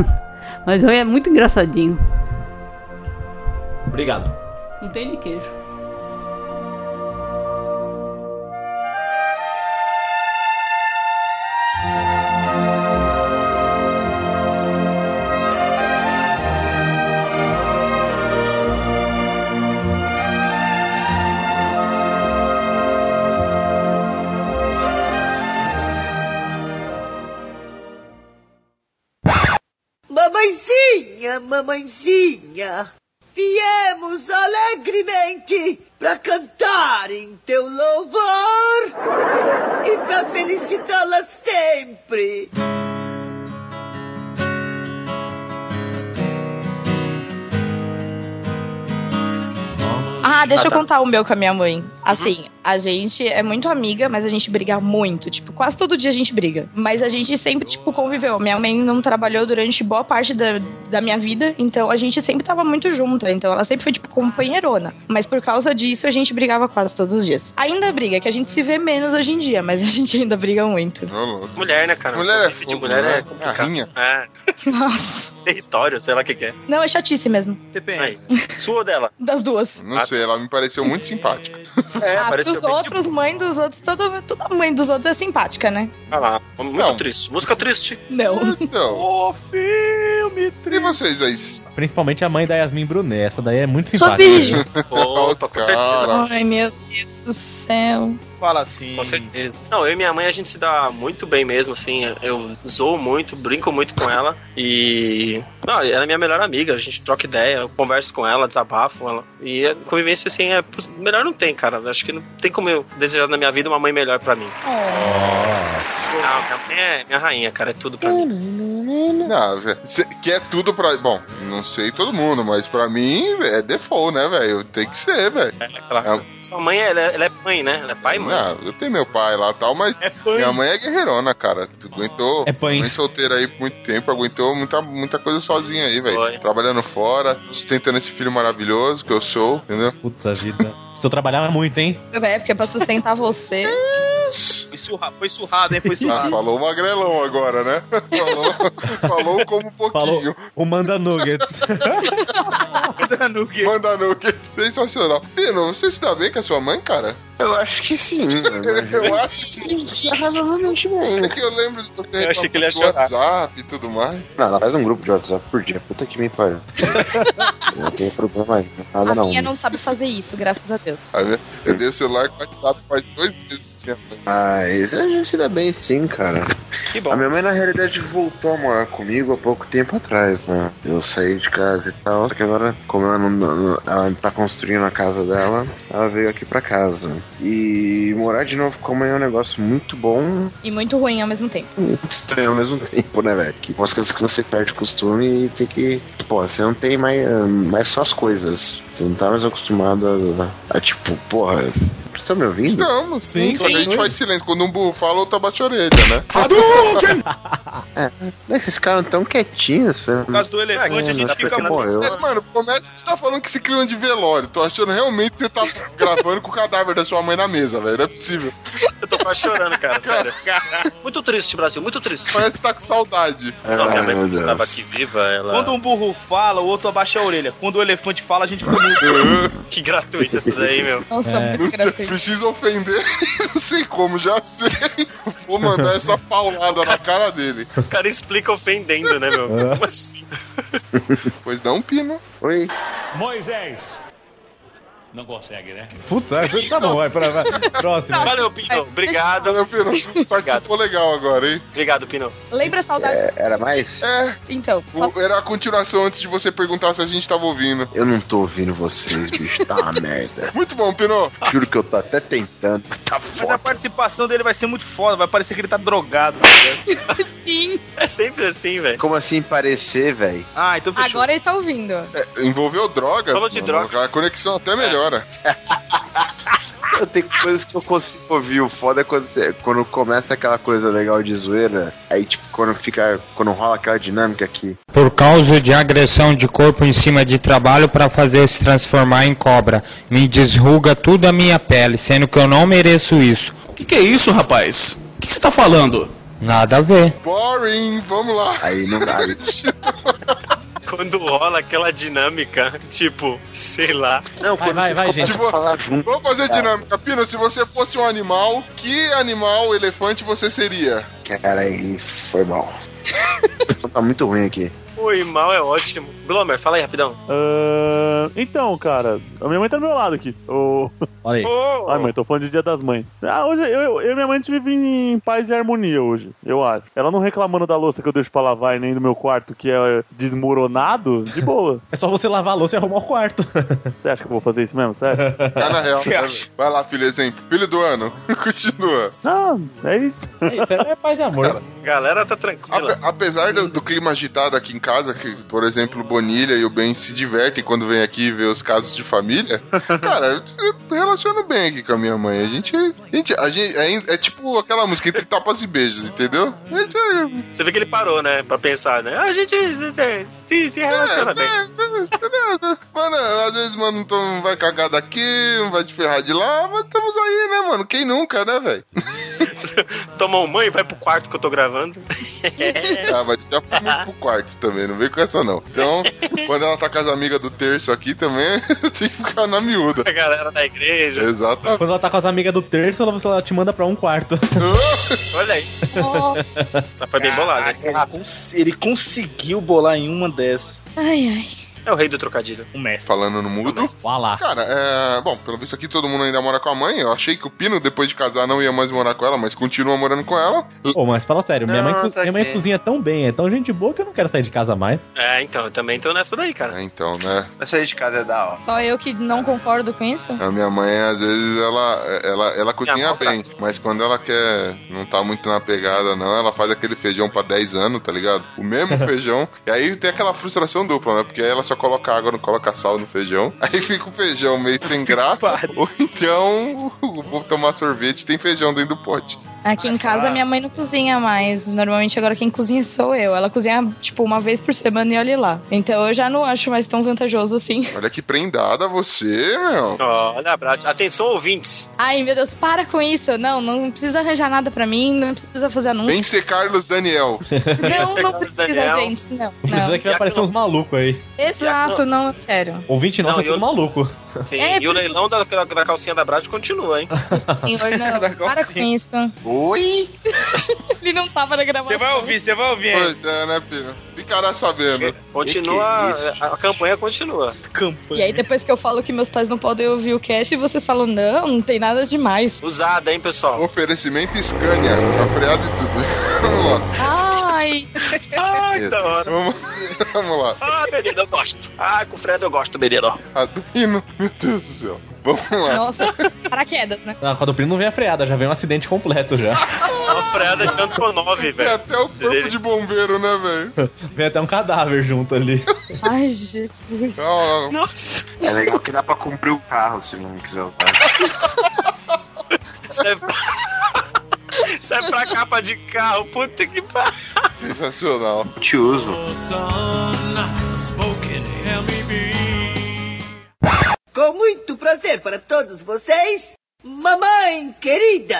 Mas é muito engraçadinho. Obrigado. Não tem de queijo. Mamãezinha, mamãezinha, viemos alegremente para cantar em teu louvor e para felicitá-la sempre. Ah, deixa eu contar o meu com a minha mãe. Assim, a gente é muito amiga, mas a gente briga muito. Tipo, quase todo dia a gente briga. Mas a gente sempre, tipo, conviveu. Minha mãe não trabalhou durante boa parte da, da minha vida, então a gente sempre tava muito junta. Então ela sempre foi, tipo, companheirona. Mas por causa disso, a gente brigava quase todos os dias. Ainda briga, que a gente se vê menos hoje em dia, mas a gente ainda briga muito. Mulher, né, cara? Mulher é de mulher né? é complicado. Rainha. É. Nossa. Território, sei lá o que, que é. Não, é chatice mesmo. Aí. Sua ou dela? Das duas. Não sei, ela me pareceu muito simpática. É, ah, pareceu de outros, mãe dos outros, todo, toda mãe dos outros é simpática, né? Ah lá, muito triste. Música triste. Não. Então. Ô, filme E vocês aí? Principalmente a mãe da Yasmin Brunet. Essa daí é muito Sou simpática. virgem. Opa, com certeza. Ai, meu Deus do céu. Fala assim. Com certeza. Não, eu e minha mãe a gente se dá muito bem mesmo, assim. Eu zoo muito, brinco muito com ela. E. Não, ela é minha melhor amiga. A gente troca ideia, eu converso com ela, desabafo ela. E a convivência, assim, é. Melhor não tem, cara. Acho que não tem como eu desejar na minha vida uma mãe melhor pra mim. Ah, minha mãe é minha rainha, cara. É tudo pra mim. Não, velho, cê- que é tudo pra. Bom, não sei todo mundo, mas pra mim é default, né, velho? Tem que ser, velho. É, Sua mãe, ela, ela é mãe, né? Ela é pai e mãe. Não, eu tenho meu pai lá e tal, mas minha mãe é guerreirona, cara. Tu aguentou. É. Mãe solteira aí por muito tempo, aguentou muita, muita coisa sozinha aí, velho. Trabalhando fora, sustentando esse filho maravilhoso que eu sou, entendeu? Puta vida. Se eu trabalhar muito, hein? É, porque é pra sustentar você. Foi, surra, foi surrado, hein? Foi Ah, surrado. falou magrelão agora, né? Falou, falou como um pouquinho. O Manda Nuggets. Manda nugget. Sensacional. Pino, você se dá bem com a sua mãe, cara? Eu acho que sim. eu acho que razoavelmente bem. É que eu lembro de você Eu achei que ele ia chorar. WhatsApp e tudo mais. Não, ela faz um grupo de WhatsApp por dia. Puta que me pariu. não tem problema aí. Nada A não. minha não sabe fazer isso, graças a Deus. Eu dei o celular com o WhatsApp faz dois meses. Minha mãe- Mas a gente se dá bem sim, cara. Que bom. A minha mãe, na realidade, voltou a morar comigo há pouco tempo atrás, né? Eu saí de casa e tal, só que agora, como ela não, não- ela tá construindo a casa dela, ela veio aqui pra casa. E morar de novo com a mãe é um negócio muito bom E muito ruim ao mesmo tempo. muito estranho ao mesmo tempo, né, velho? Que umas coisas que você perde o costume e tem que. Pô, você não tem mais, mais só as coisas. Você não tá mais acostumado a, a, tipo, porra. Vocês estão me ouvindo? Estamos, sim, só que a gente faz silêncio. Quando um burro fala, outro bate a orelha, né? É, esses caras tão quietinhos, velho. Por causa do elefante, a gente fica muito. É, mano, começa que você tá falando que esse clima de velório. Tô achando realmente que você tá gravando com o cadáver da sua mãe na mesa, velho. Não é possível. Eu tô quase chorando, cara, sério. Muito triste, Brasil, muito triste. Parece que tá com saudade. Não, minha mãe meu quando estava aqui viva, ela. Quando um burro fala, o outro abaixa a orelha. Quando o elefante fala, a gente fica muito. Que gratuito isso daí, meu. Nossa, É. muito gratuito. Precisa ofender, não sei como, já sei. Vou mandar essa paulada na cara dele. O cara explica ofendendo, né, meu? Como assim? Pois não, Pino. Oi. Moisés. Não consegue, né? Puta, tá bom, vai pra vai. próximo. Valeu, Pino. Obrigado. Valeu, Pino. Participou legal agora, hein? Obrigado, Pino. Lembra a saudade? É, era mais? É, Então, o- era a continuação antes de você perguntar se a gente tava ouvindo. Eu não tô ouvindo vocês, bicho. Tá uma merda. Muito bom, Pino. Juro que eu tô até tentando. Tá Mas a foda. participação dele vai ser muito foda. Vai parecer que ele tá drogado. tá ligado? sim. É sempre assim, velho. Como assim parecer, velho? Ah, então fechou. Agora ele tá ouvindo. É, envolveu drogas. Falou de mano. drogas. A conexão até melhora. Eu tenho coisas que eu consigo ouvir. O foda é quando, você, quando começa aquela coisa legal de zoeira. Aí, tipo, quando fica. Quando rola aquela dinâmica aqui. Por causa de agressão de corpo em cima de trabalho para fazer se transformar em cobra. Me desruga tudo a minha pele, sendo que eu não mereço isso. O que, que é isso, rapaz? O que, que você tá falando? Nada a ver. Boring, vamos lá. Aí não dá. Quando rola aquela dinâmica, tipo, sei lá. Não, Vai, vai, vai, gente. Tipo. Vamos fazer dinâmica. Pino, se você fosse um animal, que animal elefante você seria? Cara, aí foi mal. tá muito ruim aqui. Oi, mal é ótimo. Glomer, fala aí rapidão. Ah, então, cara, a minha mãe tá do meu lado aqui. Ô, Olha aí. Ô, Ai, mãe, tô falando de Dia das Mães. Ah, hoje eu, eu e minha mãe a gente vive em paz e harmonia hoje, eu acho. Ela não reclamando da louça que eu deixo pra lavar e nem do meu quarto que é desmoronado, de boa. É só você lavar a louça e arrumar o quarto. Você acha que eu vou fazer isso mesmo? Sério? Tá na real. Você acha? Vai lá, filho, exemplo. Filho do ano. Continua. Não, é isso. É isso, é paz e amor. galera tá tranquila. Ape- apesar do, do clima agitado aqui em casa, que, por exemplo, o Bonilha e o Ben se divertem quando vem aqui ver os casos de família, cara, eu relaciono bem aqui com a minha mãe. A gente. A gente, a gente é, é tipo aquela música entre tapas e beijos, entendeu? Gente é- Você vê que ele parou, né? Pra pensar, né? A gente se, se, relaciona bem. Mano, às vezes, mano, não tô- vai cagar daqui, não vai se ferrar de lá, mas estamos aí, né, mano? Quem nunca, né, velho? Toma um banho e vai pro quarto que eu tô gravando. Ah, mas já fui muito pro quarto também, não vem com essa não. Então, quando ela tá com as amigas do terço aqui também, tem que ficar na miúda. A galera da igreja. Exato. Quando ela tá com as amigas do terço, ela, ela te manda pra um quarto. Olha aí. Essa foi bem bolada. cons- ele conseguiu bolar em uma dessas. Ai, ai. É o rei do trocadilho. Um mestre. Falando no mudo. Lá. Cara, é. Bom, pelo visto aqui todo mundo ainda mora com a mãe. Eu achei que o Pino, depois de casar, não ia mais morar com ela, mas continua morando com ela. Pô, mas fala sério, minha mãe, Não, co- tá minha mãe cozinha tão bem, é tão gente boa que eu não quero sair de casa mais. É, então, eu também tô nessa daí, cara. É, então, né? Mas sair de casa é da hora. Só eu que não concordo com isso? A minha mãe, às vezes, ela, ela, ela cozinha mal bem, mas quando ela quer não tá muito na pegada, não, ela faz aquele feijão pra 10 anos, tá ligado? O mesmo feijão. E aí tem aquela frustração dupla, né? Porque aí ela só coloca água, não coloca sal no feijão. Aí fica o feijão meio sem graça. Ou então, vou tomar sorvete, tem feijão dentro do pote. Aqui em casa minha mãe não cozinha mais. Normalmente agora quem cozinha sou eu. Ela cozinha tipo uma vez por semana e olhe lá. Então eu já não acho mais tão vantajoso assim. Olha que prendada você, meu. Olha, Brat. Atenção, ouvintes. Ai, meu Deus, para com isso. Não, não precisa arranjar nada pra mim, não precisa fazer anúncio. Vem ser Carlos Daniel. Não, não precisa, Daniel. gente. Não, Não precisa que vai aparecer uns malucos aí. Exato, não eu quero. Ouvinte nosso Não, é tudo eu- maluco. Sim, É, e o leilão da, da, da calcinha da Brat continua, hein? Senhor, não, para com isso. Oi? Ele não tava na gravação. Você vai ouvir, você vai ouvir. hein? Pois é, né, Pino? Ficará sabendo. Continua, a, a campanha continua. E aí depois que eu falo que meus pais não podem ouvir o cast, vocês falam, não, não tem nada demais. Usada, hein, pessoal? Oferecimento Scania, pra freado e tudo. Vamos lá. Ai, Ai, da hora. Vamos, vamos lá. Ah, menino, eu gosto. Ah, com o Fred eu gosto, menino. A do Pino, meu Deus do céu. Vamos lá. nossa, paraquedas, né? Ah, com a do primo não vem a freada, já vem um acidente completo já. A é tanto por nove, Tem velho. até o corpo de bombeiro, né, velho? Vem até um cadáver junto ali. Ai, Jesus. Nossa. É legal que dá pra cumprir o carro se não quiser usar. Isso Isso é pra capa de carro, puta que pariu. Sensacional. Te uso. Com muito prazer para todos vocês, mamãe querida.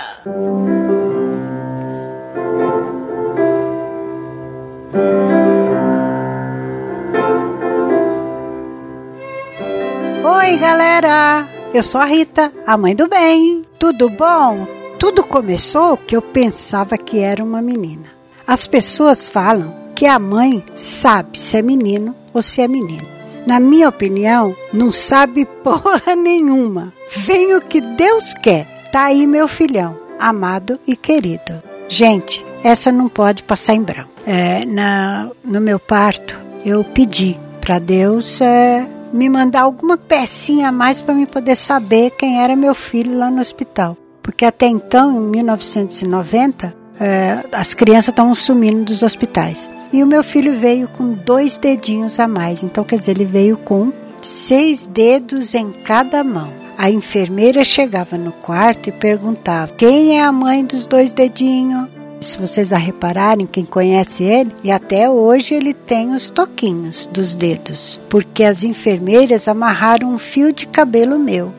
Oi, galera! Eu sou a Rita, a mãe do bem. Tudo bom? Tudo começou que eu pensava que era uma menina. As pessoas falam que a mãe sabe se é menino ou se é menino. Na minha opinião, não sabe porra nenhuma. Vem o que Deus quer. Tá aí meu filhão, amado e querido. Gente, essa não pode passar em branco. É, na, no meu parto, eu pedi para Deus é, me mandar alguma pecinha a mais para me poder saber quem era meu filho lá no hospital. Porque até então, em 1990, é, as crianças estavam sumindo dos hospitais. E o meu filho veio com dois dedinhos a mais. Então, quer dizer, ele veio com seis dedos em cada mão. A enfermeira chegava no quarto e perguntava: quem é a mãe dos dois dedinhos? Se vocês a repararem, quem conhece ele, e até hoje ele tem os toquinhos dos dedos, porque as enfermeiras amarraram um fio de cabelo meu.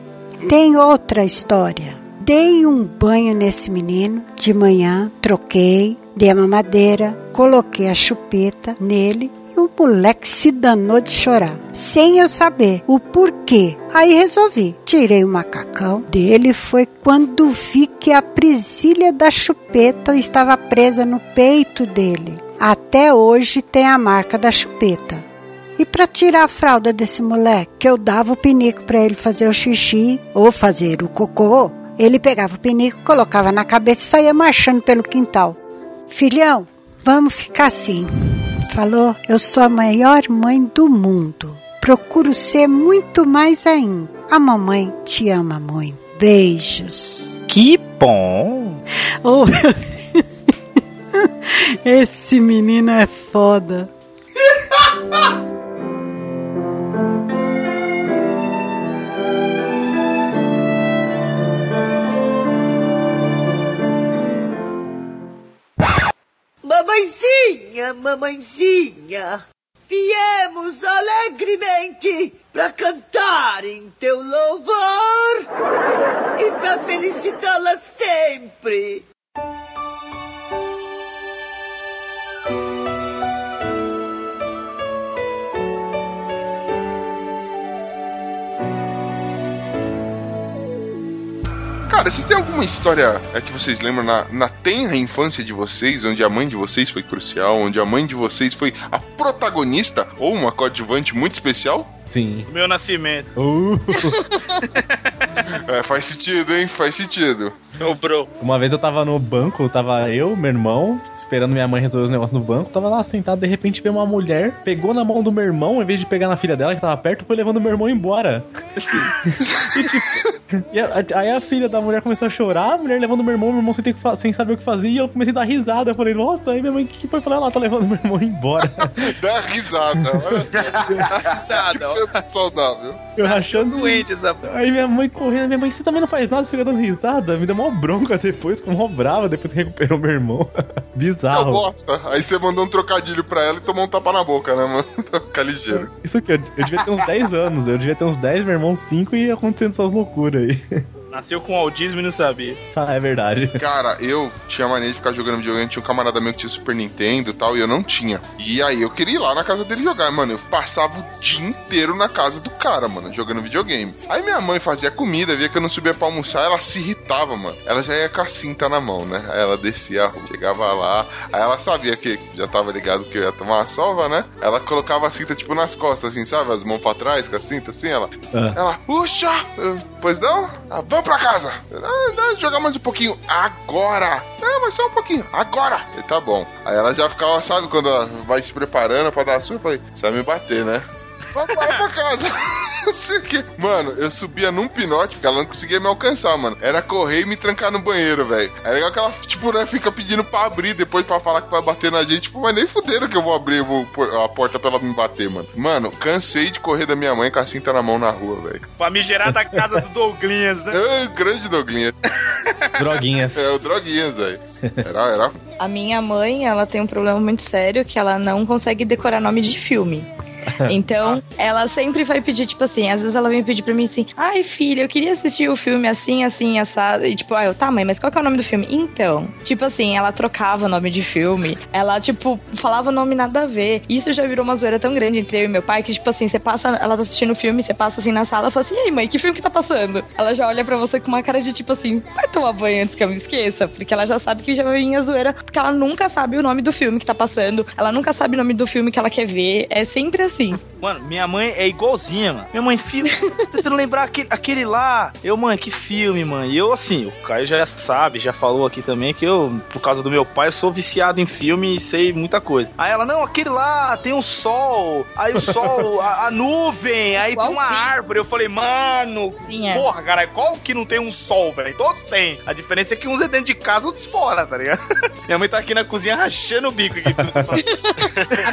Tem outra história. Dei um banho nesse menino de manhã, troquei, dei a mamadeira, coloquei a chupeta nele e o moleque se danou de chorar, sem eu saber o porquê. Aí resolvi, tirei o macacão dele. Foi quando vi que a presilha da chupeta estava presa no peito dele. Até hoje tem a marca da chupeta. E para tirar a fralda desse moleque, que eu dava o pinico para ele fazer o xixi ou fazer o cocô, ele pegava o pinico, colocava na cabeça e saía marchando pelo quintal. Filhão, vamos ficar assim. Falou, eu sou a maior mãe do mundo. Procuro ser muito mais ainda. A mamãe te ama muito. Beijos. Que bom! Oh. Esse menino é foda. Mamãezinha, mamãezinha, viemos alegremente para cantar em teu louvor e para felicitá-la sempre. Esses tem alguma história é, que vocês lembram na, na tenra infância de vocês, onde a mãe de vocês foi crucial, onde a mãe de vocês foi a protagonista ou uma coadjuvante muito especial? Sim. Meu nascimento. Uh. É, faz sentido, hein? Faz sentido. Ô, bro. Uma vez eu tava no banco, tava eu, meu irmão, esperando minha mãe resolver os negócios no banco, tava lá sentado, de repente veio uma mulher, pegou na mão do meu irmão, em vez de pegar na filha dela que tava perto, foi levando meu irmão embora. e, tipo, e a- aí a filha da mulher começou a chorar, a mulher levando meu irmão, meu irmão sem, ter sem saber o que fazer, e eu comecei a dar risada. Eu falei, nossa, aí minha mãe, o que, que foi? Eu falei, ela tá levando meu irmão embora. Dá risada. Olha Risada, saudável. Eu rachando. Doente essa. Aí minha mãe correndo, minha mãe, você também não faz nada, você fica dando risada. Me deu mó bronca depois, ficou mó brava, depois que recuperou meu irmão. Bizarro. bosta. Aí você mandou um trocadilho pra ela e tomou um tapa na boca, né, mano? Pra ficar ligeiro. Isso aqui, eu, eu devia ter uns 10 anos, eu devia ter uns 10, meu irmão 5 e acontecendo essas loucuras aí. Nasceu com autismo e não sabia. Ah, é verdade. Cara, eu tinha mania de ficar jogando videogame. Tinha um camarada meu que tinha Super Nintendo e tal, e eu não tinha. E aí eu queria ir lá na casa dele jogar. Mano, eu passava o dia inteiro na casa do cara, mano, jogando videogame. Aí minha mãe fazia comida, via que eu não subia pra almoçar, ela se irritava, mano. Ela já ia com a cinta na mão, né? Aí ela descia a rua, chegava lá. Aí ela sabia que já tava ligado que eu ia tomar uma sova, né? Ela colocava a cinta, tipo, nas costas, assim, sabe? As mãos pra trás com a cinta, assim, ela. Ah. Ela, puxa! Eu, pois não? Ah, vamos pra casa! Ah, jogar mais um pouquinho. Agora! Não, mas só um pouquinho. Agora! E tá bom. Aí ela já ficava, sabe, quando ela vai se preparando pra dar a sua, eu falei, você vai me bater, né? Vamos lá pra casa. Não sei o quê. Mano, eu subia num pinote, porque ela não conseguia me alcançar, mano. Era correr e me trancar no banheiro, velho. É legal que ela, tipo, né, fica pedindo pra abrir depois pra falar que vai bater na gente. Tipo, mas nem fuderam que eu vou abrir vou pôr a porta pra ela me bater, mano. Mano, cansei de correr da minha mãe com a cinta na mão na rua, velho. Famigerada casa do Douglinhas, né? É, grande Douglinha. Droguinhas. É, o Droguinhas, velho. Era, era. A minha mãe, ela tem um problema muito sério que ela não consegue decorar nome de filme. Então, ela sempre vai pedir, tipo assim, às vezes ela vem pedir pra mim assim, ai filha, eu queria assistir o filme assim, assim, assado. E tipo, ah, eu, tá, mãe, mas qual que é o nome do filme? Então, tipo assim, ela trocava o nome de filme, ela, tipo, falava nome nada a ver. Isso já virou uma zoeira tão grande entre eu e meu pai que, tipo assim, você passa, ela tá assistindo o filme, você passa assim na sala fala assim, e aí, mãe, que filme que tá passando? Ela já olha pra você com uma cara de tipo assim, vai tomar banho antes que eu me esqueça, porque ela já sabe que já vai vir a zoeira, porque ela nunca sabe o nome do filme que tá passando, ela nunca sabe o nome do filme que ela quer ver, é sempre assim. Mano, minha mãe é igualzinha, mano. Minha mãe, filho, tentando lembrar aquele, aquele lá. Eu, mãe, que filme, mano. E eu, assim, o Caio já sabe, já falou aqui também que eu, por causa do meu pai, sou viciado em filme e sei muita coisa. Aí ela, não, aquele lá tem um sol. Aí o sol, a, a nuvem, aí tem uma árvore. Eu falei, mano, é. porra, cara, qual que não tem um sol, velho? Todos têm. A diferença é que uns é dentro de casa, outros fora, tá ligado? Minha mãe tá aqui na cozinha rachando o bico aqui.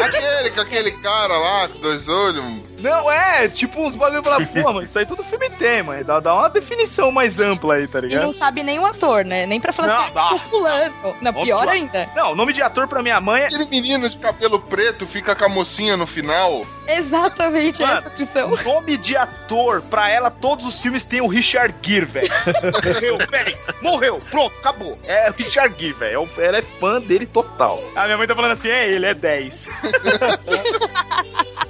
aquele, com aquele cara lá, dois olhos. Não, é, tipo uns bagulho pra pô, mas isso aí todo filme tem, mano. Dá, dá uma definição mais ampla aí, tá E ligado? não sabe nem o ator, né? Nem pra falar Não, assim, ah, fulano. Não, pior ainda. Não, o nome de ator pra minha mãe é. Aquele menino de cabelo preto fica com a mocinha no final. Exatamente Mano, essa opção. O nome de ator, pra ela, todos os filmes tem o Richard Gere, velho. Morreu, velho. Morreu, pronto, acabou. É o Richard Gere, velho. Ela é fã dele total. A minha mãe tá falando assim: é ele, é 10.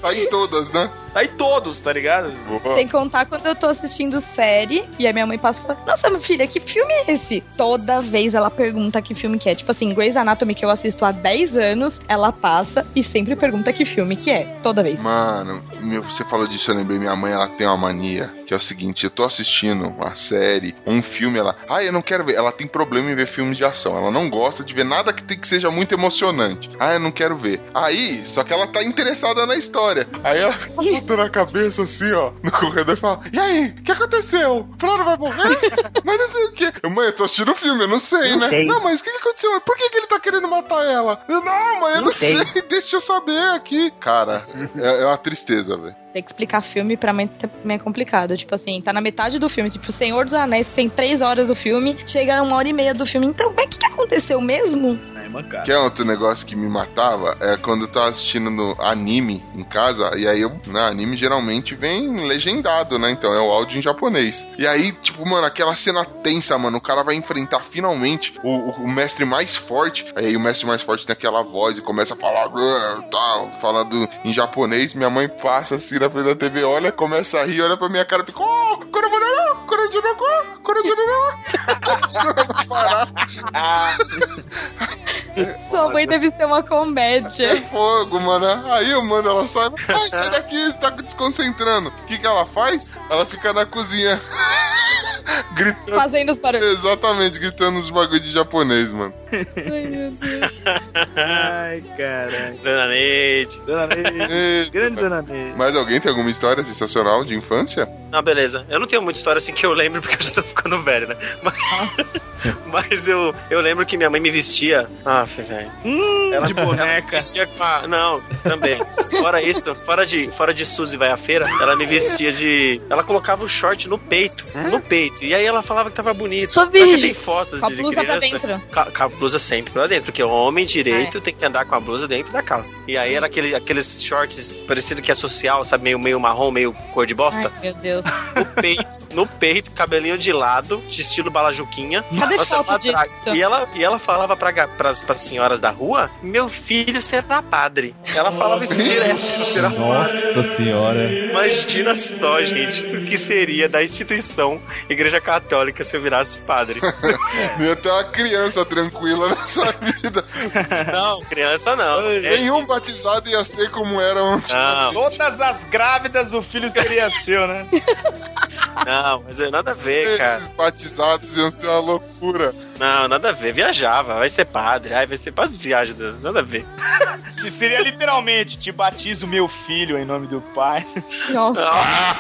Tá em todas, né? Em todos, tá ligado? Sem contar quando eu tô assistindo série e a minha mãe passa e fala: Nossa, minha filha, que filme é esse? Toda vez ela pergunta que filme que é. Tipo assim, Grey's Anatomy, que eu assisto há 10 anos, ela passa e sempre pergunta que filme que é. Toda vez. Mano, meu, você falou disso, eu lembrei. Minha mãe, ela tem uma mania, que é o seguinte: eu tô assistindo uma série, um filme, ela. Ah, eu não quero ver. Ela tem problema em ver filmes de ação. Ela não gosta de ver nada que, tem, que seja muito emocionante. Ah, eu não quero ver. Aí, só que ela tá interessada na história. Aí ela fica botando a cabeça assim, ó, no corredor e fala: E aí, o que aconteceu? O Flora vai morrer? mas não sei o quê. Eu, mãe, eu tô assistindo o filme, eu não sei, Não né? sei. Não, mas o que, que aconteceu? Por que, que ele tá querendo matar ela? Eu, não, mãe, eu não, Não sei. sei. Deixa eu saber aqui. Cara, é, é uma tristeza, velho. Ter que explicar filme pra mim também é complicado. Tipo assim, tá na metade do filme. Tipo, o Senhor dos Anéis tem três horas o filme, chega uma hora e meia do filme. Então, mas o que, que aconteceu mesmo? Mancada. Que é outro negócio que me matava? É quando eu tava assistindo no anime em casa, e aí eu, né, anime geralmente vem legendado, né? Então é o áudio em japonês. E aí, tipo, mano, aquela cena tensa, mano, o cara vai enfrentar finalmente o, o- o mestre mais forte. Aí o mestre mais forte tem aquela voz e começa a falar, tal, falando em japonês. Minha mãe passa assim na frente da TV, olha, começa a rir, olha pra minha cara e fica, oh, Korobororó, Korojunoko, Korojunoko. Sua mãe deve ser uma comédia. É fogo, mano. Aí eu mando ela sai. Ai, sai daqui, você tá desconcentrando. O que, que ela faz? Ela fica na cozinha. gritando. Fazendo os barulhos. Exatamente, gritando os bagulho de japonês, mano. Ai, meu Deus. Ai, caralho. Dona Neide. Dona Neide. Eita, Grande. Dona Neide. Mas alguém tem alguma história sensacional de infância? Não, beleza. Eu não tenho muita história assim que eu lembro porque eu já tô ficando velho, né? Mas, mas eu, eu lembro que minha mãe me vestia. Ah, velho. Hum, Ela- de boneca. Ela me vestia com a... Não, também. Fora isso, fora de, fora de Suzy vai à feira, ela me vestia de. Ela colocava o short no peito. No peito. E aí ela falava que tava bonito. Sou Só que tem fotos Com a de blusa pra criança. dentro. Com a, com a blusa sempre pra dentro, porque o homem direito tem que andar com a blusa dentro da calça. E aí era aquele, aqueles shorts parecido que é social, sabe? Meio, meio marrom, meio cor de bosta. Ai, meu Deus. No peito, no peito, cabelinho de lado, de estilo balajuquinha. Cadê Nossa, foto disso? E ela, e ela falava pra, ga- pras, pras senhoras da rua: Meu filho será padre. Ela falava isso direto. será. Nossa senhora. Imagina só, gente, o que seria da instituição Igreja Católica se eu virasse padre. Não ia ter uma criança tranquila nessa vida. Não, criança não. É Nenhum batizado ia ser como era. Não, Todas as grávidas, o filho seria seu, né? não, mas é nada a ver, cara. Esses batizados iam ser uma loucura. Não, nada a ver. Viajava, vai ser padre. Ai, vai ser para as viagens, nada a ver. Se seria literalmente, te batizo meu filho em nome do pai. Nossa,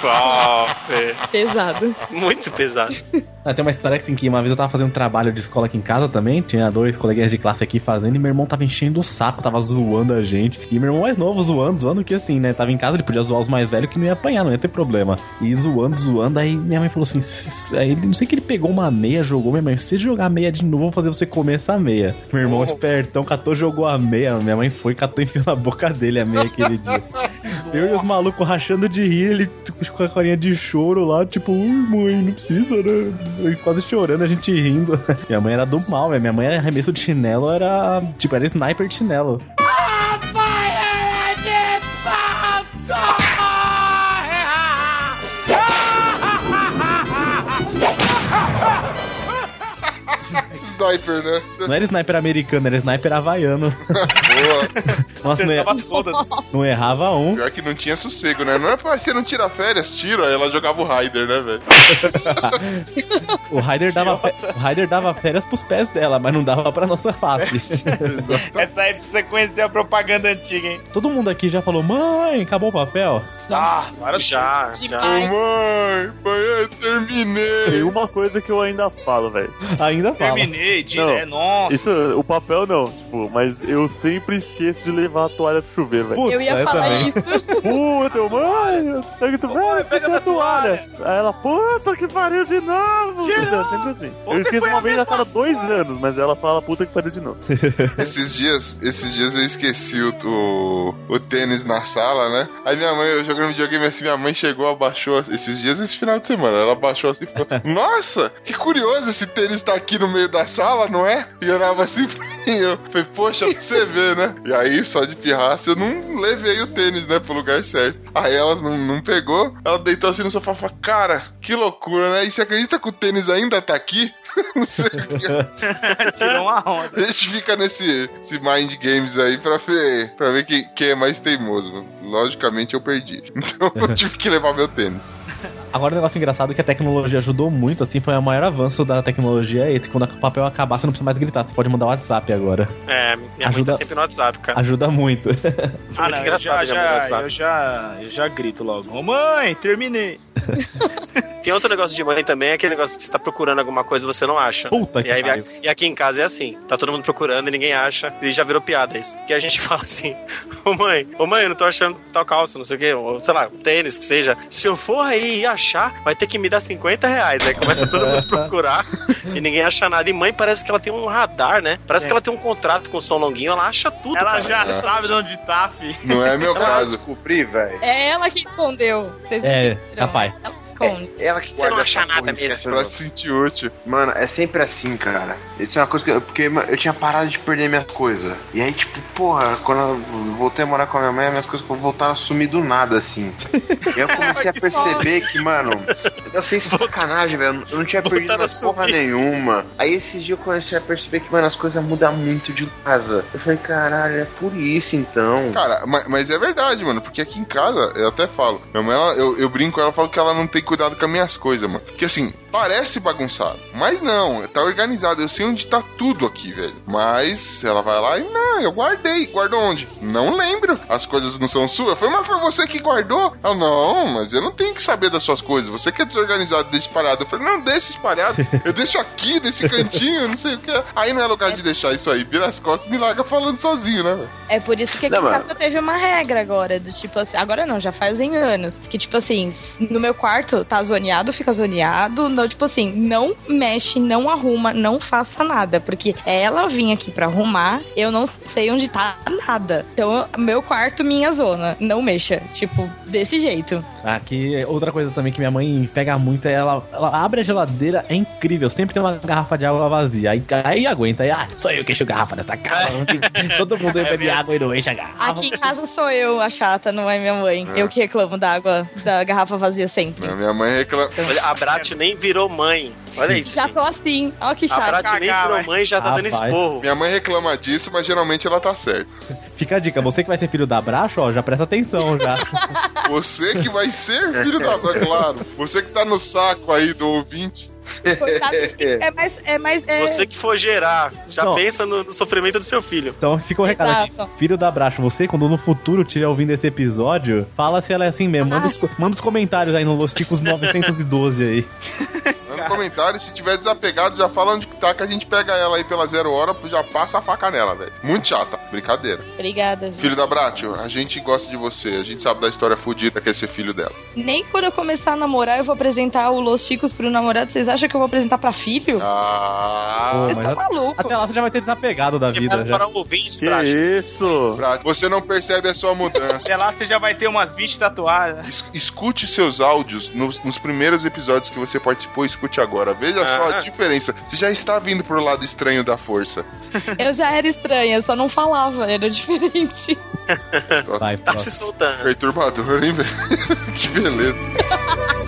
Ah, é. pesado. Muito pesado. Ah, tem uma história que, assim, que uma vez eu tava fazendo um trabalho de escola aqui em casa também, tinha dois coleguinhas de classe aqui fazendo, e meu irmão tava enchendo o saco, tava zoando a gente. E meu irmão mais novo zoando, zoando que assim, né? Tava em casa, ele podia zoar os mais velhos que não ia apanhar, não ia ter problema. E zoando, zoando, aí minha mãe falou assim: "S- aí não sei que ele pegou uma meia, jogou, minha mãe, se você jogar a meia de novo, eu vou fazer você comer essa meia. Meu irmão espertão catou, jogou a meia. Minha mãe foi, catou e enfiou na boca dele a meia aquele dia. Eu e os malucos rachando de rir, ele tipo, com a carinha de choro lá, tipo, ui, mãe, não precisa, né? Quase chorando, a gente rindo. Minha mãe era do mal. Minha mãe era arremesso de chinelo, era. Tipo, era sniper de chinelo. Sniper, né? Não era sniper americano, era sniper havaiano. Boa. Nossa, não, Tava er- todas. não errava um. Pior que não tinha sossego, né? Não é pra você não tirar férias, tira. Aí ela jogava o Raider, né, velho? O Raider dava, fe- o Raider dava férias pros pés dela, mas não dava pra nossa face. Essa aí precisa conhecer a propaganda antiga, hein? Todo mundo aqui já falou, mãe, acabou o papel? Ah, para Já, Ô, já. mãe, pai, eu Tem terminei. uma coisa que eu ainda falo, velho. Ainda fala. Terminei, direto. Nossa. Isso, o papel não, tipo, mas eu sempre esqueço de levar a toalha pro chuveiro, velho. Eu ia falar também. isso. Puta, eu, mãe, eu tu vai, esqueci a toalha. Aí ela, puta que pariu de novo. É sempre assim. Eu esqueço uma vez a cada dois anos, mas ela fala puta que pariu de novo. Esses dias, esses dias eu esqueci o, o, o tênis na sala, né? Aí minha mãe, eu jogando videogame assim, minha mãe chegou, abaixou esses dias, esse final de semana. Ela abaixou assim e falou: Nossa, que curioso esse tênis tá aqui no meio da sala, não é? E eu olhava assim pra mim, eu falei, poxa, pra você ver, né? E aí, só de pirraça, eu não levei o tênis, né, pro lugar certo. Aí ela não, não pegou, ela deitou assim no sofá e falou: Cara, que loucura, né? E você acredita que o tênis ainda tá aqui? não sei o que. Tirou uma onda. A gente fica nesse esse mind games aí pra ver, pra ver quem, quem é mais teimoso. Logicamente eu perdi. Então eu tive que levar meu tênis. Agora, um negócio engraçado é que a tecnologia ajudou muito, assim, foi o maior avanço da tecnologia é esse. Quando o papel acabar, você não precisa mais gritar, você pode mandar WhatsApp agora. É, minha Ajuda- mãe tá sempre no WhatsApp, cara. Ajuda muito. Ah, muito não, eu engraçado já, mãe no já, WhatsApp. eu já, eu já grito logo. Ô mãe, terminei. Tem outro negócio de mãe também, é aquele negócio que você tá procurando alguma coisa e você não acha. Puta e, que aí, pariu. e aqui em casa é assim, tá todo mundo procurando e ninguém acha, e já virou piada isso. Que a gente fala assim, ô mãe, ô mãe, eu não tô achando tal calça, não sei o quê, ou sei lá, tênis que seja. Se eu for aí e achar, vai ter que me dar 50 reais. Aí começa todo mundo a procurar e ninguém acha nada. E mãe parece que ela tem um radar, né? Parece É. que ela tem um contrato com o Som Longuinho, ela acha tudo. Ela cara. já sabe de onde tá, fi. Não é meu Ela caso. Descobri, velho. É ela que escondeu. Vocês É, viram? capaz. Ela esconde. Ela que Você não acha nada mesmo. negócio. se sentir útil. Mano, é sempre assim, cara. Isso é uma coisa que. eu- Porque eu tinha parado de perder minhas coisas. E aí, tipo, porra, quando eu voltei a morar com a minha mãe, minhas coisas voltaram a sumir do nada, assim. E aí eu comecei a perceber que, mano, eu sei sacanagem, velho. Eu não tinha perdido porra nenhuma. Aí esses dias eu comecei a perceber que, mano, as coisas mudam muito de casa. Eu falei, caralho, é por isso então. Cara, mas, mas é verdade, mano, porque aqui em casa, eu até falo, minha mãe, ela- eu, eu brinco com ela, falo que ela não tem cuidado com as minhas coisas, mano. Porque assim, parece bagunçado, mas não, tá organizado, eu sei onde tá tudo aqui, velho. Mas ela vai lá e, não, eu guardei. Guardou onde? Não lembro. As coisas não são suas. Falei, mas foi você que guardou? Ela, não, mas eu não tenho que saber das suas coisas. Você que é desorganizado, deixa espalhado. Eu falei, não, deixa espalhado. Eu deixo aqui, nesse cantinho, não sei o que. Aí não é lugar de deixar isso aí. Vira as costas e me larga falando sozinho, né? É por isso que aqui Não, em casa teve uma regra agora, do tipo assim, agora não, já fazem anos. Que tipo assim, no meu quarto tá zoneado, fica zoneado. Não, tipo assim, não mexe, não arruma, não faça nada. Porque ela vinha aqui pra arrumar, eu não sei onde tá nada. Então, meu quarto, minha zona. Não mexa. Tipo, desse jeito. Aqui, outra coisa também que minha mãe pega muito é ela, ela abre a geladeira, é incrível. Sempre tem uma garrafa de água vazia. Aí, aí aguenta, aí, ah, só eu que encho garrafa nessa casa. Todo mundo É bebe água e não enche a garrafa. Aqui em casa sou eu a chata, não é minha mãe. Eu que reclamo da água, da garrafa vazia sempre. Não, minha mãe reclama. Olha, a Brat nem virou mãe. Olha isso. Já gente. tô assim. Ó que A chato. Brat nem Cagar, virou mãe e já tá dando Rapaz. esporro. Minha mãe reclama disso, mas geralmente ela tá certa. Fica a dica, você que vai ser filho da Bracho, ó, já presta atenção já. Você que vai ser filho da claro. Você que tá no saco aí do ouvinte. Coitado é mais. É mais é... Você que for gerar, já Não. pensa no, no sofrimento do seu filho. Então fica o recado aqui. Filho da Bracho, você, quando no futuro estiver ouvindo esse episódio, fala se ela é assim mesmo. Manda, os, co- manda os comentários aí no Losticos 912 aí. Um comentário, se tiver desapegado, já fala onde que tá, que a gente pega ela aí pela zero hora, já passa a faca nela, velho. Muito chata, brincadeira. Obrigada. Filho da Bratio, a gente gosta de você, a gente sabe da história fodida que é ser filho dela. Nem quando eu começar a namorar, eu vou apresentar o Los Chicos pro namorado. Vocês acham que eu vou apresentar pra filho? Ah, Vocês estão a- malucos. Até lá você já vai ter desapegado da vida já. Para o ouvinte, Que Brat. isso? Bratio, você não percebe a sua mudança. Sei lá, você já vai ter umas 20 tatuadas. Es- escute seus áudios nos, nos primeiros episódios que você participou, escute agora. Veja só a Ah. diferença. Você já está vindo pro lado estranho da força. Eu já era estranha, eu só não falava, era diferente. Vai, Tá se soltando. perturbador, hein, velho? que beleza.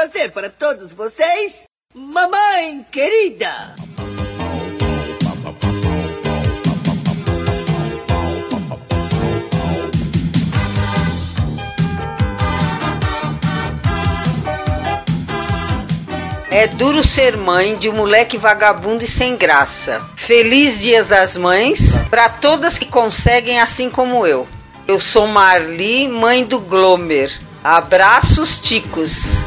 muito prazer para todos vocês, mamãe querida. É duro ser mãe de um moleque vagabundo e sem graça. Feliz Dias das Mães para todas que conseguem assim como eu. Eu sou Marli, mãe do Glomer. Abraços, ticos.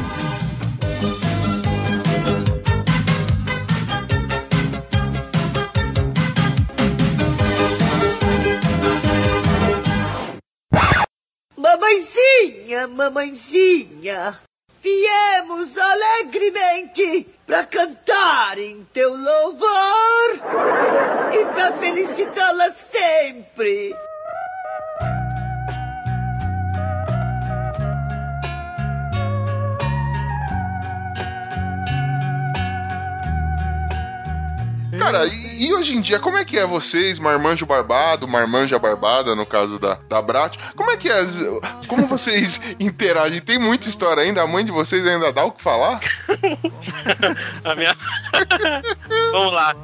Mamãezinha, mamãezinha, viemos alegremente para cantar em teu louvor e para felicitá-la sempre. Cara, e, e hoje em dia, como é que é vocês, marmanjo barbado, marmanja barbada, no caso da, da Brat? Como é que é? Como vocês interagem? Tem muita história ainda? A mãe de vocês ainda dá o que falar? A minha. Vamos lá.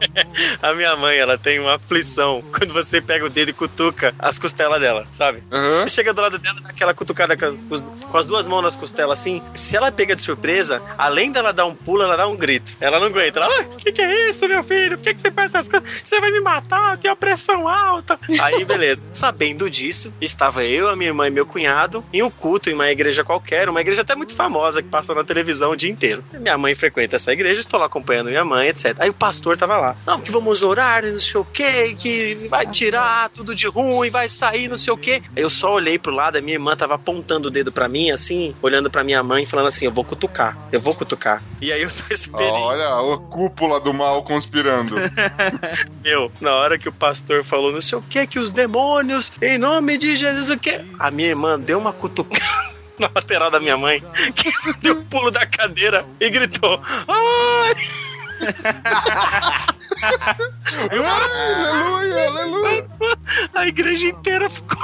A minha mãe, ela tem uma aflição quando você pega o dedo e cutuca as costelas dela, sabe? Você chega do lado dela, dá aquela cutucada com as, duas mãos nas costelas assim. Se ela pega de surpresa, além dela dar um pulo, ela dá um grito. Ela não aguenta. Ela, o que, que é isso, meu filho? Por que, que você faz essas coisas? Você vai me matar, eu tenho a pressão alta. Aí, beleza. Sabendo disso, estava eu, a minha irmã e meu cunhado em um culto em uma igreja qualquer, uma igreja até muito famosa que passa na televisão o dia inteiro. Minha mãe frequenta essa igreja, estou lá acompanhando minha mãe, etc. Aí o pastor tava lá. Não, que vamos orar, não sei o que, que vai tirar tudo de ruim, vai sair, não sei o que. Aí eu só olhei pro lado, a minha irmã tava apontando o dedo pra mim, assim, olhando pra minha mãe, falando assim: eu vou cutucar, eu vou cutucar. E aí eu só esperei. Olha, a cúpula do mal conspirando. Meu, na hora que o pastor falou não sei o que, que os demônios, em nome de Jesus, o que? A minha irmã deu uma cutucada na lateral da minha mãe, que deu um pulo da cadeira e gritou: Ai! Eu, aleluia, aleluia! A igreja inteira ficou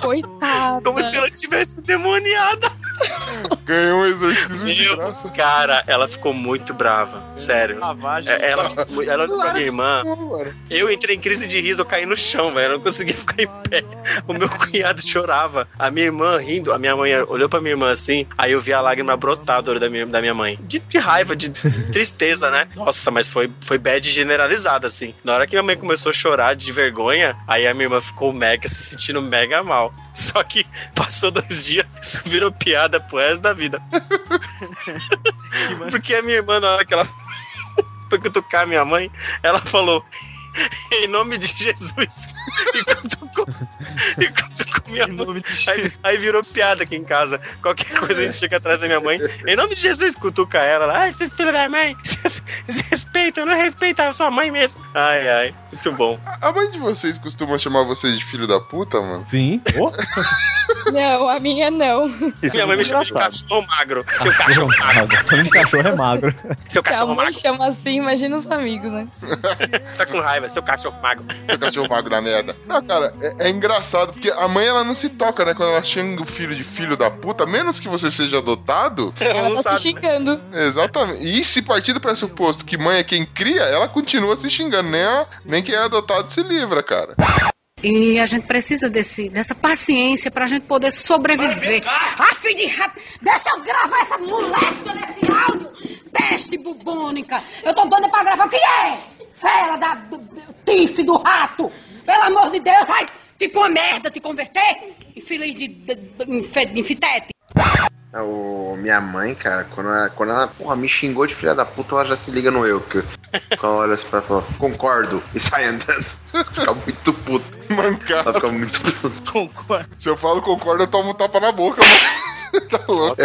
Coitada. como se ela tivesse demoniada. Ganhou um exorcismo de graça. Cara, ela ficou muito brava. Sério. É, Ela, ela com a minha irmã. Eu entrei em crise de riso, eu caí no chão, velho. Eu não conseguia ficar em pé. O meu cunhado chorava. A minha irmã rindo. A minha mãe olhou pra minha irmã assim. Aí eu vi a lágrima brotar do olho da minha, da minha mãe. De, de raiva, de tristeza, né? Nossa, mas foi, foi bad generalizada, assim. Na hora que minha mãe começou a chorar de vergonha, aí a minha irmã ficou mega, se sentindo mega mal. Só que passou dois dias, isso virou piada pro resto da vida. Porque a minha irmã, na hora que ela foi cutucar minha mãe, ela falou. Em nome de Jesus. E cutucou, e cutucou minha mãe. Aí, aí virou piada aqui em casa. Qualquer coisa a gente chega atrás da minha mãe. Em nome de Jesus, cutuca ela. ela, Ai, vocês filhos da mãe. Vocês respeitam, não respeitam a sua mãe mesmo. Ai, ai. Muito bom. A mãe de vocês costuma chamar vocês de filho da puta, mano? Sim. Não, a minha não. Minha mãe me chama de cachorro magro. Seu cachorro magro. De cachorro é magro. Seu Se a cachorro mãe magro. chama assim, imagina os amigos, né? Tá com raiva, seu cachorro magro. Seu cachorro mago da merda. Não, cara, é, é engraçado, porque a mãe ela não se toca, né? Quando ela xinga o filho de filho da puta, menos que você seja adotado. Ela tá se xingando. Exatamente. E se partir do pressuposto que mãe é quem cria, ela continua se xingando. Nem, a- nem quem é adotado se livra, cara. E a gente precisa desse, dessa paciência pra gente poder sobreviver. Ah, filho de rato, deixa eu gravar essa moléstia desse áudio. Peste bubônica. Eu tô doida pra gravar. O que é? Fera da... Do, tife do rato. Pelo amor de Deus, ai, tipo uma merda te converter. Infeliz de... de, de. É, O, minha mãe, cara, quando ela, quando ela porra, me xingou de filha da puta, ela já se liga no eu. Que, quando ela olha assim pra ela, fala, concordo, e sai andando. Fica muito puto. Mancada. Ela fica muito puto. Concordo. Se eu falo concordo, eu tomo um tapa na boca, mano. tá louco.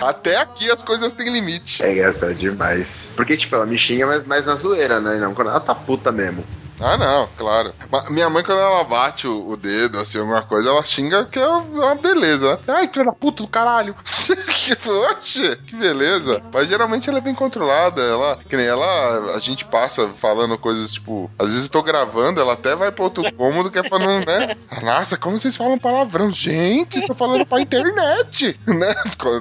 Até aqui as coisas têm limite. É engraçado demais. Porque, tipo, ela me xinga, mas mais na zoeira, né? Não, quando ela tá puta mesmo. Ah, não, claro. Mas minha mãe, quando ela bate o, o dedo, assim, alguma coisa, ela xinga que é uma beleza. né? Ai, filha da puta do caralho. Oxe, que beleza. Mas geralmente ela é bem controlada. Ela, que nem ela, a gente passa falando coisas, tipo, às vezes eu tô gravando, ela até vai pra outro cômodo que é pra não, né? Nossa, como vocês falam palavrão? Gente, estão falando pra internet, né?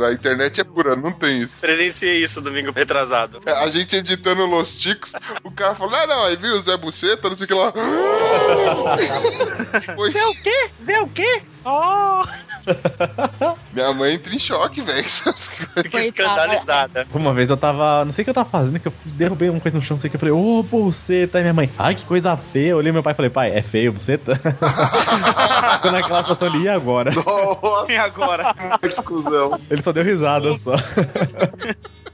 A internet é pura, não tem isso. Presenciei isso domingo retrasado. É, A gente editando Los Ticos, o cara falou: Ah, não, aí viu o Zé Buceta, não sei o que lá. Foi- Zé o quê? Zé o quê? Oh! Minha mãe entra em choque, velho. Fica escandalizada. Uma vez eu tava. Não sei o que eu tava fazendo, que eu derrubei uma coisa no chão, não sei o que. Eu falei, ô, buceta. Aí minha mãe, ai, que coisa feia. Eu olhei meu pai e falei, pai, é feio, buceta? Tô naquela situação ali, e agora? E agora? que cuzão. Ele só deu risada só.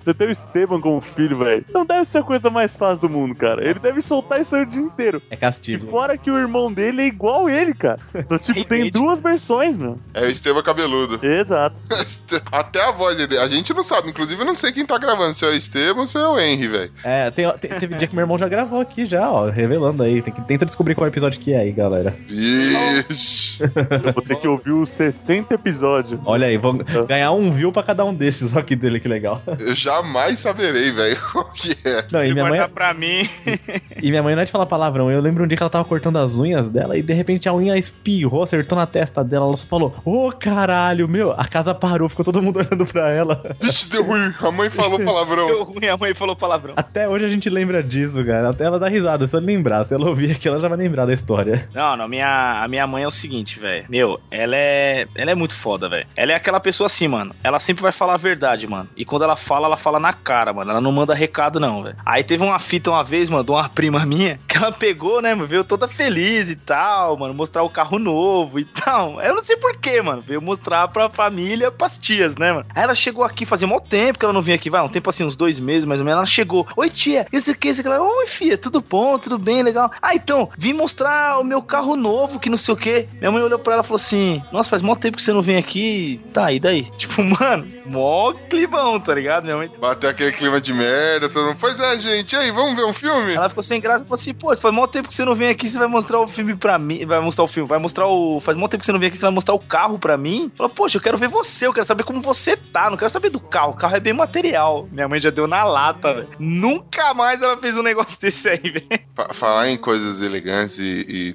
Você tem o Esteban como filho, velho. Não deve ser a coisa mais fácil do mundo, cara. Ele deve soltar isso aí o dia inteiro. É E castigo. fora que o irmão dele é igual ele, cara. Então, tipo, tem duas versões, meu. É o Esteban Cabeludo. Exato. Até a voz dele. A gente não sabe. Inclusive, eu não sei quem tá gravando. Se é o Esteban ou se é o Henry, velho. É, tem, tem- teve dia que meu irmão já gravou aqui já, ó, revelando aí. Tem que, tenta descobrir qual episódio que é aí, galera. Vixe. Eu vou ter que ouvir os 60 episódios. Olha aí, vou ganhar um view pra cada um desses. Olha que dele, que legal. Já jamais saberei, velho, o que é. Não, e minha mãe, pra mim. e minha mãe não é de falar palavrão. Eu lembro um dia que ela tava cortando as unhas dela e de repente a unha espirrou, acertou na testa dela. Ela só falou: Ô caralho, meu, a casa parou, ficou todo mundo olhando pra ela. Vixe, deu ruim. A mãe falou palavrão. Deu ruim, a mãe falou palavrão. Até hoje a gente lembra disso, cara. Até ela dá risada, se ela lembrar. Se ela ouvir aqui, ela já vai lembrar da história. Não, não, minha, a minha mãe é o seguinte, velho. Meu, ela é. Ela é muito foda, velho. Ela é aquela pessoa assim, mano. Ela sempre vai falar a verdade, mano. E quando ela fala, ela fala na cara, mano. Ela não manda recado, não, velho. Aí teve uma fita uma vez, mano, de uma prima minha, que ela pegou, né, mano, veio toda feliz e tal, mano, mostrar o carro novo e tal. Eu não sei porquê, mano. Veio mostrar pra família, pras tias, né, mano. Aí ela chegou aqui, fazia mó tempo que ela não vinha aqui, vai, um tempo assim, uns dois meses mais ou menos. Ela chegou, oi tia, isso aqui, isso aqui. Ela, Oi, filha, tudo bom, tudo bem, legal. Ah, então, vim mostrar o meu carro novo, que não sei o quê. Minha mãe olhou pra ela e falou assim: Nossa, faz mó tempo que você não vem aqui. Tá, e daí? Tipo, mano, mó climão, tá ligado? Minha mãe. Bateu aquele clima de merda, todo mundo. Pois é, gente, e aí, vamos ver um filme? Ela ficou sem graça e falou assim: Pô, faz mó tempo que você não vem aqui, você vai mostrar o filme pra mim. Vai mostrar o filme, vai mostrar o. Faz mó tempo que você não vem aqui, você vai mostrar o carro pra mim. Falou, poxa, eu quero ver você, eu quero saber como você tá, não quero saber do carro. O carro é bem material. Minha mãe já deu na lata, velho. Nunca mais ela fez um negócio desse aí, velho. Fa- Falar em coisas elegantes e,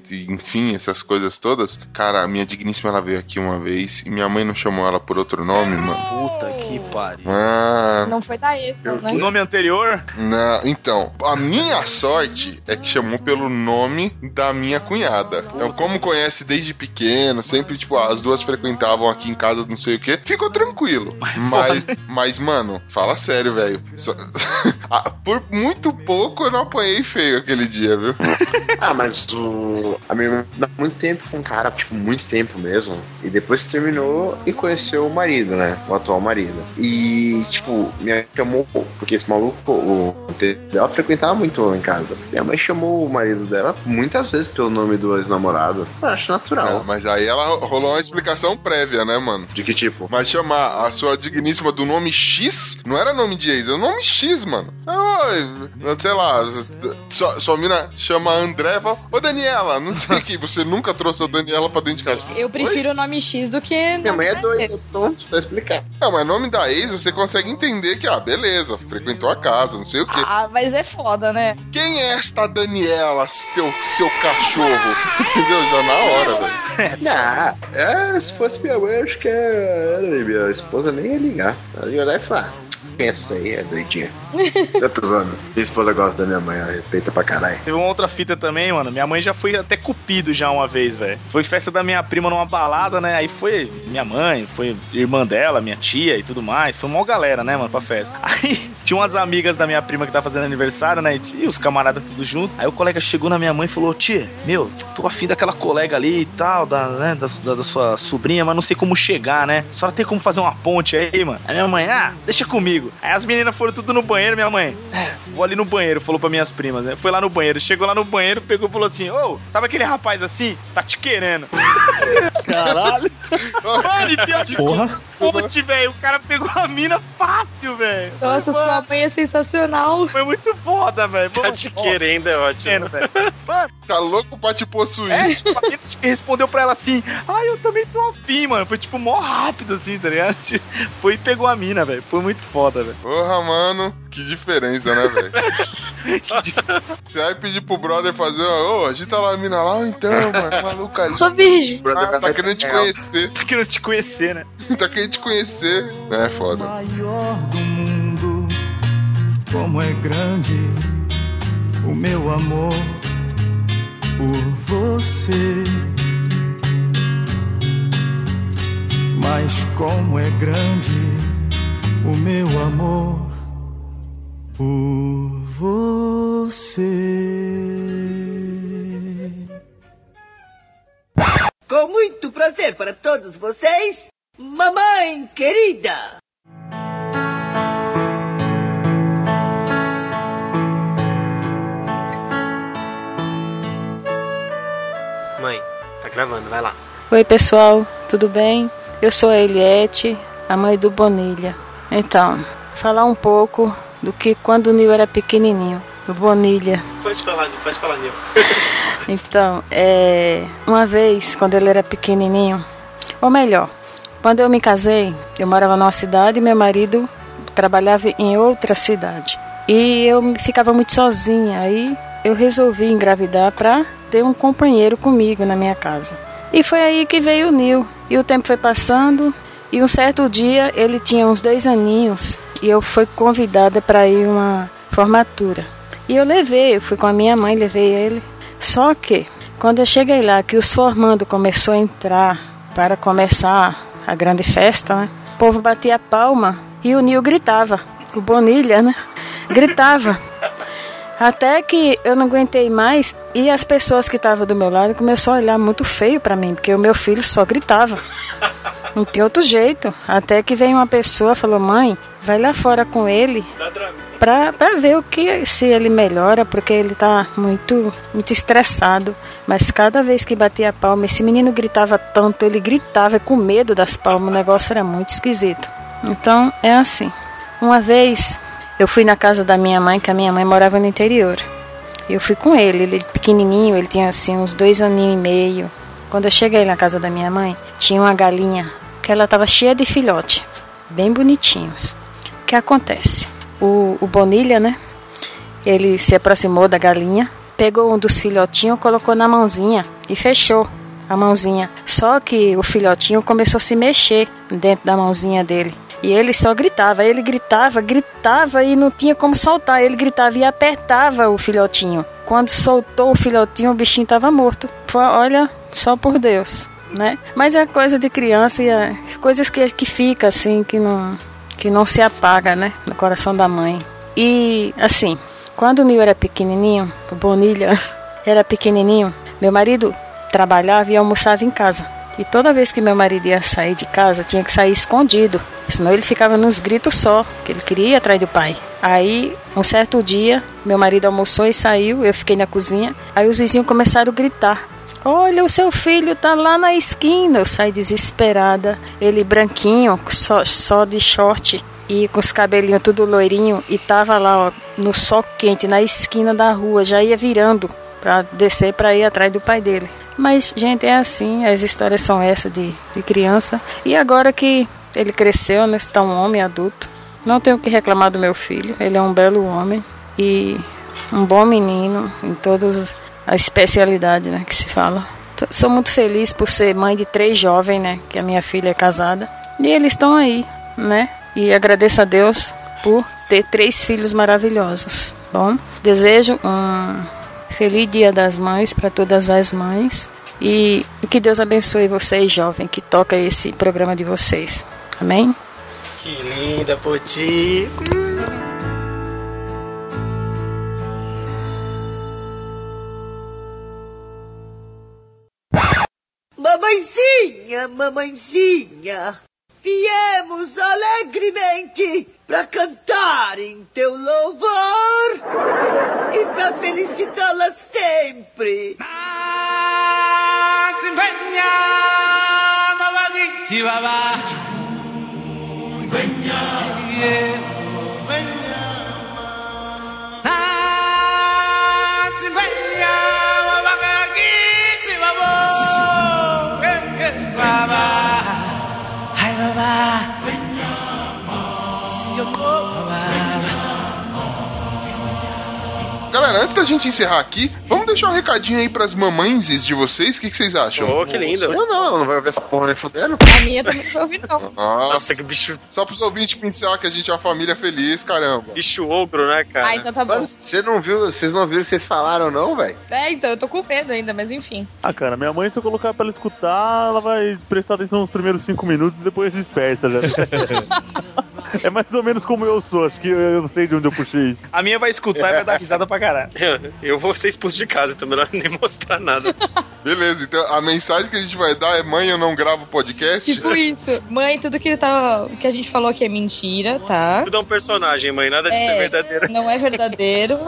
e- e, enfim, essas coisas todas. Cara, a minha digníssima ela veio aqui uma vez e minha mãe não chamou ela por outro nome, mano. Puta que pariu. Ah, Não foi da extra, né? O nome anterior? Não, então, a minha sorte é que chamou pelo nome da minha cunhada. Então, como conhece desde pequeno, sempre, tipo, as duas frequentavam aqui em casa, não sei o que, ficou tranquilo. Mas, mas, mano, fala sério, velho. Ah, Por muito pouco eu não apanhei feio aquele dia, viu? Ah, mas o. A minha irmã dá muito tempo com um cara, tipo, muito tempo mesmo. E depois terminou e conheceu o marido, né? O atual marido. E, tipo, minha mãe chamou, porque esse maluco, o ela frequentava muito lá em casa. Minha mãe chamou o marido dela muitas vezes pelo nome do ex-namorado. Eu acho natural. É, mas aí ela rolou uma explicação prévia, né, mano? De que tipo? Mas chamar a sua digníssima do nome X não era nome de ex, é o nome X, mano. Oi, sei lá, sua, sua mina chama André e fala, Ô Daniela, não sei o que, você nunca trouxe a Daniela pra dentro de casa. Eu prefiro o nome X do que. Minha mãe é doida, pronto, pra explicar. Não, mas nome da ex você consegue entender que, ah, beleza, frequentou a casa, não sei o que. Ah, mas é foda, né? Quem é esta Daniela, teu, seu cachorro? Entendeu? Já na hora, velho. Ah, é, se fosse minha mãe, acho que é, minha esposa nem ia ligar. Ela ia olhar e falar: Essa aí? É doidinha. Eu tô zoando. Minha esposa gosta da minha mãe, ela respeita pra caralho. Teve uma outra fita também, mano. Minha mãe já foi até cupido já uma vez, velho. Foi festa da minha prima numa balada, né? Aí foi minha mãe, foi irmã dela, minha tia e tudo mais. Foi uma galera, né, mano, pra festa. Aí tinha umas amigas da minha prima que tá fazendo aniversário, né? E os camaradas tudo junto. Aí o colega chegou na minha mãe e falou: Tia, meu, tô afim daquela colega ali e tal, da, né, da, da- da sua sobrinha, mas não sei como chegar, né? Só tem como fazer uma ponte aí, mano. Aí minha mãe, ah, deixa comigo. Aí as meninas foram tudo no banheiro, minha mãe. "É, Vou ali no banheiro, falou pra minhas primas, né? Foi lá no banheiro, chegou lá no banheiro, pegou e falou assim: Ô, sabe aquele rapaz assim? Tá te querendo. Caralho. Mano, e pior de Porra. ponte, velho. O cara pegou a mina fácil, velho. Nossa, Foi, sua mãe é sensacional. Foi muito foda, velho. Tá te querendo, é ótimo. velho. Mano, Tá louco pra te possuir. é, tipo, a mina respondeu pra ela assim: Ah, eu também tô afim, mano. Foi tipo mó rápido, assim, tá ligado? Foi e pegou a mina, velho. Foi muito foda, velho. Porra, mano, que diferença, né, velho? Você vai pedir pro brother fazer uma. Ô, agita lá a mina lá, então, mano. Maluco ali. Sou virgem. Ah, tá querendo te conhecer. Tá querendo te conhecer, né? tá querendo te conhecer. É foda. maior do mundo, como é grande o meu amor por você. Mas como é grande o meu amor por você. Com muito prazer para todos vocês, mamãe querida. Mãe, tá gravando, vai lá. Oi, pessoal, tudo bem? Eu sou a Eliette, a mãe do Bonilha. Então, falar um pouco do que quando o Nil era pequenininho, o Bonilha. Pode falar, pode falar, Nil. Então, é, uma vez, quando ele era pequenininho, ou melhor, quando eu me casei, eu morava numa cidade e meu marido trabalhava em outra cidade. E eu ficava muito sozinha. Aí eu resolvi engravidar para ter um companheiro comigo na minha casa. E foi aí que veio o Nil. E o tempo foi passando. E um certo dia ele tinha uns dois aninhos e eu fui convidada para ir uma formatura. E eu levei, eu fui com a minha mãe, levei ele. Só que quando eu cheguei lá, que os formando começou a entrar para começar a grande festa, né? O povo batia palma e o Nil gritava, o Bonilha, né? Gritava. Até que eu não aguentei mais e as pessoas que estavam do meu lado começaram a olhar muito feio para mim, porque o meu filho só gritava. Não tem outro jeito. Até que veio uma pessoa e falou: Mãe, vai lá fora com ele pra, pra ver o que se ele melhora, porque ele tá muito, muito estressado. Mas cada vez que batia a palma, esse menino gritava tanto, ele gritava com medo das palmas, o negócio era muito esquisito. Então é assim. Uma vez eu fui na casa da minha mãe, que a minha mãe morava no interior. Eu fui com ele, ele pequenininho, ele tinha assim uns dois aninhos e meio. Quando eu cheguei na casa da minha mãe, tinha uma galinha que ela estava cheia de filhote, bem bonitinhos. O que acontece? O, o Bonilha, né? Ele se aproximou da galinha, pegou um dos filhotinhos, colocou na mãozinha e fechou a mãozinha. Só que o filhotinho começou a se mexer dentro da mãozinha dele. E ele só gritava, ele gritava, gritava e não tinha como soltar. Ele gritava e apertava o filhotinho. Quando soltou o filhotinho, o bichinho estava morto. Foi, olha, só por Deus, né? Mas é coisa de criança e é coisas que, que fica assim, que não, que não se apaga, né? No coração da mãe. E assim, quando o Nil era pequenininho, o Bonilha era pequenininho, meu marido trabalhava e almoçava em casa. E toda vez que meu marido ia sair de casa, tinha que sair escondido, senão ele ficava nos gritos só, que ele queria ir atrás do pai. Aí, um certo dia, meu marido almoçou e saiu, eu fiquei na cozinha. Aí os vizinhos começaram a gritar: Olha, o seu filho tá lá na esquina. Eu saí desesperada. Ele branquinho, só, só de short e com os cabelinhos tudo loirinho e tava lá ó, no sol quente na esquina da rua, já ia virando para descer para ir atrás do pai dele. Mas, gente, é assim, as histórias são essas de, de criança. E agora que ele cresceu, né, está um homem adulto, não tenho que reclamar do meu filho. Ele é um belo homem e um bom menino em todas a especialidade, né, que se fala. Sou muito feliz por ser mãe de três jovens, né, que a minha filha é casada. E eles estão aí, né? E agradeço a Deus por ter três filhos maravilhosos. Bom, desejo um feliz Dia das Mães para todas as mães e que Deus abençoe vocês, jovem, que toca esse programa de vocês. Amém? Que linda, Poti. Mamãezinha, mamãezinha, viemos alegremente para cantar em teu louvor e para felicitá-la sempre. Bye. Galera, antes da gente encerrar aqui, vamos deixar um recadinho aí pras mamães de vocês. O que, que vocês acham? Oh, que lindo. Eu não, ela não vai ouvir essa porra nem fudendo. A minha também não foi ouvir, não. Nossa, que bicho. Só pros ouvintes pensar que a gente é uma família feliz, caramba. Bicho ogro, né, cara? Ah, então tá bom. Você não viu, vocês não viram o que vocês falaram, não, velho? É, então, eu tô com medo ainda, mas enfim. Ah, cara, minha mãe, se eu colocar pra ela escutar, ela vai prestar atenção nos primeiros cinco minutos e depois desperta, né? é mais ou menos como eu sou, acho que eu, eu sei de onde eu puxei isso. A minha vai escutar e vai dar risada pra caralho. Eu vou ser expulso de casa, então melhor nem mostrar nada. Beleza, então a mensagem que a gente vai dar é: mãe, eu não gravo podcast. Tipo isso. Mãe, tudo que, tá, que a gente falou aqui é mentira, tá? Tudo é um personagem, mãe, nada de ser verdadeiro. Não é verdadeiro.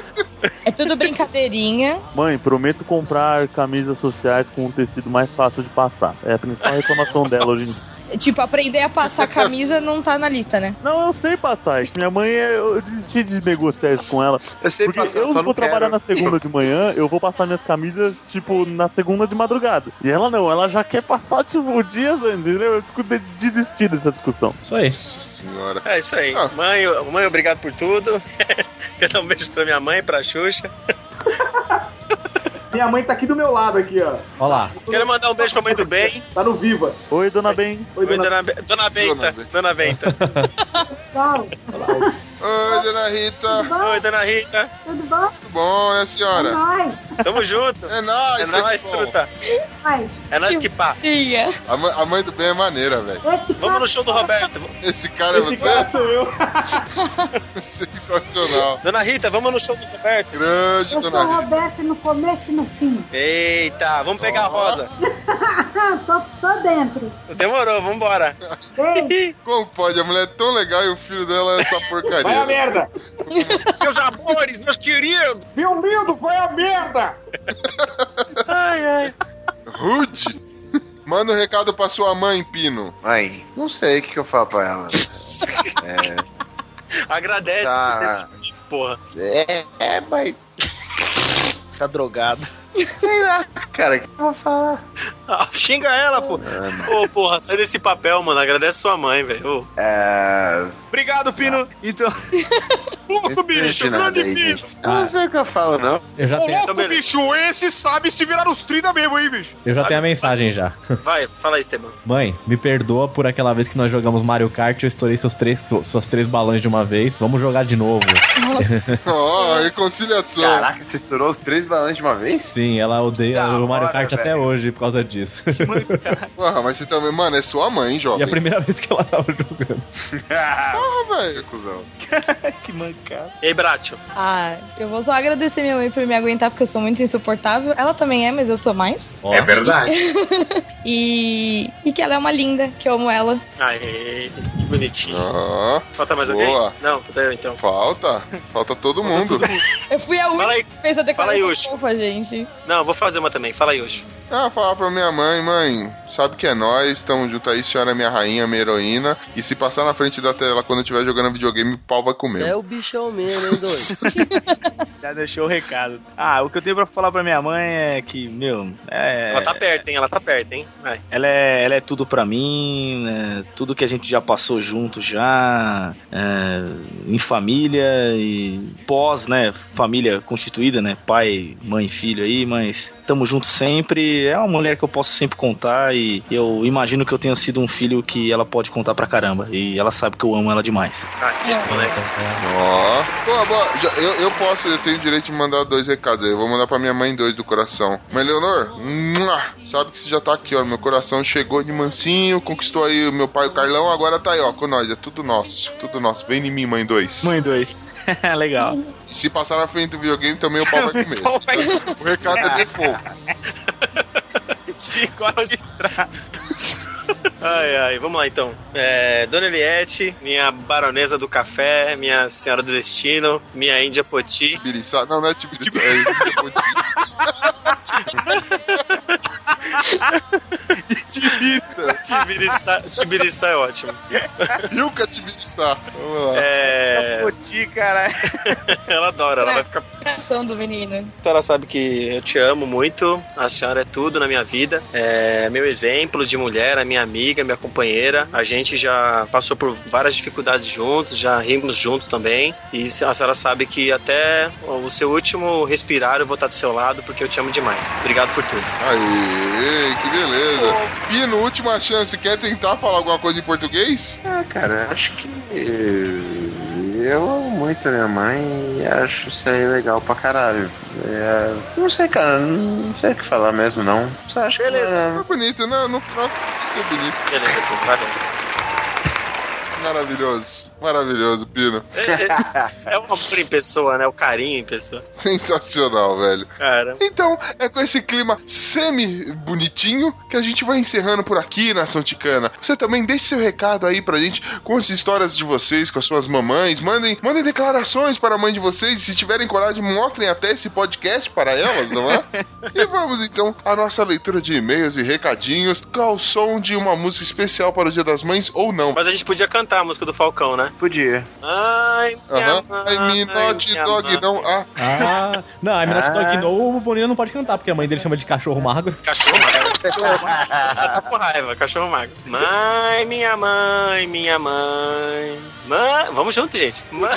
é tudo brincadeirinha. Mãe, prometo comprar camisas sociais com um tecido mais fácil de passar. É a principal reclamação dela hoje em dia. Tipo, aprender a passar camisa não tá na lista, né? Não, eu sei passar. é Minha mãe, eu desisti de negociar isso com ela. Eu sei porque passar, eu só vou não trabalhar quero. na segunda de manhã, eu vou passar minhas camisas, tipo, na segunda de madrugada. E ela não, ela já quer passar, tipo, dias antes, entendeu? Eu desisti dessa discussão. Isso aí. Senhora. É isso aí. Mãe, mãe, obrigado por tudo. Quero dar um beijo pra minha mãe, pra Xuxa. Minha mãe tá aqui do meu lado, aqui, ó. Olha lá. Quero mandar um beijo pra mãe do bem. Tá no Viva. Oi, dona Ben. Oi, Oi, dona, Be- dona Benta. Dona Benta. Tchau. Oi, dona Rita. Oi, dona Rita. Tudo bom? Tudo bom, é a senhora? É nóis. Tamo junto. É nóis, É nóis, truta. É nóis que pá. A mãe, a mãe do bem é maneira, velho. esse Vamos no show do Roberto. Esse cara é Esse você? cara sou eu. Sensacional. Dona Rita, vamos no show do Roberto. Grande, eu sou dona o Rita. Roberto no começo e no fim. Eita, vamos pegar a rosa. tô, tô dentro. Demorou, vambora. Ei, Como pode? A mulher é tão legal e o filho dela é essa porcaria. Vai a merda. Meus amores, meus queridos. Meu lindo, foi a merda. Ai, ai. Rude. Manda um recado pra sua mãe, Pino. Mãe, não sei o que, que eu falo pra ela. É, Agradece Tá. por ter vencido, porra. é, é, mas. Tá drogado. Sei lá, cara, o que eu vou falar? Ah, xinga ela, pô. Ô, porra, sai desse papel, mano. Agradece sua mãe, velho. É. Obrigado, Pino. Então. Louco, bicho, grande aí, bicho. bicho. Eu Não sei o que eu falo, não. Eu já Ô, tenho, louco, bicho, esse sabe se virar os 30 mesmo, hein, bicho? eu já tenho a mensagem já. Vai, fala aí, Esteban. Mãe, me perdoa por aquela vez que nós jogamos Mario Kart e eu estourei seus três, su- suas três balões de uma vez. Vamos jogar de novo. Ó, reconciliação. Caraca, você estourou os três balões de uma vez? Sim, ela odeia Da o Mario hora, Kart até velho. hoje por causa disso. Porra, mas você também, mano, é sua mãe, e jovem. a primeira vez que ela tava jogando. Porra, velho. Cusão. que mancada. E aí, Bratio? Ah, eu vou só agradecer minha mãe por me aguentar, porque eu sou muito insuportável. Ela também é, mas eu sou mais. Ó, É verdade. E, e que ela é uma linda, que eu amo ela. Aê, que bonitinho. Ó, Falta mais boa. alguém? Não, eu então. falta. Falta todo mundo. Eu fui a única Fala aí. que fez a Fala aí, declaração fofa, gente. Não, eu vou fazer uma também. Fala aí hoje. Ah, falar pra minha mãe, mãe, sabe que é nós, tamo junto aí, senhora é minha rainha, minha heroína. E se passar na frente da tela quando eu estiver jogando videogame, o pau vai comer. o bichão mesmo, hein, doido? Já deixou o recado. Ah, o que eu tenho pra falar pra minha mãe é que, meu, é. Ela tá perto, hein? Ela tá perto, hein? Vai. Ela é, ela é tudo pra mim, é tudo que a gente já passou junto já, é, em família e pós, né, família constituída, né, pai, mãe, filho aí, mas tamo junto sempre. É uma mulher que eu posso sempre contar e eu imagino que eu tenha sido um filho que ela pode contar pra caramba e ela sabe que eu amo ela demais. Ah, que moleque. Ó. Boa, boa. Já- eu, eu posso, eu tenho direito de mandar dois recados aí. Eu vou mandar pra minha mãe dois do coração. Mas, Leonor, sabe que você já tá aqui, ó. Meu coração chegou de mansinho, conquistou aí o meu pai, o Carlão, agora tá aí, ó, com nós. É tudo nosso, tudo nosso. Vem em mim, mãe dois. Mãe dois. Legal. Se passar na frente do videogame, também o pau vai comer. O recado é de fogo. Chicote de Ai, ai, vamos lá então. É, Dona Eliette, minha baronesa do café, minha senhora do destino, minha índia poti. Tibiriçá. Não, não é Tibiriçá, é Tibiriçá. Tibiriçá, Tibiriçá é ótimo. Yuka Tibiriçá. Vamos lá. É, Poti, cara. ela adora, ela vai ficar. Coração do menino. A senhora sabe que eu te amo muito, a senhora é tudo na minha vida, é meu exemplo de mulher, a minha amiga, minha companheira. A gente já passou por várias dificuldades juntos, já rimos juntos também. E a senhora sabe que até o seu último respirar eu vou estar do seu lado porque eu te amo demais. Obrigado por tudo. Aê, que beleza. Pino, última chance, quer tentar falar alguma coisa em português? Ah, cara, acho que. Eu amo muito a minha mãe e acho isso aí legal pra caralho. É, não sei, cara, não sei o que falar mesmo, não. Só acho Beleza. que. É bonito, né? No final vai ser bonito. Beleza, pô, valeu. Maravilhoso, maravilhoso, Pino. É, é um amor em pessoa, né? O carinho em pessoa. Sensacional, velho. Cara. Então, é com esse clima semi-bonitinho que a gente vai encerrando por aqui, Nação Ticana. Você também deixe seu recado aí pra gente, conte histórias de vocês com as suas mamães, mandem, mandem declarações para a mãe de vocês, e se tiverem coragem, mostrem até esse podcast para elas, não é? e vamos então à nossa leitura de e-mails e recadinhos, ao som de uma música especial para o Dia das Mães ou não. Mas a gente podia cantar a música do Falcão, né? Podia. Ai, minha Aham. mãe. Ai, me not minha dog, mãe. não. Ah, Ah, não, a Minot Ah. Dog No, o Bonilha não pode cantar, porque a mãe dele chama de cachorro magro. Cachorro magro. Cachorro magro. Tá com raiva, cachorro magro. Mãe, minha mãe, minha mãe. Mãe. Vamos junto, gente. Mãe.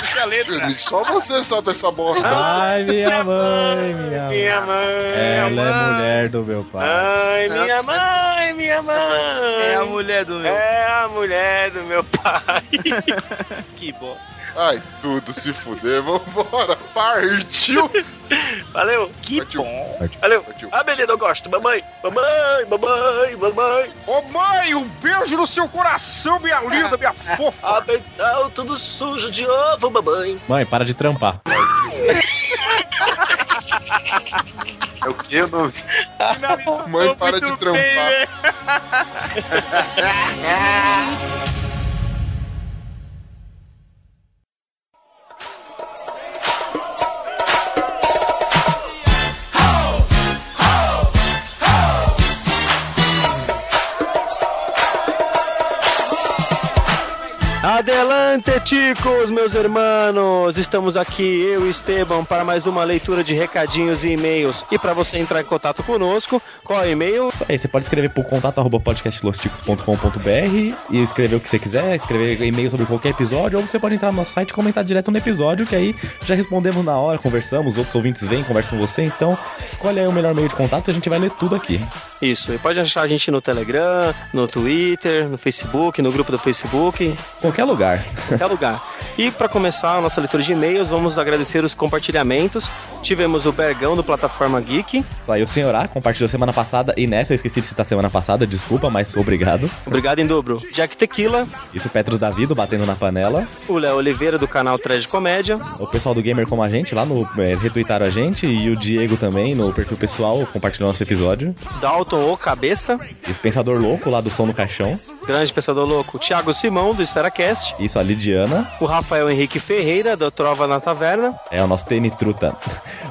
só você sabe essa bosta. Ai, minha mãe, minha mãe. Minha mãe. Ela é mulher do meu pai. Ai, minha mãe, minha mãe. É a mulher do meu. É a mulher do meu pai. Que bom. Ai, tudo se fuder, vambora. Partiu. Valeu. Que Partiu. bom. Valeu. Ah, beleza, eu gosto. Mamãe, mamãe, mamãe, mamãe. Ô mãe, um beijo no seu coração, minha linda, minha fofa. Apertão, tudo sujo de ovo, mamãe. Mãe, para de trampar. É o que eu não vi. Mãe, para de trampar. Adelante, chicos, meus hermanos! Estamos aqui, eu e Esteban, para mais uma leitura de recadinhos e e-mails. E para você entrar em contato conosco, qual é o e-mail? Isso aí, você pode escrever por contato arroba podcastlosticos.com.br e escrever o que você quiser, escrever e-mail sobre qualquer episódio, ou você pode entrar no nosso site e comentar direto no episódio, que aí já respondemos na hora, conversamos, outros ouvintes vêm, conversam com você, então escolhe aí o melhor meio de contato e a gente vai ler tudo aqui. Isso, e pode achar a gente no Telegram, no Twitter, no Facebook, no grupo do Facebook, Qualquer lugar. qualquer lugar. E para começar a nossa leitura de e-mails, vamos agradecer os compartilhamentos. Tivemos o Bergão do Plataforma Geek. Só aí o senhor A compartilhou semana passada e nessa eu esqueci de citar semana passada, desculpa, mas obrigado. Obrigado em dobro. Jack Tequila, Isso, Petros Davido batendo na panela. o Léo Oliveira do canal Trash Comédia, O pessoal do Gamer Como a Gente lá no. É, retweetaram a gente e o Diego também no perfil pessoal compartilhou nosso episódio. Dalton O Cabeça, E o Pensador Louco lá do Som no Caixão. grande pensador louco, Thiago Simão do EsferaCast, Isso, a Lidiana. o Rafael Henrique Ferreira do Trova na Taverna É o nosso TN Truta.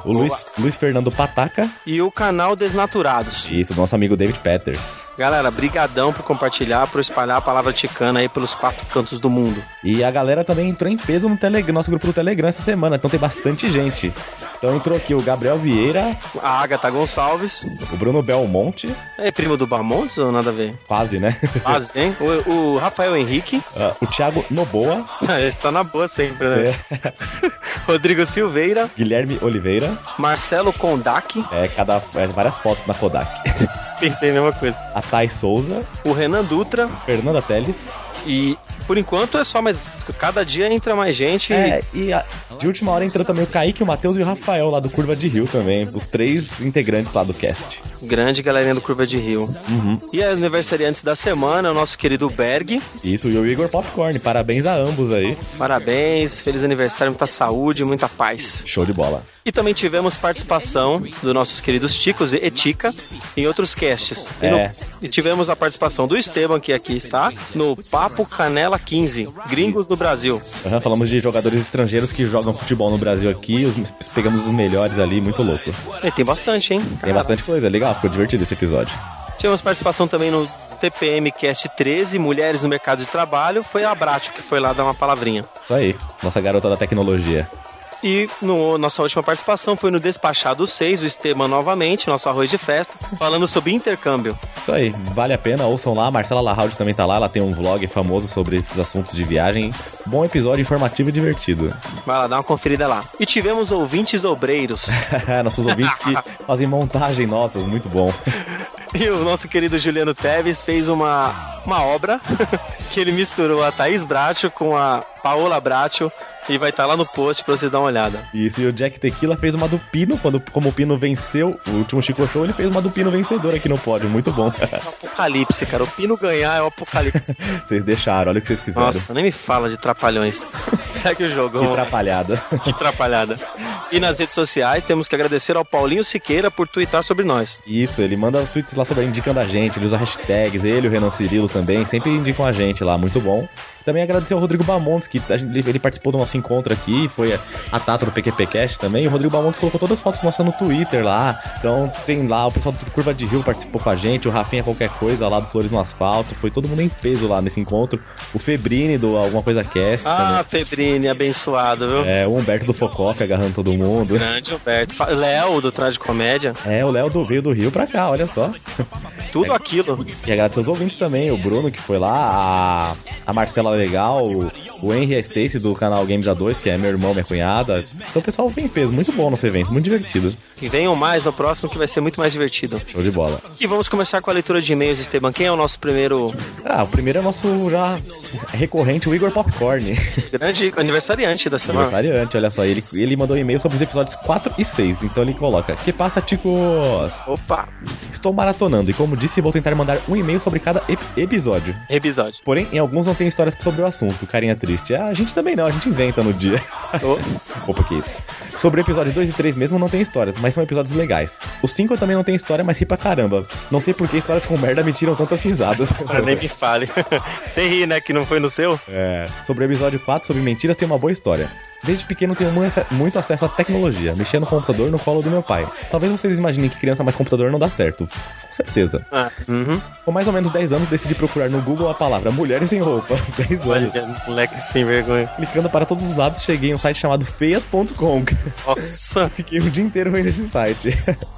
O Luiz, Luiz Fernando Pataca. e o canal Desnaturados. Isso, do nosso amigo David Peters. Galera, brigadão por compartilhar, por espalhar a palavra ticana aí pelos quatro cantos do mundo. E a galera também entrou em peso no Telegram, nosso grupo do Telegram essa semana, então tem bastante gente. Então entrou aqui o Gabriel Vieira, A Agatha Gonçalves, o Bruno Belmonte, é primo do Bamontes ou nada a ver? quase, né? Quase, hein? O, o Rafael Henrique, Ah, o Thiago Noboa, esse tá na boa sempre, né? Rodrigo Silveira, Guilherme Oliveira, Marcelo Kondak, é, cada, é, várias fotos na Kodak. pensei a mesma coisa. A Thay Souza, O Renan Dutra Fernanda Teles. e por enquanto é só, mas cada dia entra mais gente. É, e a- de última hora entrou também o Kaique, o Matheus e o Rafael lá do Curva de Rio também. Os três integrantes lá do cast. Grande galerinha do Curva de Rio. Uhum. E a aniversariantes da semana, o nosso querido Berg. Isso, e o Igor Popcorn. Parabéns a ambos aí. Parabéns, feliz aniversário, muita saúde, muita paz. Show de bola. E também tivemos participação dos nossos queridos Ticos e Etica em outros casts. E, no- É. e tivemos a participação do Esteban, que aqui está, no Papo Canela 15, Gringos do Brasil. Aham, falamos de jogadores estrangeiros que jogam futebol no Brasil aqui. os- pegamos os melhores ali, muito louco. E tem bastante, hein? Tem bastante coisa, legal, ficou divertido esse episódio. Tivemos participação também no TPM Cast 13, Mulheres no Mercado de Trabalho. Foi a Bratio que foi lá dar uma palavrinha. Isso aí, nossa garota da tecnologia. E no, nossa última participação foi no Despachado 6, o Esteban novamente, nosso arroz de festa, falando sobre intercâmbio. Isso aí, vale a pena, ouçam lá. A Marcela Larraud também tá lá, ela tem um vlog famoso sobre esses assuntos de viagem. Bom episódio, informativo e divertido. Vai lá, dá uma conferida lá. E tivemos ouvintes obreiros. Nossos ouvintes que fazem montagem, nossa, muito bom. E o nosso querido Juliano Teves fez uma uma obra que ele misturou a Thaís Bracho com a Paola Bracho e vai estar lá no post pra vocês dar uma olhada. Isso, e o Jack Tequila fez uma do Pino, quando, como o Pino venceu o último Chico Show, ele fez uma do Pino vencedor aqui no pódio, muito bom. Apocalipse, cara. O Pino ganhar é o apocalipse. vocês deixaram, olha o que vocês fizeram. Nossa, nem me fala de trapalhões. Segue o jogo. Que atrapalhada. Que atrapalhada. E nas redes sociais, temos que agradecer ao Paulinho Siqueira por twittar sobre nós. Isso, ele manda os tweets lá sobre indicando a gente, ele usa hashtags, ele o Renan Cirilo também, sempre indicam a gente lá, muito bom. Também agradecer ao Rodrigo Bamontes, que gente- ele participou do nosso encontro aqui, foi a, Tata do PQPcast também. E o Rodrigo Bamontes colocou todas as fotos nossas no Twitter lá. Então tem lá o pessoal do Curva de Rio participou com a gente, o Rafinha Qualquer Coisa lá do Flores no Asfalto. Foi todo mundo em peso lá nesse encontro. O Febrini do Alguma Coisa Cast Ah, também. Febrini, abençoado, viu? É, o Humberto do Focoff agarrando todo mundo. Grande Humberto. Léo, do Traje Comédia. É, o Léo do veio do Rio pra cá, olha só. Tudo aquilo. E agradecer aos ouvintes também, o Bruno que foi lá, a, a Marcela Legal, o, o Henry e a Stacy do canal Games A2, que é meu irmão, minha cunhada. Então o pessoal vem em peso, muito bom nosso evento, muito divertido. E venham mais no próximo que vai ser muito mais divertido. Show de bola. E vamos começar com a leitura de e-mails, Esteban. Quem é o nosso primeiro Ah, o primeiro é nosso já recorrente, o Igor Popcorn. grande aniversariante da semana? Aniversariante, olha só, ele, ele mandou e-mail sobre os episódios 4 e 6, então ele coloca: Que passa, ticos? Opa! Estou maratonando e, como disse, vou tentar mandar um e-mail sobre cada ep- episódio. Episódio. Porém, em alguns não tem histórias sobre o assunto, carinha triste. Ah, a gente também não, a gente inventa no dia. Opa, que isso. Sobre o episódio 2 e 3 mesmo não tem histórias, mas são episódios legais. O 5 eu também não tem história, mas ri pra caramba. Não sei por que histórias com merda me tiram tantas risadas. Ah, Nem me fale. Você ri, né? Que não foi no seu? É. Sobre o episódio 4, sobre mentiras, tem uma boa história. Desde pequeno tenho mu- muito acesso à tecnologia, mexendo no computador no colo do meu pai. Talvez vocês imaginem que criança mais computador não dá certo. Com certeza. Ah, uhum. Com mais ou menos 10 anos, decidi procurar no Google a palavra mulheres em roupa. 10 anos. Olha, moleque sem vergonha. Clicando para todos os lados, cheguei em um site chamado feias.com. Nossa! Fiquei o dia inteiro vendo esse site.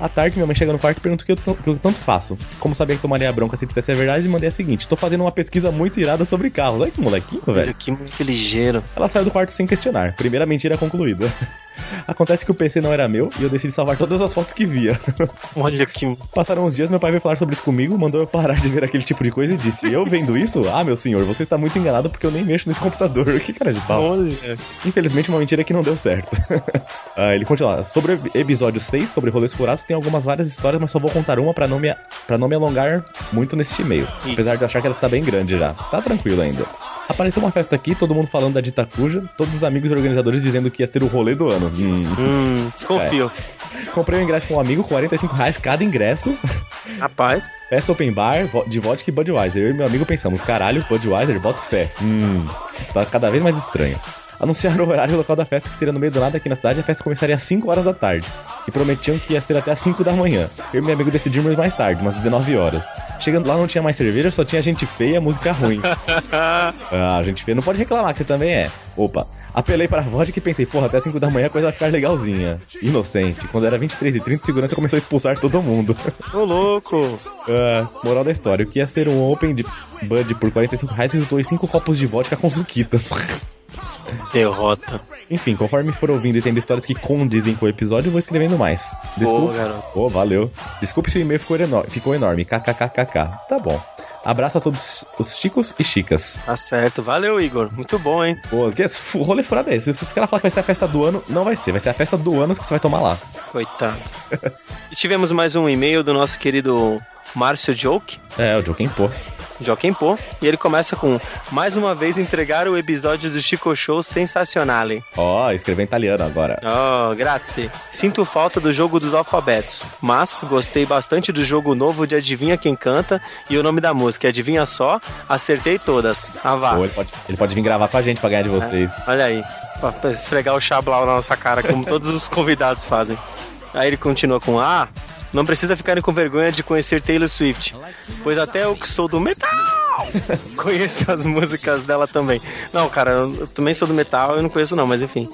À tarde, minha mãe chega no quarto e pergunta o que eu, o que eu tanto faço. Como sabia que tomaria bronca se dissesse a verdade, mandei a seguinte: tô fazendo uma pesquisa muito irada sobre carros. Olha que molequinho, velho. Que muito ligeiro. Ela saiu do quarto sem questionar. Primeira mentira concluída. Acontece que o PC não era meu e eu decidi salvar todas as fotos que via. Olha que. Passaram uns dias, meu pai veio falar sobre isso comigo, mandou eu parar de ver aquele tipo de coisa e disse: Eu vendo isso? Ah, meu senhor, você está muito enganado porque eu nem mexo nesse computador. Que cara de pau. Olha. Infelizmente, uma mentira que não deu certo. Ah, ele continua. Sobre o episódio 6, sobre rolês furados, tem algumas várias histórias, mas só vou contar uma pra não me, pra não me alongar muito nesse e-mail. Apesar de eu achar que ela está bem grande já. Tá tranquilo ainda. Apareceu uma festa aqui, todo mundo falando da Dita Cuja, todos os amigos e organizadores dizendo que ia ser o rolê do ano. Hum, Hum, desconfio. É. Comprei o ingresso com um amigo, 45 reais cada ingresso. Rapaz. Festa open bar de vodka e Budweiser. Eu e meu amigo pensamos, caralho, Budweiser, boto fé. Hum, tá cada vez mais estranho. Anunciaram o horário e o local da festa, que seria no meio do nada aqui na cidade. A festa começaria às 5 horas da tarde. E prometiam que ia ser até às 5 da manhã. Eu e meu amigo decidimos mais tarde, umas 19 horas. Chegando lá não tinha mais cerveja, só tinha gente feia música ruim. Ah, gente feia, não pode reclamar que você também é. Opa. Apelei para a vodka e pensei, porra, até 5 da manhã a coisa vai ficar legalzinha. Inocente. Quando era 23 e 30 segurança começou a expulsar todo mundo. Ô, louco. Ah, moral da história, o que ia ser um Open de Bud por 45 reais resultou em 5 copos de vodka com suquita. Derrota. Enfim, conforme for ouvindo e tendo histórias que condizem com o episódio, eu vou escrevendo mais. Desculpa. garoto. Ô, valeu. Desculpe se o e-mail ficou, eno- ficou enorme. KKKKK. Tá bom. Abraço a todos os chicos e chicas. Tá certo. Valeu, Igor. Muito bom, hein? Pô, que esse rolê furado é esse? Se os caras falarem que vai ser a festa do ano, não vai ser. Vai ser a festa do ano que você vai tomar lá. Coitado. e tivemos mais um e-mail do nosso querido Márcio Joke. É, o Joaquim Pô. Joaquim Pô. E ele começa com: Mais uma vez entregar o episódio do Chico Show sensacionale. Ó, escreveu em italiano agora. Oh, grazie. Sinto falta do jogo dos alfabetos, mas gostei bastante do jogo novo de Adivinha Quem Canta e o nome da música. Adivinha só? Acertei todas. Ah, vá. Pô, ele, pode, ele pode vir gravar com a gente pra ganhar de vocês. Olha aí, pra pra esfregar o chablau na nossa cara, como todos os convidados fazem. Aí ele continua com: Ah, não precisa ficarem com vergonha de conhecer Taylor Swift, pois até eu que sou do metal Conheço as músicas dela também. Não, cara, eu também sou do metal, eu não conheço não, mas enfim.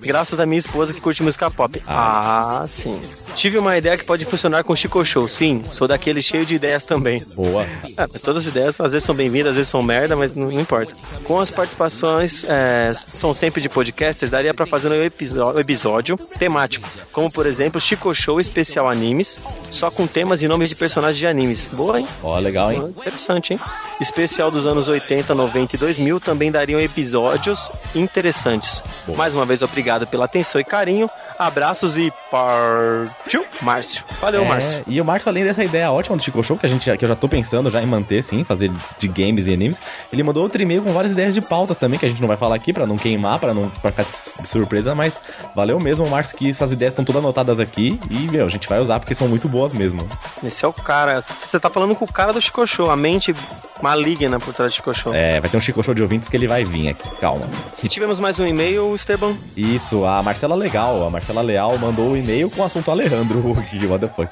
Graças à minha esposa que curte música pop. Ah, sim. Tive uma ideia que pode funcionar com Chico Show. Sim, sou daquele cheio de ideias também. Boa. É, mas todas as ideias às vezes são bem-vindas, às vezes são merda, mas não, importa. Com as participações, é, são sempre de podcasters, daria pra fazer um episódio, episódio temático. Como, por exemplo, Chico Show especial animes, só com temas e nomes de personagens de animes. Boa, hein? Ó, legal, hein? Interessante, hein? Especial dos anos 80, 90 e 2000 também dariam episódios interessantes. Mais uma vez, obrigado pela atenção e carinho. Abraços e partiu, Márcio. Valeu, É, Márcio. E o Márcio, além dessa ideia ótima do Chico Show, que, a gente, já- que eu já tô pensando já em manter, sim, fazer de games e animes, ele mandou outro e-mail com várias ideias de pautas também, que a gente não vai falar aqui pra não queimar, pra não pra ficar de surpresa, mas valeu mesmo, Márcio, que essas ideias estão todas anotadas aqui e, meu, a gente vai usar porque são muito boas mesmo. Esse é o cara. Você tá falando com o cara do Chico Show, a mente maligna por trás do Chico Show. É, vai ter um Chico Show de ouvintes que ele vai vir aqui, calma. E tivemos mais um e-mail, Esteban. Isso, a Marcela Legal, a Marcela Leal mandou o e-mail com o assunto Alejandro, que what the fuck.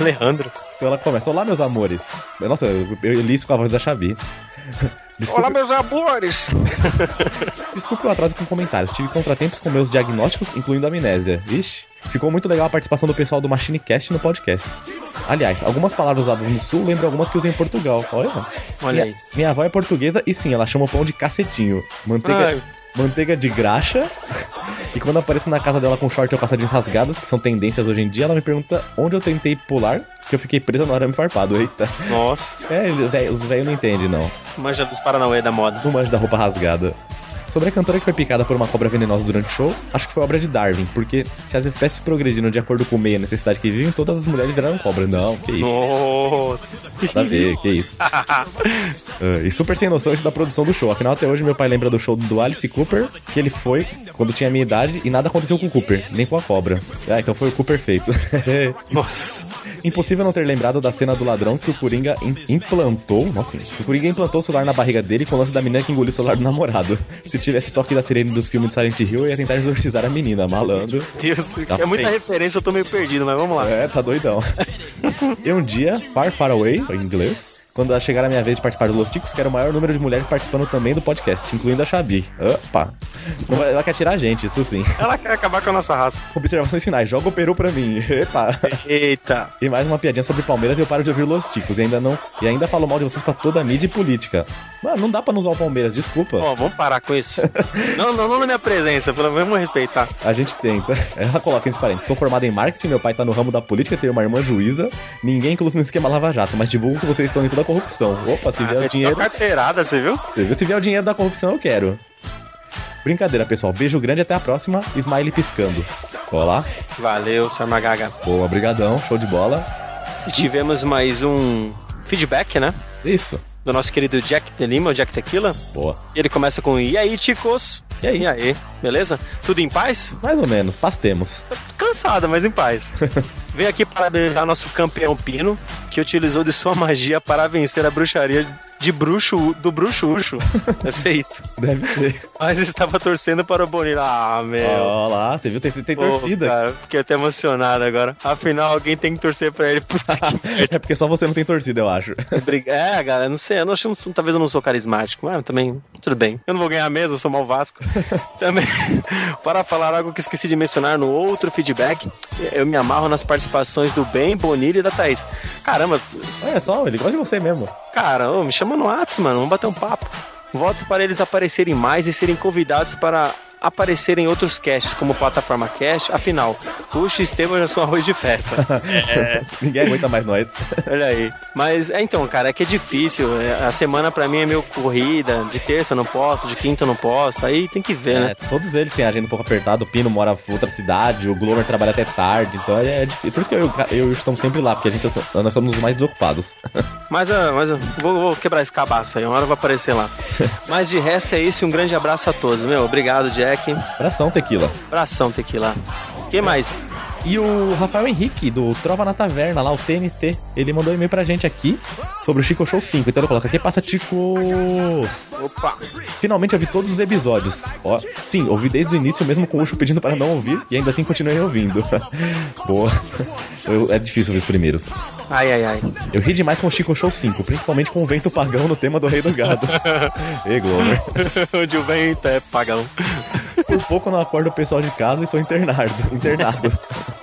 Alejandro. Então ela começa, olá meus amores. Nossa, eu, li isso com a voz da Xabi. Olá, meus amores! Desculpe o atraso com comentários. Tive contratempos com meus diagnósticos, incluindo amnésia. Ixi. Ficou muito legal a participação do pessoal do Machinecast no podcast. Aliás, algumas palavras usadas no sul lembram algumas que usam em Portugal. Olha. Olha minha, aí. Minha avó é portuguesa e sim, ela chama o pão de cacetinho. Manteiga, Ai. Manteiga de graxa. E quando apareço na casa dela com short ou calçadinhas rasgadas, que são tendências hoje em dia, ela me pergunta onde eu tentei pular, que eu fiquei presa no arame farpado. Eita. Nossa. É, os velhos- os velhos não entendem, não. Manja dos Paranauê da moda. Não manjo da roupa rasgada. Sobre a cantora que foi picada por uma cobra venenosa durante o show, acho que foi obra de Darwin, porque se as espécies progrediram de acordo com o meio e a necessidade que vivem, todas as mulheres viraram cobra. Não, que isso. Nossa. Nada a ver, que isso. Ah, e super sem noção isso da produção do show. Afinal, até hoje meu pai lembra do show do Alice Cooper, que ele foi quando tinha a minha idade e nada aconteceu com o Cooper, nem com a cobra. Ah, então foi o Cooper feito. Nossa. Impossível não ter lembrado da cena do ladrão que o Coringa im- implantou. Nossa, o Coringa implantou o celular na barriga dele com o lance da menina que engoliu o celular do namorado. Se tivesse toque da sirene dos filmes de Silent Hill, eu ia tentar exorcizar a menina, malandro. Deus, Tá é muita referência, eu tô meio perdido, mas vamos lá. É, tá doidão. e um dia, Far Far Away, em inglês, quando chegar a minha vez de participar do Los Ticos, quero o maior número de mulheres participando também do podcast, incluindo a Xabi. Opa! Ela quer tirar a gente, isso sim. Ela quer acabar com a nossa raça. Observações finais, joga o peru pra mim. Epa! Eita! E mais uma piadinha sobre Palmeiras e eu paro de ouvir Los Ticos. E ainda não. E ainda falo mal de vocês pra toda a mídia e política. Mano, não dá pra não usar o Palmeiras, desculpa. Ó, vamos parar com isso. não, não, não na minha presença, pelo menos respeitar. A gente tenta. Ela coloca entre parênteses. Sou formada em marketing, meu pai tá no ramo da política, tenho uma irmã juíza. Ninguém incluso no esquema Lava Jato, mas divulgo que vocês estão em toda a corrupção. Opa, se vier o dinheiro. carteirada, você viu? Você viu? Se vier o dinheiro da corrupção, eu quero. Brincadeira, pessoal. Beijo grande até a próxima. Smiley piscando. Olá. Valeu, Sarmagaga. Boa, brigadão. Show de bola. E tivemos mais um feedback, né? Isso. Do nosso querido Jack de Lima, o Jack Tequila. Boa. E ele começa com E aí, ticos? E aí? E aí, beleza? Tudo em paz? Mais ou menos, pastemos. Cansada, mas em paz. Venho aqui parabenizar nosso campeão Pino, que utilizou de sua magia para vencer a bruxaria de bruxo do bruxo Ucho. Deve ser isso. Deve ser. Mas estava torcendo para o Bonito. Ah, meu. Ó lá, você viu? Tem, tem Pô, torcida. Cara, fiquei até emocionado agora. Afinal, alguém tem que torcer pra ele. Puta É porque só você não tem torcida, eu acho. É, galera, não sei, eu não acho, talvez eu não sou carismático, mas também, tudo bem. Eu não vou ganhar mesmo, eu sou mal Vasco. também, para falar algo que esqueci de mencionar no outro feedback, eu me amarro nas participações do Ben, Bonilha e da Thaís. Caramba, Olha só, ele gosta de você mesmo. cara, ô, me chama no Whats, mano, vamos bater um papo. Voto para eles aparecerem mais e serem convidados para aparecer em outros casts, como Plataforma Cast. Afinal, Puxa e Estevam já são arroz de festa. Ninguém aguenta mais nós. Olha aí. Mas é então, cara, é que é difícil. É, A semana pra mim é meio corrida. De terça eu não posso, de quinta eu não posso. Aí tem que ver, né? É, todos eles têm a agenda um pouco apertada. O Pino mora em outra cidade, o Glover trabalha até tarde. Então é, é difícil. Por isso que eu, eu, eu e o estamos sempre lá, porque a gente nós somos os mais desocupados. Mas, ah, mas eu vou, vou quebrar esse cabaço aí. Uma hora eu vou aparecer lá. mas de resto é isso. e Um grande abraço a todos. Meu, obrigado, Jack. Abração, tequila. Abração, Tequila. Quem mais? E o Rafael Henrique, do Trova na Taverna, lá, o TNT, ele mandou um e-mail pra gente aqui sobre o Chico Show 5. Então ele coloca, que passa, Chico? Opa! Finalmente ouvi todos os episódios. Ó, sim, ouvi desde o início, mesmo com o Ucho pedindo para não ouvir, e ainda assim continuei ouvindo. Boa. Eu- é difícil ouvir os primeiros. Ai, ai, ai. Eu ri demais com o Chico Show 5, principalmente com o vento pagão no tema do Rei do Gado. Ei, Glover. Onde o vento é pagão. Por pouco eu não acordo o pessoal de casa e sou internado. Internado.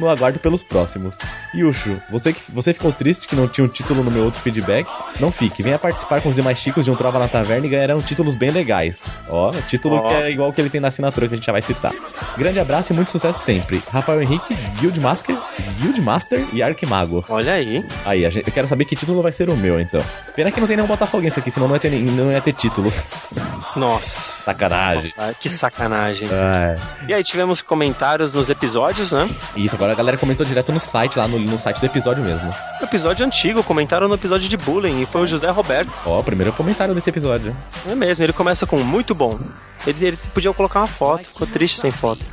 No aguardo pelos próximos. Yushu, você, que, você ficou triste que não tinha um título no meu outro feedback? Não fique, venha participar com os demais chicos de um Trova na Taverna e ganharão títulos bem legais. Ó, título Ó. que é igual que ele tem na assinatura que a gente já vai citar. Grande abraço e muito sucesso sempre. Rafael Henrique, Guildmaster, Guildmaster e Arquimago. Olha aí. Aí, a gente, eu quero saber que título vai ser o meu, então. Pena que não tem nenhum Botafoguense aqui, senão não ia ter, não ia ter título. Nossa. Sacanagem. Ah, Que sacanagem. É. E aí, tivemos comentários nos episódios, né? Isso, agora a galera comentou direto no site, lá no, no site do episódio mesmo. Episódio antigo, comentaram no episódio de bullying e foi o José Roberto. Ó, o primeiro comentário desse episódio. É mesmo, ele começa com muito bom. Ele, ele podia colocar uma foto, ficou triste sem foto.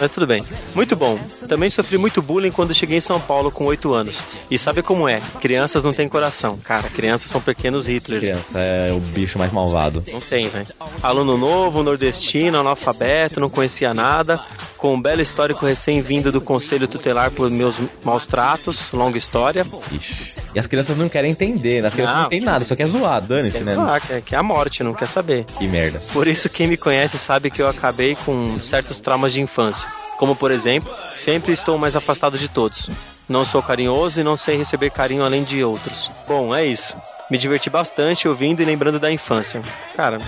Mas tudo bem. Muito bom. Também sofri muito bullying quando cheguei em São Paulo com 8 anos. E sabe como é? Crianças não têm coração. Cara, crianças são pequenos Hitlers. Criança é o bicho mais malvado. Não tem, velho. Aluno novo, nordestino, analfabeto, não conhecia nada, com um belo histórico recém-vindo do conselho tutelar por meus maus tratos, longa história. Ixi. E as crianças não querem entender, né? As crianças não, Não. tem nada, só quer zoar, dane-se, Quer né? zoar, quer, quer a morte, não quer saber. Que merda. Por isso, quem me conhece sabe que eu acabei com certos traumas de infância. Como, por exemplo, sempre estou mais afastado de todos. Não sou carinhoso e não sei receber carinho além de outros. Bom, é isso. Me diverti bastante ouvindo e lembrando da infância. Cara,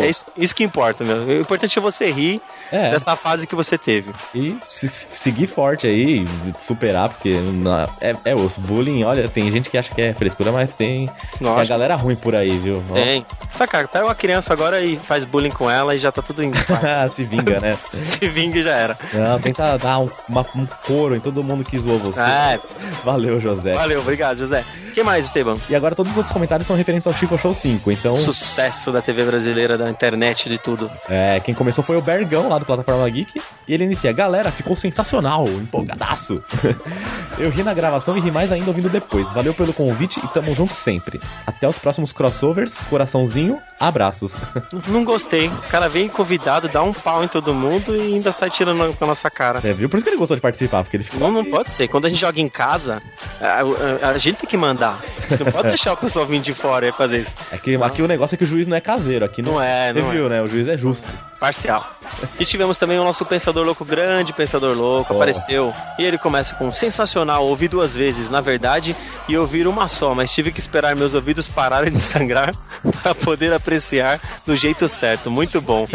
É isso, isso que importa, meu. O importante é você rir É. dessa fase que você teve. E se, se seguir forte aí, superar, porque na- é, é osso. Bullying, olha, tem gente que acha que é frescura, mas tem, tem a galera ruim por aí, viu? Tem. Só, cara, pega uma criança agora e faz bullying com ela e já tá tudo em paz. se vinga, né? Se vinga e já era. Não, tenta dar um, uma- um couro em todo mundo que zoou você. É. Valeu, José. Valeu, obrigado, José. O que mais, Esteban? E agora todos os outros comentários são referentes ao Chico Show 5, então... Sucesso da TV brasileira, da internet, de tudo. É, quem começou foi o Bergão, lá do Plataforma Geek. E ele inicia, galera, ficou sensacional, empolgadaço. Eu ri na gravação e ri mais ainda ouvindo depois. Valeu pelo convite e tamo junto sempre. Até os próximos crossovers, coraçãozinho, abraços. Não gostei. O cara vem convidado, dá um pau em todo mundo e ainda sai tirando com a nossa cara. É, viu? Por isso que ele gostou de participar, porque ele ficou... Não, não pode ser. Quando a gente joga em casa, a, a- a gente tem que mandar. Você não pode deixar o pessoal vir de fora e fazer isso. É que aqui o negócio é que o juiz não é caseiro, aqui não, Não é, Você não viu, né? O juiz é justo. Parcial. E tivemos também o nosso Pensador Louco, grande Pensador Louco, Oh. apareceu. E ele começa com sensacional, ouvi duas vezes, na verdade, e ouvir uma só, mas tive que esperar meus ouvidos pararem de sangrar para poder apreciar do jeito certo. Muito bom.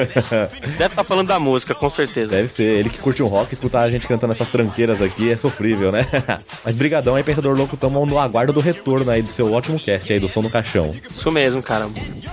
Deve estar falando da música, com certeza. Deve ser, ele que curte um rock, escutar a gente cantando essas tranqueiras aqui é sofrível, né? Mas brigadão aí, Pensador Louco, tamo no aguardo do retorno aí do seu ótimo cast aí, do Som no Caixão. Isso mesmo, cara.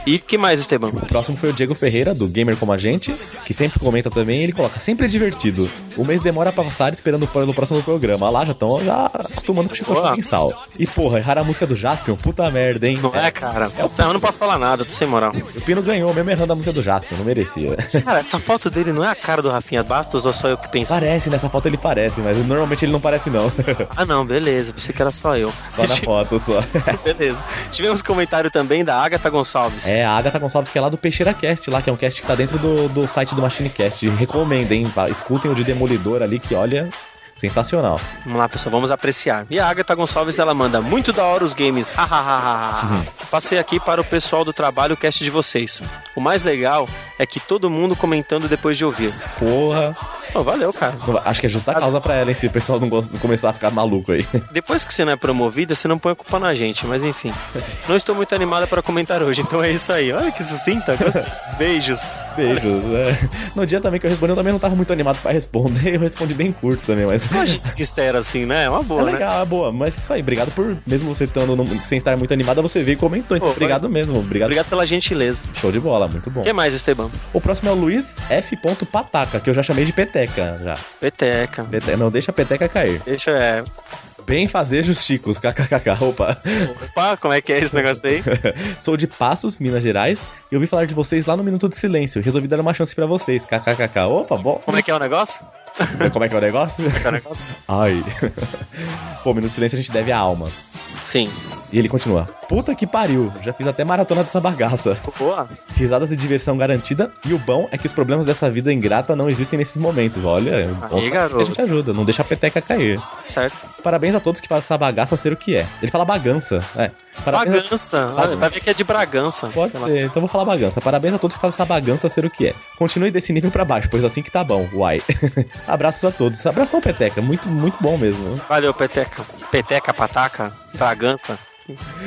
E que mais, Esteban? O próximo foi o Diego Ferreira, do Gamer Como a Gente, que sempre comenta também, ele coloca, sempre é divertido. O mês demora pra passar esperando pelo próximo programa. Lá já estão já acostumando com o Chico mensal. E porra, errar a música do Jaspion, puta merda, hein? Não é, cara? Não, eu não posso falar nada, tô sem moral. O Pino ganhou, mesmo errando a música do Jaspion, não merecia. Cara, essa foto dele não é a cara do Rafinha Bastos ou só eu que penso? Parece, nessa foto ele parece, mas normalmente ele não parece não. Ah, não, beleza. Pensei que era só eu. Só na foto, só. Beleza. Tivemos comentário também da Agatha Gonçalves. É, a Agatha Gonçalves, que é lá do Peixeira Cast, lá, que é um cast que tá dentro do, do site do Machine Cast. Recomendo, hein? Escutem o de Demolidor ali, que olha, sensacional. Vamos lá, pessoal, vamos apreciar. E a Agatha Gonçalves, ela manda muito da hora os games. Hahaha. Passei aqui para o pessoal do trabalho o cast de vocês. O mais legal é que todo mundo comentando depois de ouvir. Porra. Pô, valeu, cara. Acho que é justa causa pra ela, hein? Se o pessoal não gosta, começar a ficar maluco aí. Depois que você não é promovida, você não põe a culpa na gente, mas enfim. Não estou muito animada para comentar hoje, então é isso aí. Olha que sucinta. Beijos. Beijos. é. No dia também que eu respondi, eu também não tava muito animado pra responder. Eu respondi bem curto também, mas. Uma gente sincera assim, né? É uma boa, é né? legal, é boa. Mas isso aí, obrigado por, mesmo você estando no- sem estar muito animada, você veio e comentou. Então, Pô, obrigado mesmo. Obrigado. Obrigado pela gentileza. Show de bola, muito bom. O que mais, Esteban? O próximo é o Luiz F. Pataca, que eu já chamei de Peteca já. Peteca. Pete- Não deixa a peteca cair. Deixa, é... Bem fazer justicos, kkkk, opa. Opa, como é que é esse negócio aí? Sou de Passos, Minas Gerais, e ouvi falar de vocês lá no Minuto de Silêncio. Resolvi dar uma chance pra vocês, kkkk. Opa, bom. Como é que é o negócio? Como é que é o negócio? Ai. Pô, Minuto de Silêncio a gente deve a alma. Sim. E ele continua. Puta que pariu, já fiz até maratona dessa bagaça. Boa. Risadas e diversão garantida. E o bom é que os problemas dessa vida ingrata não existem nesses momentos. Olha, é que garoto. a gente ajuda, não deixa a peteca cair. Certo. Parabéns a todos que fazem essa bagaça ser o que é. Ele fala bagança. É. Parabéns a- Bagança. Olha, Vai ver que é de Bragança. Pode sei lá. ser, então vou falar bagança. Parabéns a todos que fazem essa bagança ser o que é. Continue desse nível pra baixo, pois assim que tá bom. Uai. Abraços a todos. Abração, Peteca. Muito, muito bom mesmo. Valeu, Peteca. Peteca, Pataca, Bragança.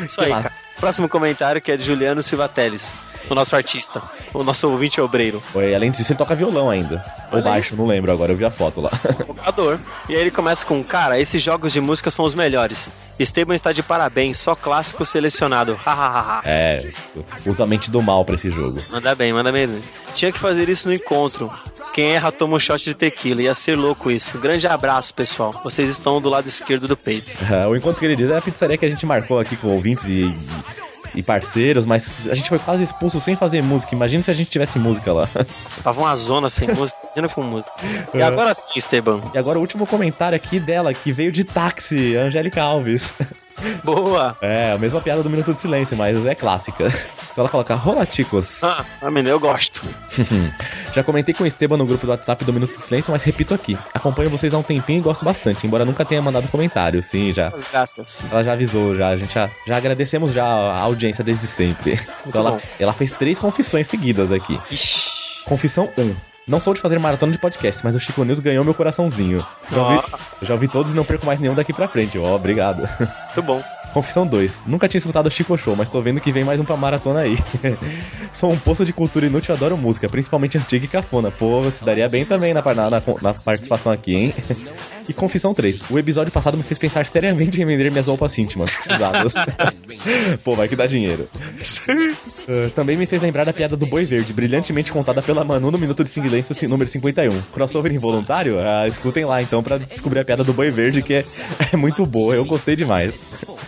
Isso Que aí, massa. cara. Próximo comentário que é de Juliano Silva Teles, o nosso artista, o nosso ouvinte obreiro. Oi, além disso, ele toca violão ainda. Ou baixo, não lembro agora, eu vi a foto lá. Tocador. E aí ele começa com: Cara, esses jogos de música são os melhores. Esteban está de parabéns, só clássico selecionado. Hahaha. É, usa a mente do mal pra esse jogo. Manda bem, manda mesmo. Tinha que fazer isso no encontro. Quem erra toma um shot de tequila. Ia ser louco isso. Grande abraço, pessoal. Vocês estão do lado esquerdo do peito. É, o encontro que ele diz é a pizzaria que a gente marcou aqui com ouvintes e, e parceiros, mas a gente foi quase expulso sem fazer música. Imagina se a gente tivesse música lá. Tava uma zona sem música. Imagina com música. E É. agora sim, Esteban. E agora o último comentário aqui dela, que veio de táxi, Angélica Alves. Boa! É, a mesma piada do Minuto de Silêncio, mas é clássica. Ela coloca Rolaticos. Ah, a menina, eu gosto. Já comentei com o Esteban no grupo do WhatsApp do Minuto de Silêncio, mas repito aqui. Acompanho vocês há um tempinho e gosto bastante, embora nunca tenha mandado comentário. Sim, já. Graças. Ela já avisou, já. A gente já, já agradecemos já a audiência desde sempre. Então ela, bom. ela fez três confissões seguidas aqui. Confissão 1. Não sou de fazer maratona de podcast, mas o Chico News ganhou meu coraçãozinho. Já ouvi, já ouvi todos e não perco mais nenhum daqui pra frente. Ó, obrigado. Muito bom. Confissão 2. Nunca tinha escutado o Chico Show, mas tô vendo que vem mais um pra maratona aí. Sou um poço de cultura inútil e adoro música, principalmente antiga e cafona. Pô, você daria bem também na, na, na, na participação aqui, hein? E confissão 3. O episódio passado me fez pensar seriamente em vender minhas roupas íntimas. Usadas. Pô, vai que dá dinheiro. Uh, também me fez lembrar da piada do Boi Verde, brilhantemente contada pela Manu no Minuto de Silêncio número 51. Crossover involuntário? Ah, escutem lá então pra descobrir a piada do Boi Verde, que é, é muito boa, eu gostei demais.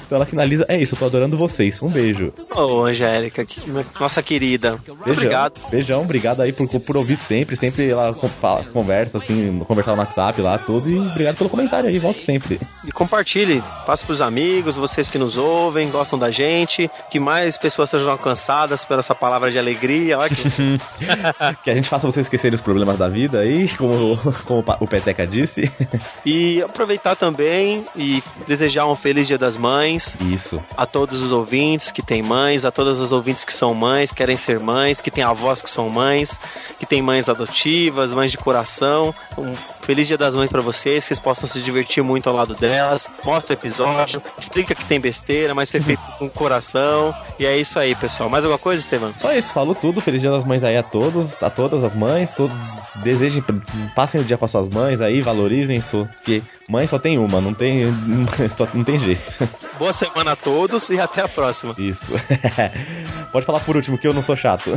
Então ela finaliza, é isso, eu tô adorando vocês. Um beijo. Ô, Angélica, que- nossa querida. Muito Beijão, obrigado. Beijão, obrigado aí por, por ouvir sempre. Sempre ela fala- conversa, assim, conversar no WhatsApp lá, tudo. E obrigado pelo comentário aí, volto sempre. E compartilhe, passe pros amigos, vocês que nos ouvem, gostam da gente, que mais pessoas sejam alcançadas por essa palavra de alegria. Olha que... que a gente faça vocês esquecerem os problemas da vida aí, como, como o Peteca disse. E aproveitar também e desejar um feliz Dia das Mães Isso. a todos os ouvintes que têm mães, a todas as ouvintes que são mães, querem ser mães, que têm avós que são mães, que têm mães adotivas, mães de coração. Um feliz Dia das Mães pra vocês, que vocês possam se divertir muito ao lado delas. Mostra o episódio, explica que tem besteira, mas ser feito com coração. E é isso aí, pessoal. Mais alguma coisa, Estevam? Só isso, falou tudo. Feliz Dia das Mães aí a todos, a todas as mães. Todo, desejem, passem o dia com as suas mães aí, valorizem isso. Porque mãe só tem uma, não tem, não tem jeito. Boa semana a todos e até a próxima. Isso. Pode falar por último, que eu não sou chato.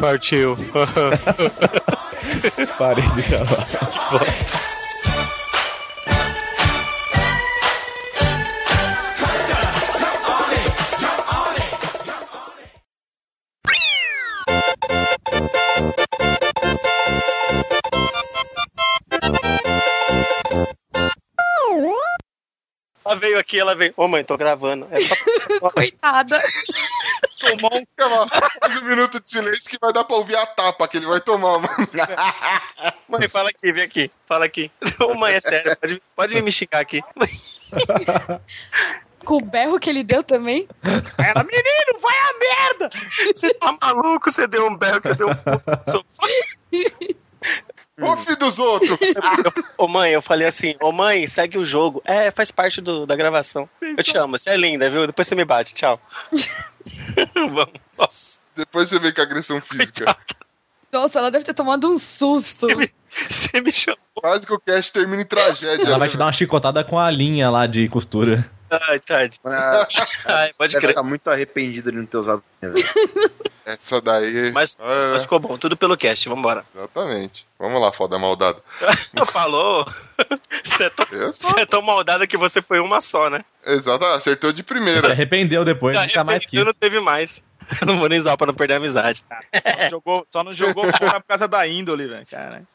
Partiu. Parei de gravar. Que bosta. Ela veio aqui, ela veio. Ô mãe, tô gravando. É só... Coitada. Tomar um, faz um minuto de silêncio que vai dar pra ouvir a tapa que ele vai tomar, mano. Mãe, fala aqui, vem aqui. Fala aqui. Ô mãe, é sério. Pode, pode me xingar aqui. Com o berro que ele deu também. Ela, menino, vai a merda! Você tá maluco? Você deu um berro que eu dei um Ô, filho dos outros! Ô mãe, eu falei assim, ô mãe, segue o jogo. É, faz parte do, da gravação. Eu te amo, você é linda, viu? Depois você me bate, tchau. Vamos. Nossa. Depois você vê que agressão física. Nossa, ela deve ter tomado um susto. Você me chamou. Quase que o cast termina em tragédia. Ela vai te dar uma chicotada com a linha lá de costura. Ai, Tade. Ai, pode Deve crer. estar muito arrependido de não ter usado. velho. Essa daí. Mas, É, mas ficou bom, tudo pelo cast, vambora. Exatamente. Vamos lá, foda maldado. Você falou? Você é, tão, você é tão maldada que você foi uma só, né? Exato, acertou de Se primeira. arrependeu depois, nunca mais Eu não quis. teve mais. Eu não vou nem usar pra não perder a amizade. Só não jogou, só não jogou por causa da índole, velho. Caralho.